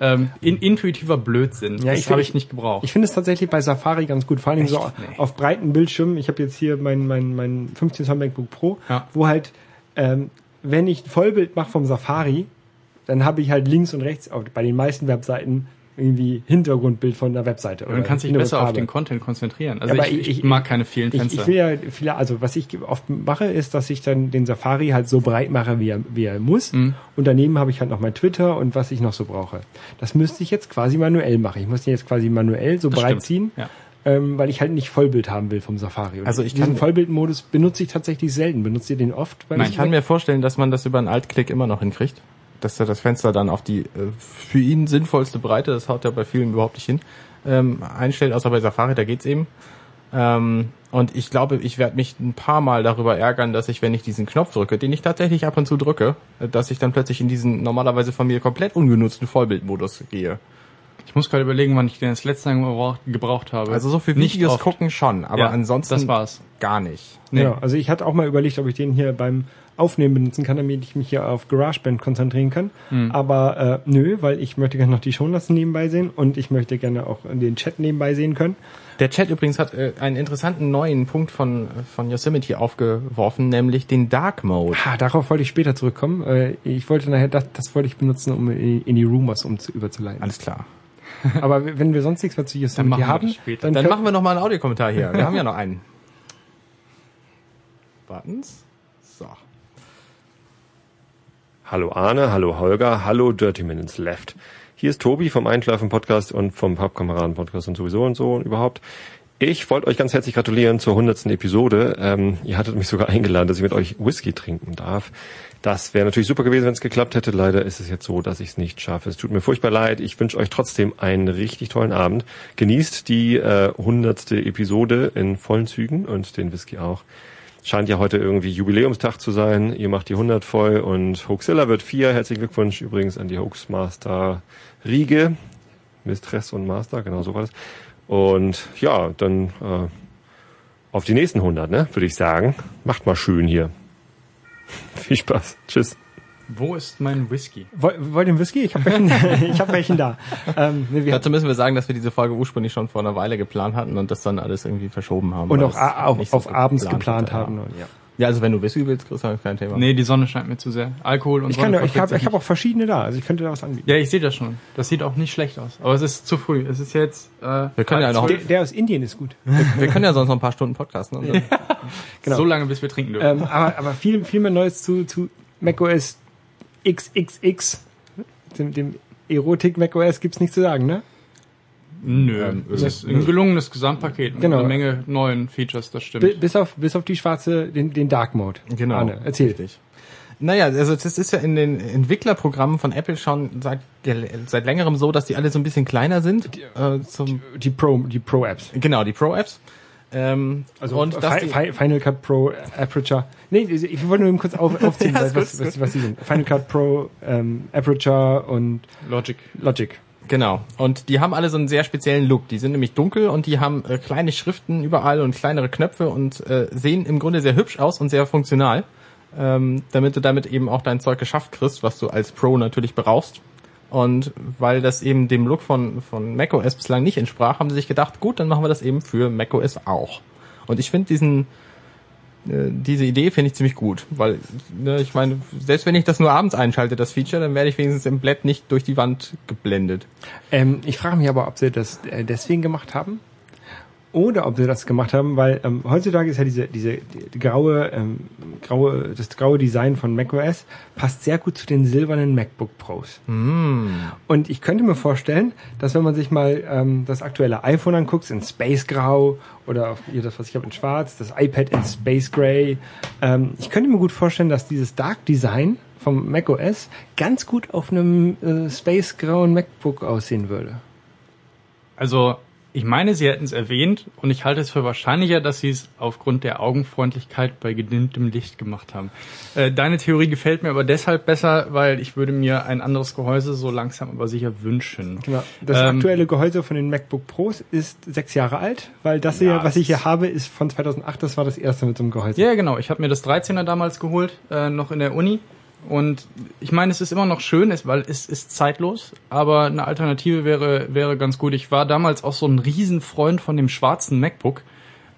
ähm, in, intuitiver Blödsinn. Ja, das ich habe ich nicht gebraucht. Ich finde es tatsächlich bei Safari ganz gut, vor allen Dingen so Echt? Nee. auf breiten Bildschirmen. Ich habe jetzt hier mein, mein, mein 15 Zoll MacBook Pro, Ja. wo halt, ähm, wenn ich ein Vollbild mache vom Safari, dann habe ich halt links und rechts bei den meisten Webseiten irgendwie Hintergrundbild von der Webseite. Man kann sich innere besser auf Farbe. den Content konzentrieren. Also Aber ich, ich- ich, mag keine vielen Ich, Fenster. ich will ja viele, also was ich oft mache, ist, dass ich dann den Safari halt so breit mache, wie er, wie er muss. Mhm. Und daneben habe ich halt noch mein Twitter und was ich noch so brauche. Das müsste ich jetzt quasi manuell machen. Ich muss den jetzt quasi manuell so Das breit stimmt. ziehen, Ja. ähm, weil ich halt nicht Vollbild haben will vom Safari. Und Also ich diesen kann- Vollbildmodus benutze ich tatsächlich selten. Benutzt ihr den oft? Nein, Ich kann mir vorstellen, dass man das über einen Altklick immer noch hinkriegt. Dass er das Fenster dann auf die äh, für ihn sinnvollste Breite, das haut ja bei vielen überhaupt nicht hin, ähm, einstellt, außer bei Safari, da geht's eben. Ähm, und ich glaube, ich werde mich ein paar Mal darüber ärgern, dass ich, wenn ich diesen Knopf drücke, den ich tatsächlich ab und zu drücke, äh, dass ich dann plötzlich in diesen normalerweise von mir komplett ungenutzten Vollbildmodus gehe. Ich muss gerade überlegen, wann ich den das letzte Mal gebraucht, gebraucht habe. Also so Nicht Videos oft. gucken schon, aber Ja, ansonsten das war's. gar nicht. Nee. Ja, also ich hatte auch mal überlegt, ob ich den hier beim Aufnehmen benutzen kann, damit ich mich hier auf GarageBand konzentrieren kann. Hm. Aber äh, nö, weil ich möchte gerne noch die Shownotes nebenbei sehen und ich möchte gerne auch den Chat nebenbei sehen können. Der Chat übrigens hat äh, einen interessanten neuen Punkt von, von Yosemite aufgeworfen, nämlich den Dark Mode. Ah, darauf wollte ich später zurückkommen. Äh, ich wollte nachher, das, das wollte ich benutzen, um in, in die Rumors um zu, überzuleiten. Alles klar. Aber wenn wir sonst nichts mehr zu Dann Yosemite machen wir haben, dann, Dann machen wir noch mal einen Audiokommentar hier. Wir haben ja noch einen. Warten's. So. Hallo Arne, hallo Holger, hallo Dirty Minutes Left. Hier ist Tobi vom Einschlafen Podcast und vom Pappkameraden Podcast und sowieso und so und überhaupt. Ich wollte euch ganz herzlich gratulieren zur hundertsten Episode. Ähm, ihr hattet mich sogar eingeladen, dass ich mit euch Whisky trinken darf. Das wäre natürlich super gewesen, wenn es geklappt hätte. Leider ist es jetzt so, dass ich es nicht schaffe. Es tut mir furchtbar leid. Ich wünsche euch trotzdem einen richtig tollen Abend. Genießt die äh, hundertste Episode in vollen Zügen und den Whisky auch. Scheint ja heute irgendwie Jubiläumstag zu sein. Ihr macht die 100 voll und Hoaxilla wird 4. Herzlichen Glückwunsch übrigens an die Hoaxmaster Riege. Mistress und Master, genau so war das. Und ja, dann äh, auf die nächsten 100, ne, würde ich sagen. Macht mal schön hier. Viel Spaß. Tschüss. Wo ist mein Whisky? Woll- wollt ihr einen Whisky? Ich habe welchen, ich hab welchen da. Ähm, nee, wir Dazu müssen wir sagen, dass wir diese Folge ursprünglich schon vor einer Weile geplant hatten und das dann alles irgendwie verschoben haben. und auch das a- auf, nicht so auf abends geplant geplant haben. Und, ja. Ja, also wenn du Whisky willst, Christian, kein Thema. Nee, die Sonne scheint mir zu sehr. Alkohol und Ich, kann, Sonne ich habe hab auch verschiedene da, also ich könnte da was anbieten. Ja, ich sehe das schon. Das sieht auch nicht schlecht aus. Aber es ist zu früh. Es ist jetzt. Äh, Wir können ja noch- Der, der aus Indien ist gut. Wir können ja sonst noch ein paar Stunden podcasten. Und dann genau. so lange, bis wir trinken dürfen. Ähm, aber, aber viel, viel mehr Neues zu, zu macOS XXX, dem, dem Erotik macOS gibt's nichts zu sagen, ne? Nö, ähm, es ist ein gelungenes Gesamtpaket mit Genau. einer Menge neuen Features, das stimmt. Bi- Bis auf, bis auf die schwarze, den, den Dark Mode. Genau. Arne, erzähl. Richtig. Naja, also das ist ja in den Entwicklerprogrammen von Apple schon seit, seit längerem so, dass die alle so ein bisschen kleiner sind. Äh, zum, Die Pro, die Pro Apps. genau, die Pro-Apps. Ähm, Also und Fi die, Fi Final Cut Pro Aperture. Nee, ich wollte nur eben kurz auf, aufziehen, Ja, was, was, was, was die sind. Final Cut Pro, ähm, Aperture und Logic. Logic. Genau. Und die haben alle so einen sehr speziellen Look. Die sind nämlich dunkel und die haben äh, kleine Schriften überall und kleinere Knöpfe und äh, sehen im Grunde sehr hübsch aus und sehr funktional. Ähm, damit du damit eben auch dein Zeug geschafft kriegst, was du als Pro natürlich brauchst. Und weil das eben dem Look von, von macOS bislang nicht entsprach, haben sie sich gedacht, gut, dann machen wir das eben für macOS auch. Und ich finde diesen, diese Idee finde ich ziemlich gut, weil ne, ich meine, selbst wenn ich das nur abends einschalte, das Feature, dann werde ich wenigstens im Blatt nicht durch die Wand geblendet. Ähm, ich frage mich aber, ob sie das äh, deswegen gemacht haben oder ob sie das gemacht haben, weil ähm, heutzutage ist ja diese diese die, graue ähm, graue das graue Design von macOS passt sehr gut zu den silbernen MacBook Pros. Und ich könnte mir vorstellen, dass wenn man sich mal ähm, das aktuelle iPhone anguckt in Space Grau oder auf hier das was ich habe in Schwarz, das iPad in Space Gray, ähm, ich könnte mir gut vorstellen, dass dieses Dark Design vom macOS ganz gut auf einem äh, Space grauen MacBook aussehen würde. Also, ich meine, sie hätten es erwähnt und ich halte es für wahrscheinlicher, dass sie es aufgrund der Augenfreundlichkeit bei gedimmtem Licht gemacht haben. Äh, deine Theorie gefällt mir aber deshalb besser, weil ich würde mir ein anderes Gehäuse so langsam aber sicher wünschen. Genau. Das Ähm, aktuelle Gehäuse von den MacBook Pros ist sechs Jahre alt, weil das hier, Ja, was ich hier habe, ist von 2008. Das war das erste mit so einem Gehäuse. Ja, genau. Ich habe mir das 13er damals geholt, äh, noch in der Uni. Und ich meine, es ist immer noch schön, es- weil es ist zeitlos, aber eine Alternative wäre, wäre ganz gut. Ich war damals auch so ein Riesenfreund von dem schwarzen MacBook,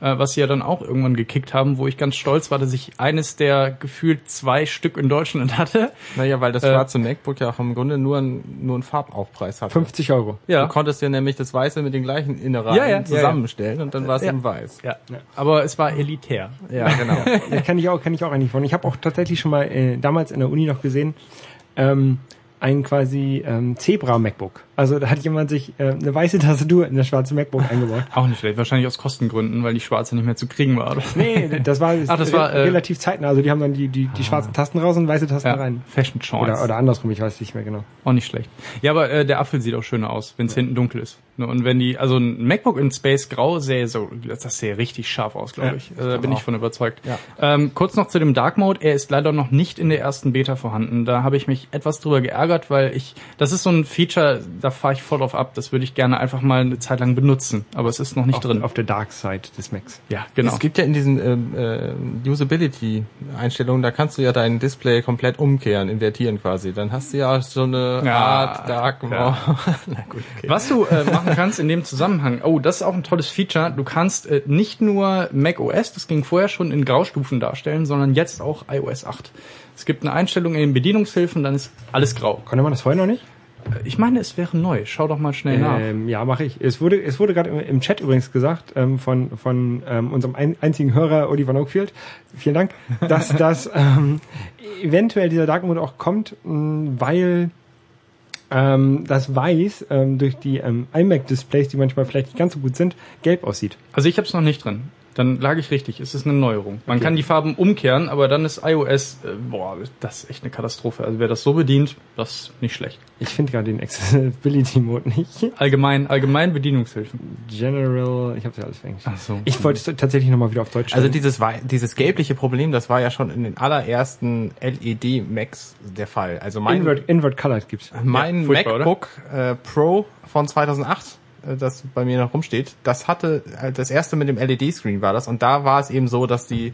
äh, was sie ja dann auch irgendwann gekickt haben, wo ich ganz stolz war, dass ich eines der gefühlt zwei Stück in Deutschland hatte. Naja, weil das Äh, schwarze MacBook ja auch im Grunde nur, ein, nur einen Farbaufpreis hatte. 50 Euro. Du konntest ja nämlich das Weiße mit den gleichen Innereien Ja, ja, ja, zusammenstellen und dann war es Ja. eben weiß. Ja. Aber es war elitär. Ja, genau. Ja, kann ich auch, kann ich auch eigentlich von. Ich habe auch tatsächlich schon mal äh, damals in der Uni noch gesehen, ähm, ein quasi ähm, Zebra MacBook. Also da hat jemand sich äh, eine weiße Tastatur in das schwarze MacBook eingebaut. Auch nicht schlecht. Wahrscheinlich aus Kostengründen, weil die schwarze nicht mehr zu kriegen war. Oder? Nee, das war, Ach, das war, re- äh, relativ zeitnah. Also die haben dann die, die, die schwarzen Tasten raus und weiße Tasten Ja, rein. Fashion Choice. Oder, oder andersrum, ich weiß nicht mehr genau. Auch nicht schlecht. Ja, aber äh, der Apfel sieht auch schöner aus, wenn es hinten dunkel ist. Ne? Und wenn die, also ein MacBook in Space Grau sähe so, das sähe richtig scharf aus, glaube Ja, ich. Also, da bin ich von überzeugt. Ja. Ähm, kurz noch zu dem Dark Mode. Er ist leider noch nicht in der ersten Beta vorhanden. Da habe ich mich etwas drüber geärgert, weil ich, das ist so ein Feature, da fahre ich voll drauf ab. Das würde ich gerne einfach mal eine Zeit lang benutzen. Aber es ist noch nicht Auf, drin. auf der Dark Side des Macs. ja, genau. Es gibt ja in diesen ähm, äh, Usability-Einstellungen, da kannst du ja dein Display komplett umkehren, invertieren quasi. Dann hast du ja so eine Ja, Art Dark Mode. ja. Na gut, okay. Was du äh, machen kannst in dem Zusammenhang, oh, das ist auch ein tolles Feature. Du kannst äh, nicht nur Mac OS, das ging vorher schon in Graustufen darstellen, sondern jetzt auch iOS 8. Es gibt eine Einstellung in den Bedienungshilfen, dann ist alles grau. Konnte man das vorher noch nicht? Äh, Ich meine, es wäre neu. Schau doch mal schnell nach. Ähm, ja, mache ich. Es wurde, es wurde gerade im, Chat übrigens gesagt ähm, von von ähm, unserem ein, einzigen Hörer Oliver Noakfield, vielen Dank, dass das ähm, eventuell dieser Dark Mode auch kommt, mh, weil ähm, das Weiß ähm, durch die ähm, iMac-Displays, die manchmal vielleicht nicht ganz so gut sind, gelb aussieht. Also ich habe es noch nicht drin. Dann lag ich richtig. Es ist eine Neuerung. Man kann die Farben umkehren, aber dann ist iOS, äh, boah, das ist echt eine Katastrophe. Also wer das so bedient, das ist nicht schlecht. Ich finde gerade den Accessibility-Mode nicht. Allgemein, allgemein Bedienungshilfen. General, ich habe ja alles für Englisch. Ach so. Ich wollte es tatsächlich nochmal wieder auf Deutsch Also stellen. dieses, wei- dieses gelbliche Problem, das war ja schon in den allerersten LED-Macs der Fall. Also mein, Invert, Invert Colored gibt's. mein Ja, MacBook äh, Pro von 2008, äh, das bei mir noch rumsteht, das hatte, äh, das erste mit dem LED-Screen war das und da war es eben so, dass die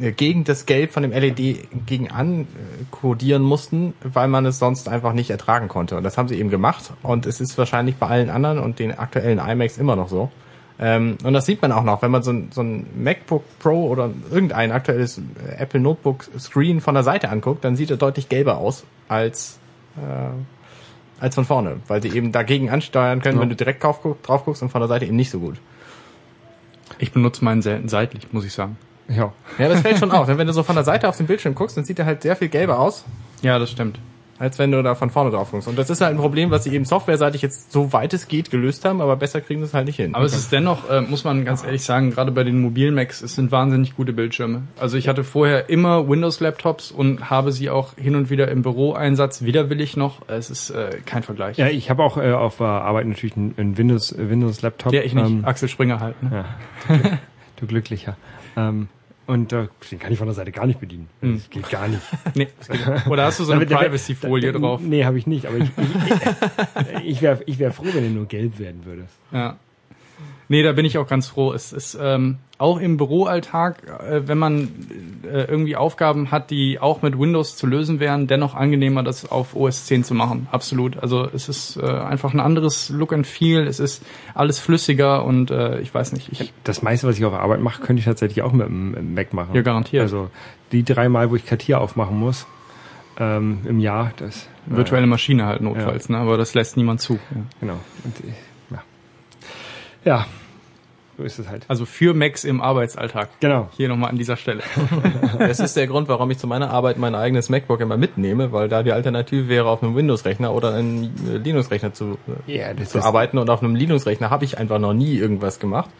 äh, gegen das Gelb von dem LED gegen an äh, kodieren mussten, weil man es sonst einfach nicht ertragen konnte. Und das haben sie eben gemacht und es ist wahrscheinlich bei allen anderen und den aktuellen iMacs immer noch so. Ähm, und das sieht man auch noch, wenn man so ein, so ein MacBook Pro oder irgendein aktuelles äh, Apple Notebook Screen von der Seite anguckt, dann sieht er deutlich gelber aus als äh, als von vorne, weil sie eben dagegen ansteuern können, Ja. wenn du direkt drauf, drauf guckst und von der Seite eben nicht so gut. Ich benutze meinen selten seitlich, muss ich sagen. Ja. Ja, das fällt schon auf. Wenn du so von der Seite auf den Bildschirm guckst, dann sieht er halt sehr viel gelber aus, Ja, das stimmt. Als wenn du da von vorne drauf guckst. Und das ist halt ein Problem, was sie eben softwareseitig jetzt so weit es geht gelöst haben, aber besser kriegen sie es halt nicht hin. Aber es ist dennoch, äh, muss man ganz ehrlich sagen, gerade bei den Mobil-Macs, es sind wahnsinnig gute Bildschirme. Also ich hatte vorher immer Windows-Laptops und habe sie auch hin und wieder im Büroeinsatz widerwillig noch. Es ist äh, kein Vergleich. Ja, ich habe auch äh, auf äh, Arbeit natürlich einen, Windows äh, Windows Laptop. Der ich nicht. Ähm, Axel Springer halt. Ne? ja, du, du glücklicher. Ähm, und äh, den kann ich von der Seite gar nicht bedienen. Hm. Das geht gar nicht. Nee. Oder hast du so eine Privacy-Folie drauf? Nee, habe ich nicht. Aber ich, ich, ich wäre ich wär froh, wenn du nur gelb werden würdest. Ja. Nee, da bin ich auch ganz froh. Es ist ähm, auch im Büroalltag, äh, wenn man äh, irgendwie Aufgaben hat, die auch mit Windows zu lösen wären, dennoch angenehmer, das auf OS 10 zu machen. Absolut. Also es ist äh, einfach ein anderes Look and Feel. Es ist alles flüssiger und äh, ich weiß nicht, ich Das meiste, was ich auf der Arbeit mache, könnte ich tatsächlich auch mit dem Mac machen. Ja, garantiert. Also die drei Mal, wo ich Kartier aufmachen muss ähm, im Jahr, das virtuelle Maschine halt notfalls, ne? Aber das lässt niemand zu. Ja. Genau. Und, äh, ja. ja, so ist es halt. Also für Macs im Arbeitsalltag. Genau. Hier nochmal an dieser Stelle. Das ist der Grund, warum ich zu meiner Arbeit mein eigenes MacBook immer mitnehme, weil da die Alternative wäre, auf einem Windows-Rechner oder einem äh, Linux-Rechner zu, äh, Ja, das zu arbeiten. Und auf einem Linux-Rechner habe ich einfach noch nie irgendwas gemacht.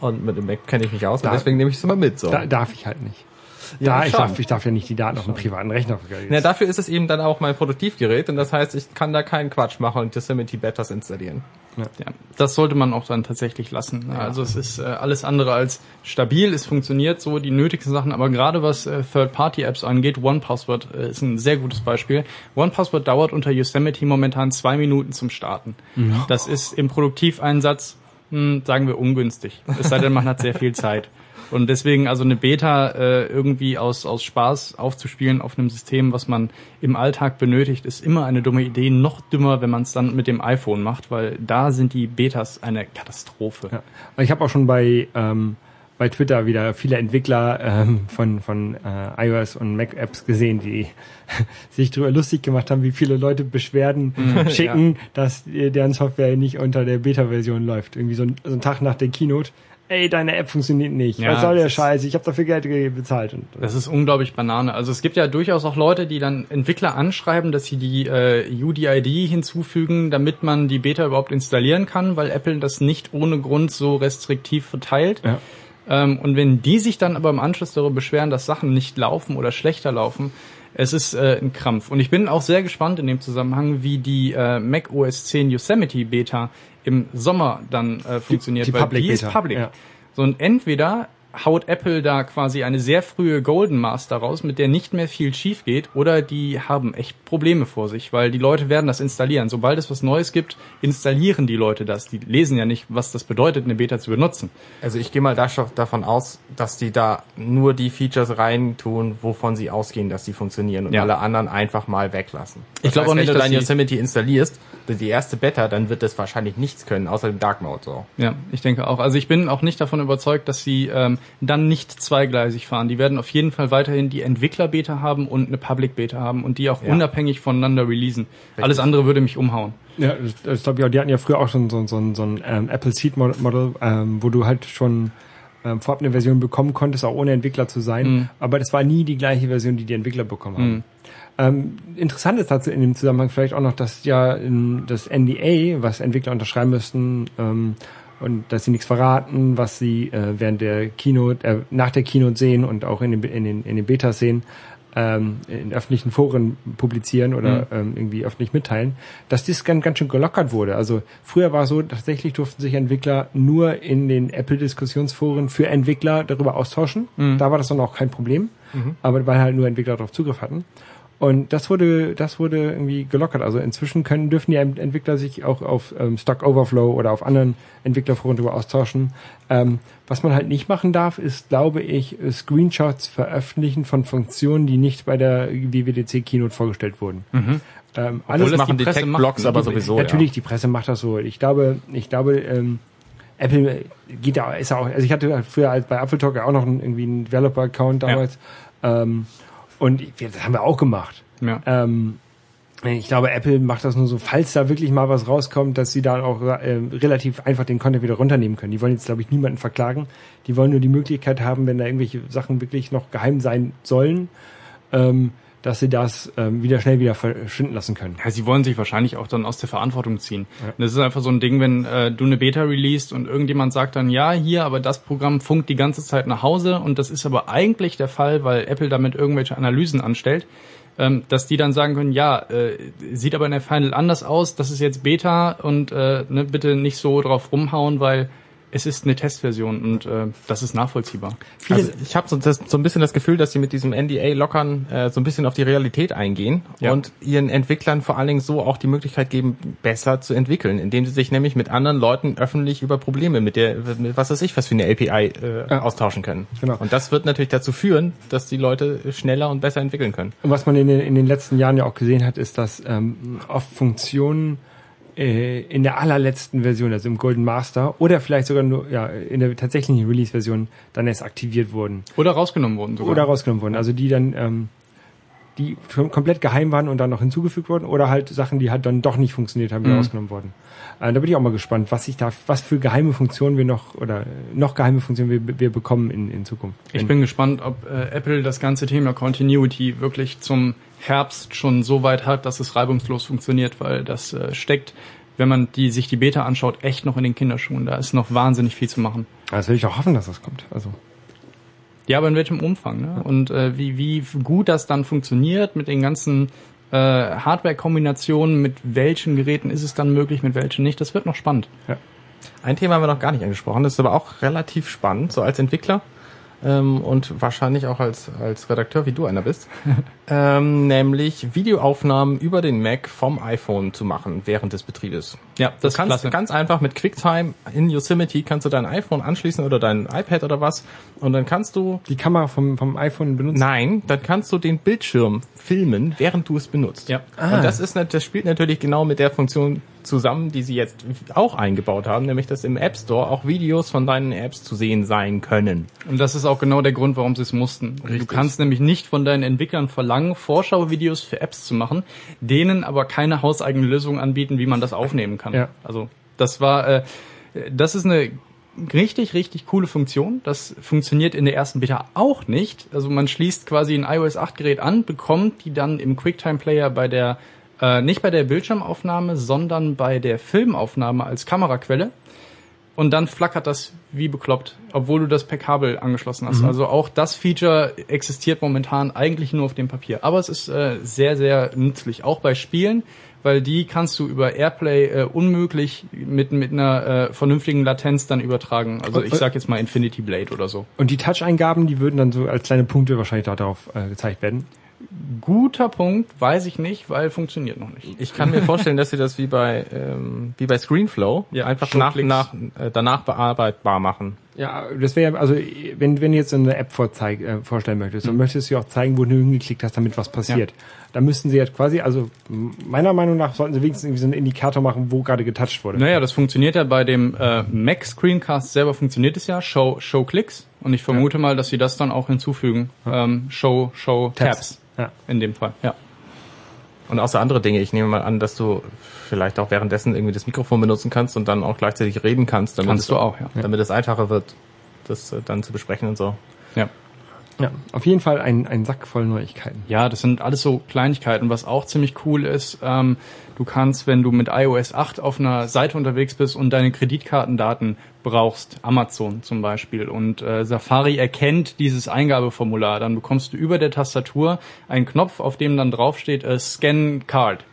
Und mit dem Mac kenne ich mich aus Da- und deswegen nehme ich es immer mit. So. Da darf ich halt nicht. Ja, Ja, ich darf, ich darf ja nicht die Daten auf einem privaten Rechner vergessen. Na, dafür ist es eben dann auch mein Produktivgerät und das heißt, ich kann da keinen Quatsch machen und Yosemite Betas installieren. Ja, das sollte man auch dann tatsächlich lassen. ne? Also es ist äh, alles andere als stabil, es funktioniert so, die nötigsten Sachen, aber gerade was äh, Third-Party-Apps angeht, OnePassword äh, ist ein sehr gutes Beispiel. OnePassword dauert unter Yosemite momentan zwei Minuten zum Starten. Das ist im Produktiveinsatz, mh, sagen wir, ungünstig. Es sei denn, man hat sehr viel Zeit. Und deswegen also eine Beta äh, irgendwie aus, aus Spaß aufzuspielen auf einem System, was man im Alltag benötigt, ist immer eine dumme Idee. Noch dümmer, wenn man es dann mit dem iPhone macht, weil da sind die Betas eine Katastrophe. Ja. Ich habe auch schon bei ähm, bei Twitter wieder viele Entwickler ähm, von, von äh, iOS und Mac-Apps gesehen, die sich darüber lustig gemacht haben, wie viele Leute Beschwerden schicken, dass äh, deren Software nicht unter der Beta-Version läuft. Irgendwie so ein, so ein Tag nach der Keynote. Ey, deine App funktioniert nicht. Ja, Was soll der das ist- Scheiß? Ich habe dafür Geld ge- bezahlt. Und, Das ist unglaublich Banane. Also es gibt ja durchaus auch Leute, die dann Entwickler anschreiben, dass sie die äh, UDID hinzufügen, damit man die Beta überhaupt installieren kann, weil Apple das nicht ohne Grund so restriktiv verteilt. Ja. Ähm, und wenn die sich dann aber im Anschluss darüber beschweren, dass Sachen nicht laufen oder schlechter laufen, es ist äh, ein Krampf. Und ich bin auch sehr gespannt in dem Zusammenhang, wie die äh, Mac OS 10 Yosemite Beta im Sommer dann äh, funktioniert, die weil Public die ist Beta, public. ja. So und entweder haut Apple da quasi eine sehr frühe Golden Master raus, mit der nicht mehr viel schief geht, oder die haben echt Probleme vor sich, weil die Leute werden das installieren. Sobald es was Neues gibt, installieren die Leute das. Die lesen ja nicht, was das bedeutet, eine Beta zu benutzen. Also ich gehe mal da schon davon aus, dass die da nur die Features reintun, wovon sie ausgehen, dass die funktionieren und Ja. alle anderen einfach mal weglassen. Ich Das glaube heißt, auch nicht, wenn du dass dein Yosemite installierst, die erste Beta, dann wird das wahrscheinlich nichts können, außer dem Dark Mode so. Ja, ich denke auch. Also ich bin auch nicht davon überzeugt, dass sie ähm, dann nicht zweigleisig fahren. Die werden auf jeden Fall weiterhin die Entwickler-Beta haben und eine Public-Beta haben und die auch Ja. unabhängig voneinander releasen. Alles andere würde mich umhauen. Ja, das glaube ich auch. Die hatten ja früher auch schon so, so, so ein ähm, Apple Seed Mod- Model, ähm, wo du halt schon ähm, vorab eine Version bekommen konntest, auch ohne Entwickler zu sein. Mhm. Aber das war nie die gleiche Version, die die Entwickler bekommen haben. Ähm, interessant ist dazu in dem Zusammenhang vielleicht auch noch, dass ja das NDA, was Entwickler unterschreiben müssten, ähm, und dass sie nichts verraten, was sie äh, während der Keynote, äh, nach der Keynote sehen und auch in den, in den, in den Betas sehen, ähm, in öffentlichen Foren publizieren oder ähm, irgendwie öffentlich mitteilen, dass das ganz, ganz schön gelockert wurde. Also früher war so, tatsächlich durften sich Entwickler nur in den Apple-Diskussionsforen für Entwickler darüber austauschen. Da war das dann auch kein Problem, aber weil halt nur Entwickler darauf Zugriff hatten. Und das wurde, das wurde irgendwie gelockert. Also inzwischen können, dürfen die Entwickler sich auch auf ähm, Stack Overflow oder auf anderen Entwicklerforen darüber austauschen. Ähm, was man halt nicht machen darf, ist, glaube ich, Screenshots veröffentlichen von Funktionen, die nicht bei der WWDC Keynote vorgestellt wurden. Ähm, Das alles das machen die Presse macht, aber die- sowieso. Natürlich, die Presse macht das so. Ich glaube, ich glaube, ähm, Apple geht da, ist ja auch, also ich hatte früher bei Apple Talk ja auch noch einen, irgendwie einen Developer-Account damals. Ähm, und das haben wir auch gemacht. Ja. Ähm, ich glaube, Apple macht das nur so, falls da wirklich mal was rauskommt, dass sie da auch ähm, relativ einfach den Content wieder runternehmen können. Die wollen jetzt, glaube ich, niemanden verklagen. Die wollen nur die Möglichkeit haben, wenn da irgendwelche Sachen wirklich noch geheim sein sollen, ähm, dass sie das ähm, wieder schnell wieder verschwinden lassen können. Ja, sie wollen sich wahrscheinlich auch dann aus der Verantwortung ziehen. Und Das ist einfach so ein Ding, wenn äh, du eine Beta releast und irgendjemand sagt dann, ja, hier, aber das Programm funkt die ganze Zeit nach Hause und das ist aber eigentlich der Fall, weil Apple damit irgendwelche Analysen anstellt, ähm, dass die dann sagen können, ja, äh, sieht aber in der Final anders aus, das ist jetzt Beta und äh, ne, bitte nicht so drauf rumhauen, weil es ist eine Testversion und äh, das ist nachvollziehbar. Also ich habe so, das, so ein bisschen das Gefühl, dass sie mit diesem NDA-Lockern äh, so ein bisschen auf die Realität eingehen Ja. und ihren Entwicklern vor allen Dingen so auch die Möglichkeit geben, besser zu entwickeln, indem sie sich nämlich mit anderen Leuten öffentlich über Probleme mit der, mit was weiß ich, was für eine API äh, Ja. austauschen können. Genau. Und das wird natürlich dazu führen, dass die Leute schneller und besser entwickeln können. Und was man in den, in den letzten Jahren ja auch gesehen hat, ist, dass ähm, oft Funktionen äh, in der allerletzten Version, also im Golden Master oder vielleicht sogar nur ja, in der tatsächlichen Release-Version dann erst aktiviert wurden Oder rausgenommen wurden sogar. oder rausgenommen wurden. Also die dann ähm, die schon komplett geheim waren und dann noch hinzugefügt wurden oder halt Sachen, die halt dann doch nicht funktioniert haben, die Mhm. rausgenommen wurden. Äh, da bin ich auch mal gespannt, was sich da, was für geheime Funktionen wir noch oder noch geheime Funktionen wir, wir bekommen in, in Zukunft. Ich bin gespannt, ob äh, Apple das ganze Thema Continuity wirklich zum Herbst schon so weit hat, dass es reibungslos funktioniert, weil das äh, steckt, wenn man die, sich die Beta anschaut, echt noch in den Kinderschuhen. Da ist noch wahnsinnig viel zu machen. Das will ich auch hoffen, dass das kommt. Also Ja, aber in welchem Umfang? Ne? Und äh, wie, wie gut das dann funktioniert mit den ganzen äh, Hardware-Kombinationen, mit welchen Geräten ist es dann möglich, mit welchen nicht, das wird noch spannend. Ein Thema haben wir noch gar nicht angesprochen, das ist aber auch relativ spannend, so als Entwickler. Ähm, und wahrscheinlich auch als, als Redakteur, wie du einer bist, ähm, nämlich Videoaufnahmen über den Mac vom iPhone zu machen während des Betriebes. Ja, das Du kannst klasse. ganz einfach mit QuickTime in Yosemite kannst du dein iPhone anschließen oder dein iPad oder was und dann kannst du Die Kamera vom, vom iPhone benutzen. Nein, dann kannst du den Bildschirm filmen, während du es benutzt. Ja. Und das ist das spielt natürlich genau mit der Funktion zusammen, die sie jetzt auch eingebaut haben, nämlich dass im App Store auch Videos von deinen Apps zu sehen sein können. Und das ist auch genau der Grund, warum sie es mussten. Du Richtig. kannst nämlich nicht von deinen Entwicklern verlangen, Vorschauvideos für Apps zu machen, denen aber keine hauseigene Lösung anbieten, wie man das aufnehmen kann. Ja. Also das war, äh, das ist eine richtig, richtig coole Funktion. Das funktioniert in der ersten Beta auch nicht. Also man schließt quasi ein iOS 8 Gerät an, bekommt die dann im QuickTime Player bei der äh, nicht bei der Bildschirmaufnahme, sondern bei der Filmaufnahme als Kameraquelle. Und dann flackert das wie bekloppt, obwohl du das per Kabel angeschlossen hast. Also auch das Feature existiert momentan eigentlich nur auf dem Papier. Aber es ist äh, sehr, sehr nützlich, auch bei Spielen, weil die kannst du über Airplay äh, unmöglich mit, mit einer äh, vernünftigen Latenz dann übertragen. Also ich sag jetzt mal Infinity Blade oder so. Und die Touch-Eingaben, die würden dann so als kleine Punkte wahrscheinlich da darauf äh, gezeigt werden. Guter Punkt, weiß ich nicht, weil funktioniert noch nicht. Ich kann mir vorstellen, dass sie das wie bei ähm, wie bei Screenflow Ja, einfach nach, nach äh, danach bearbeitbar machen. Ja, das wäre also, wenn, wenn du jetzt eine App vorzeig, äh, vorstellen möchtest, dann möchtest du ja auch zeigen, wo du hingeklickt hast, damit was passiert. Da müssten sie jetzt quasi, also meiner Meinung nach sollten sie wenigstens irgendwie so einen Indikator machen, wo gerade getoucht wurde. Naja, das funktioniert ja bei dem äh, Mac Screencast selber funktioniert es ja, Show, Show Clicks. Und ich vermute mal, dass sie das dann auch hinzufügen. Ähm, Show, Show Tabs. Tabs. Ja. In dem Fall, ja. Und außer andere Dinge. Ich nehme mal an, dass du vielleicht auch währenddessen irgendwie das Mikrofon benutzen kannst und dann auch gleichzeitig reden kannst, damit Kannst es, du auch, ja. damit es einfacher wird, das äh, dann zu besprechen und so. Ja. Ja, auf jeden Fall ein, ein Sack voll Neuigkeiten. Ja, das sind alles so Kleinigkeiten. Was auch ziemlich cool ist, ähm, du kannst, wenn du mit iOS 8 auf einer Seite unterwegs bist und deine Kreditkartendaten brauchst, Amazon zum Beispiel, und äh, Safari erkennt dieses Eingabeformular, dann bekommst du über der Tastatur einen Knopf, auf dem dann draufsteht äh, Scan Card.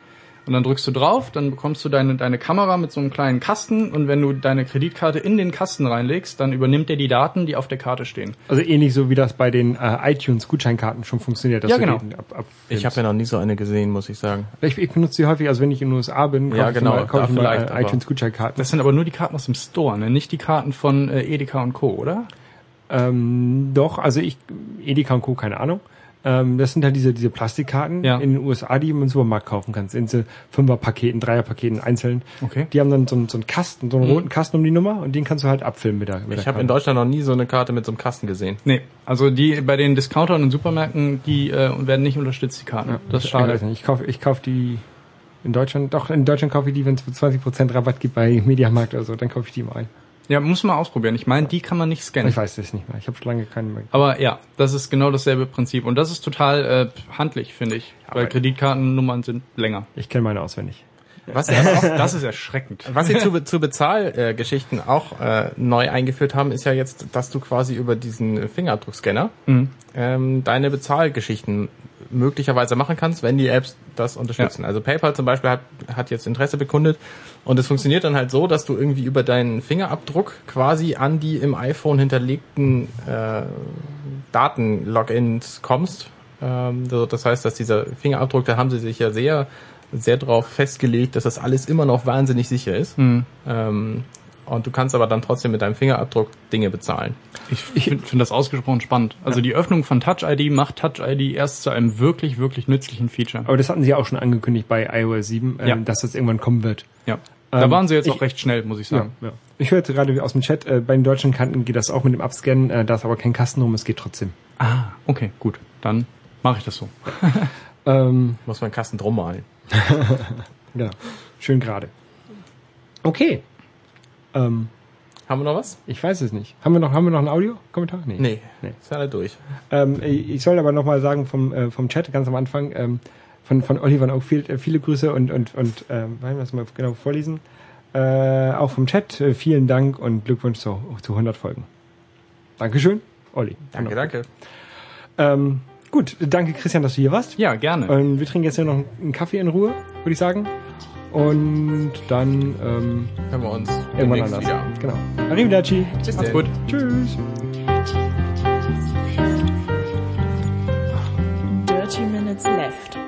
Und dann drückst du drauf, dann bekommst du deine, deine Kamera mit so einem kleinen Kasten und wenn du deine Kreditkarte in den Kasten reinlegst, dann übernimmt er die Daten, die auf der Karte stehen. Also ähnlich so wie das bei den äh, iTunes-Gutscheinkarten schon funktioniert. dass Ja, du genau. die ab, ab, Ich habe ja noch nie so eine gesehen, muss ich sagen. ich, ich benutze die häufig, also wenn ich in den USA bin, Ja, kaufe genau, ich mal, kaufe ich mal vielleicht, äh, aber- iTunes-Gutscheinkarten. Das sind aber nur die Karten aus dem Store, ne? nicht die Karten von äh, Edeka und Co., oder? Ähm, doch, also ich, Edeka und Co., keine Ahnung. Ähm, das sind halt diese, diese Plastikkarten Ja. in den USA, die du im Supermarkt kaufen kannst. In so Fünferpaketen, Dreierpaketen einzeln. Okay. Die haben dann so, einen- so einen Kasten, so einen roten Kasten um die Nummer und den kannst du halt abfilmen mit der, mit Ich habe in Deutschland noch nie so eine Karte mit so einem Kasten gesehen. Nee, also die bei den Discountern und Supermärkten, die äh, werden nicht unterstützt, die Karten. das ist Ich schade. nicht, Ich kaufe ich kauf die in Deutschland, doch in Deutschland kaufe ich die, wenn es 20% Rabatt gibt bei Mediamarkt oder so, dann kaufe ich die mal ein. Ja, muss man ausprobieren. Ich meine, die kann man nicht scannen. Ich weiß das nicht mehr. Ich habe schon lange keinen mehr. Aber ja, das ist genau dasselbe Prinzip. Und das ist total äh, handlich, finde ich. weil Aber- Kreditkartennummern sind länger. Ich kenne meine auswendig. Was, Das ist erschreckend. was sie zu, zu Bezahlgeschichten äh, auch äh, neu eingeführt haben, ist ja jetzt, dass du quasi über diesen Fingerabdruckscanner Mhm. ähm, deine Bezahlgeschichten möglicherweise machen kannst, wenn die Apps das unterstützen. Also PayPal zum Beispiel hat, hat jetzt Interesse bekundet und es funktioniert dann halt so, dass du irgendwie über deinen Fingerabdruck quasi an die im iPhone hinterlegten äh, Daten-Logins kommst. Ähm, so, das heißt, dass dieser Fingerabdruck, da haben sie sich ja sehr, sehr drauf festgelegt, dass das alles immer noch wahnsinnig sicher ist. Mhm. Ähm, und du kannst aber dann trotzdem mit deinem Fingerabdruck Dinge bezahlen. Ich finde find das ausgesprochen spannend. Also die Öffnung von Touch ID macht Touch ID erst zu einem wirklich, wirklich nützlichen Feature. Aber das hatten sie ja auch schon angekündigt bei iOS 7, ähm, Ja. dass das irgendwann kommen wird. Ja. Da Ähm, waren sie jetzt ich- auch recht schnell, muss ich Ja, sagen. ja. Ich hörte gerade aus dem Chat, äh, bei den deutschen Kanten geht das auch mit dem Abscannen, äh, da ist aber kein Kasten rum, es geht trotzdem. Ah, okay, gut. Dann mache ich das so. Ähm, Muss man Kasten drum malen. ja, schön gerade. Okay. Ähm, Haben wir noch was? ich weiß es nicht. Haben wir noch, haben wir noch einen Audiokommentar? Nee. Nee. Ist alle durch. Ähm, ich soll aber nochmal sagen vom, äh, vom Chat ganz am Anfang, ähm, von, von Oliver Oakfield, äh, viele Grüße und, und, und ähm, wollen wir das mal genau vorlesen? Äh, auch vom Chat, äh, vielen Dank und Glückwunsch zu, zu 100 Folgen. Dankeschön, Olli. Danke, danke. Ähm, gut, danke Christian, dass du hier warst. Ja, gerne. Und wir trinken jetzt hier noch einen Kaffee in Ruhe, würde ich sagen. Und dann ähm, hören wir uns irgendwann anders. Wieder. Genau. Arrivederci. Tschüss. Macht's gut. Tschüss. Dirty Minutes Left.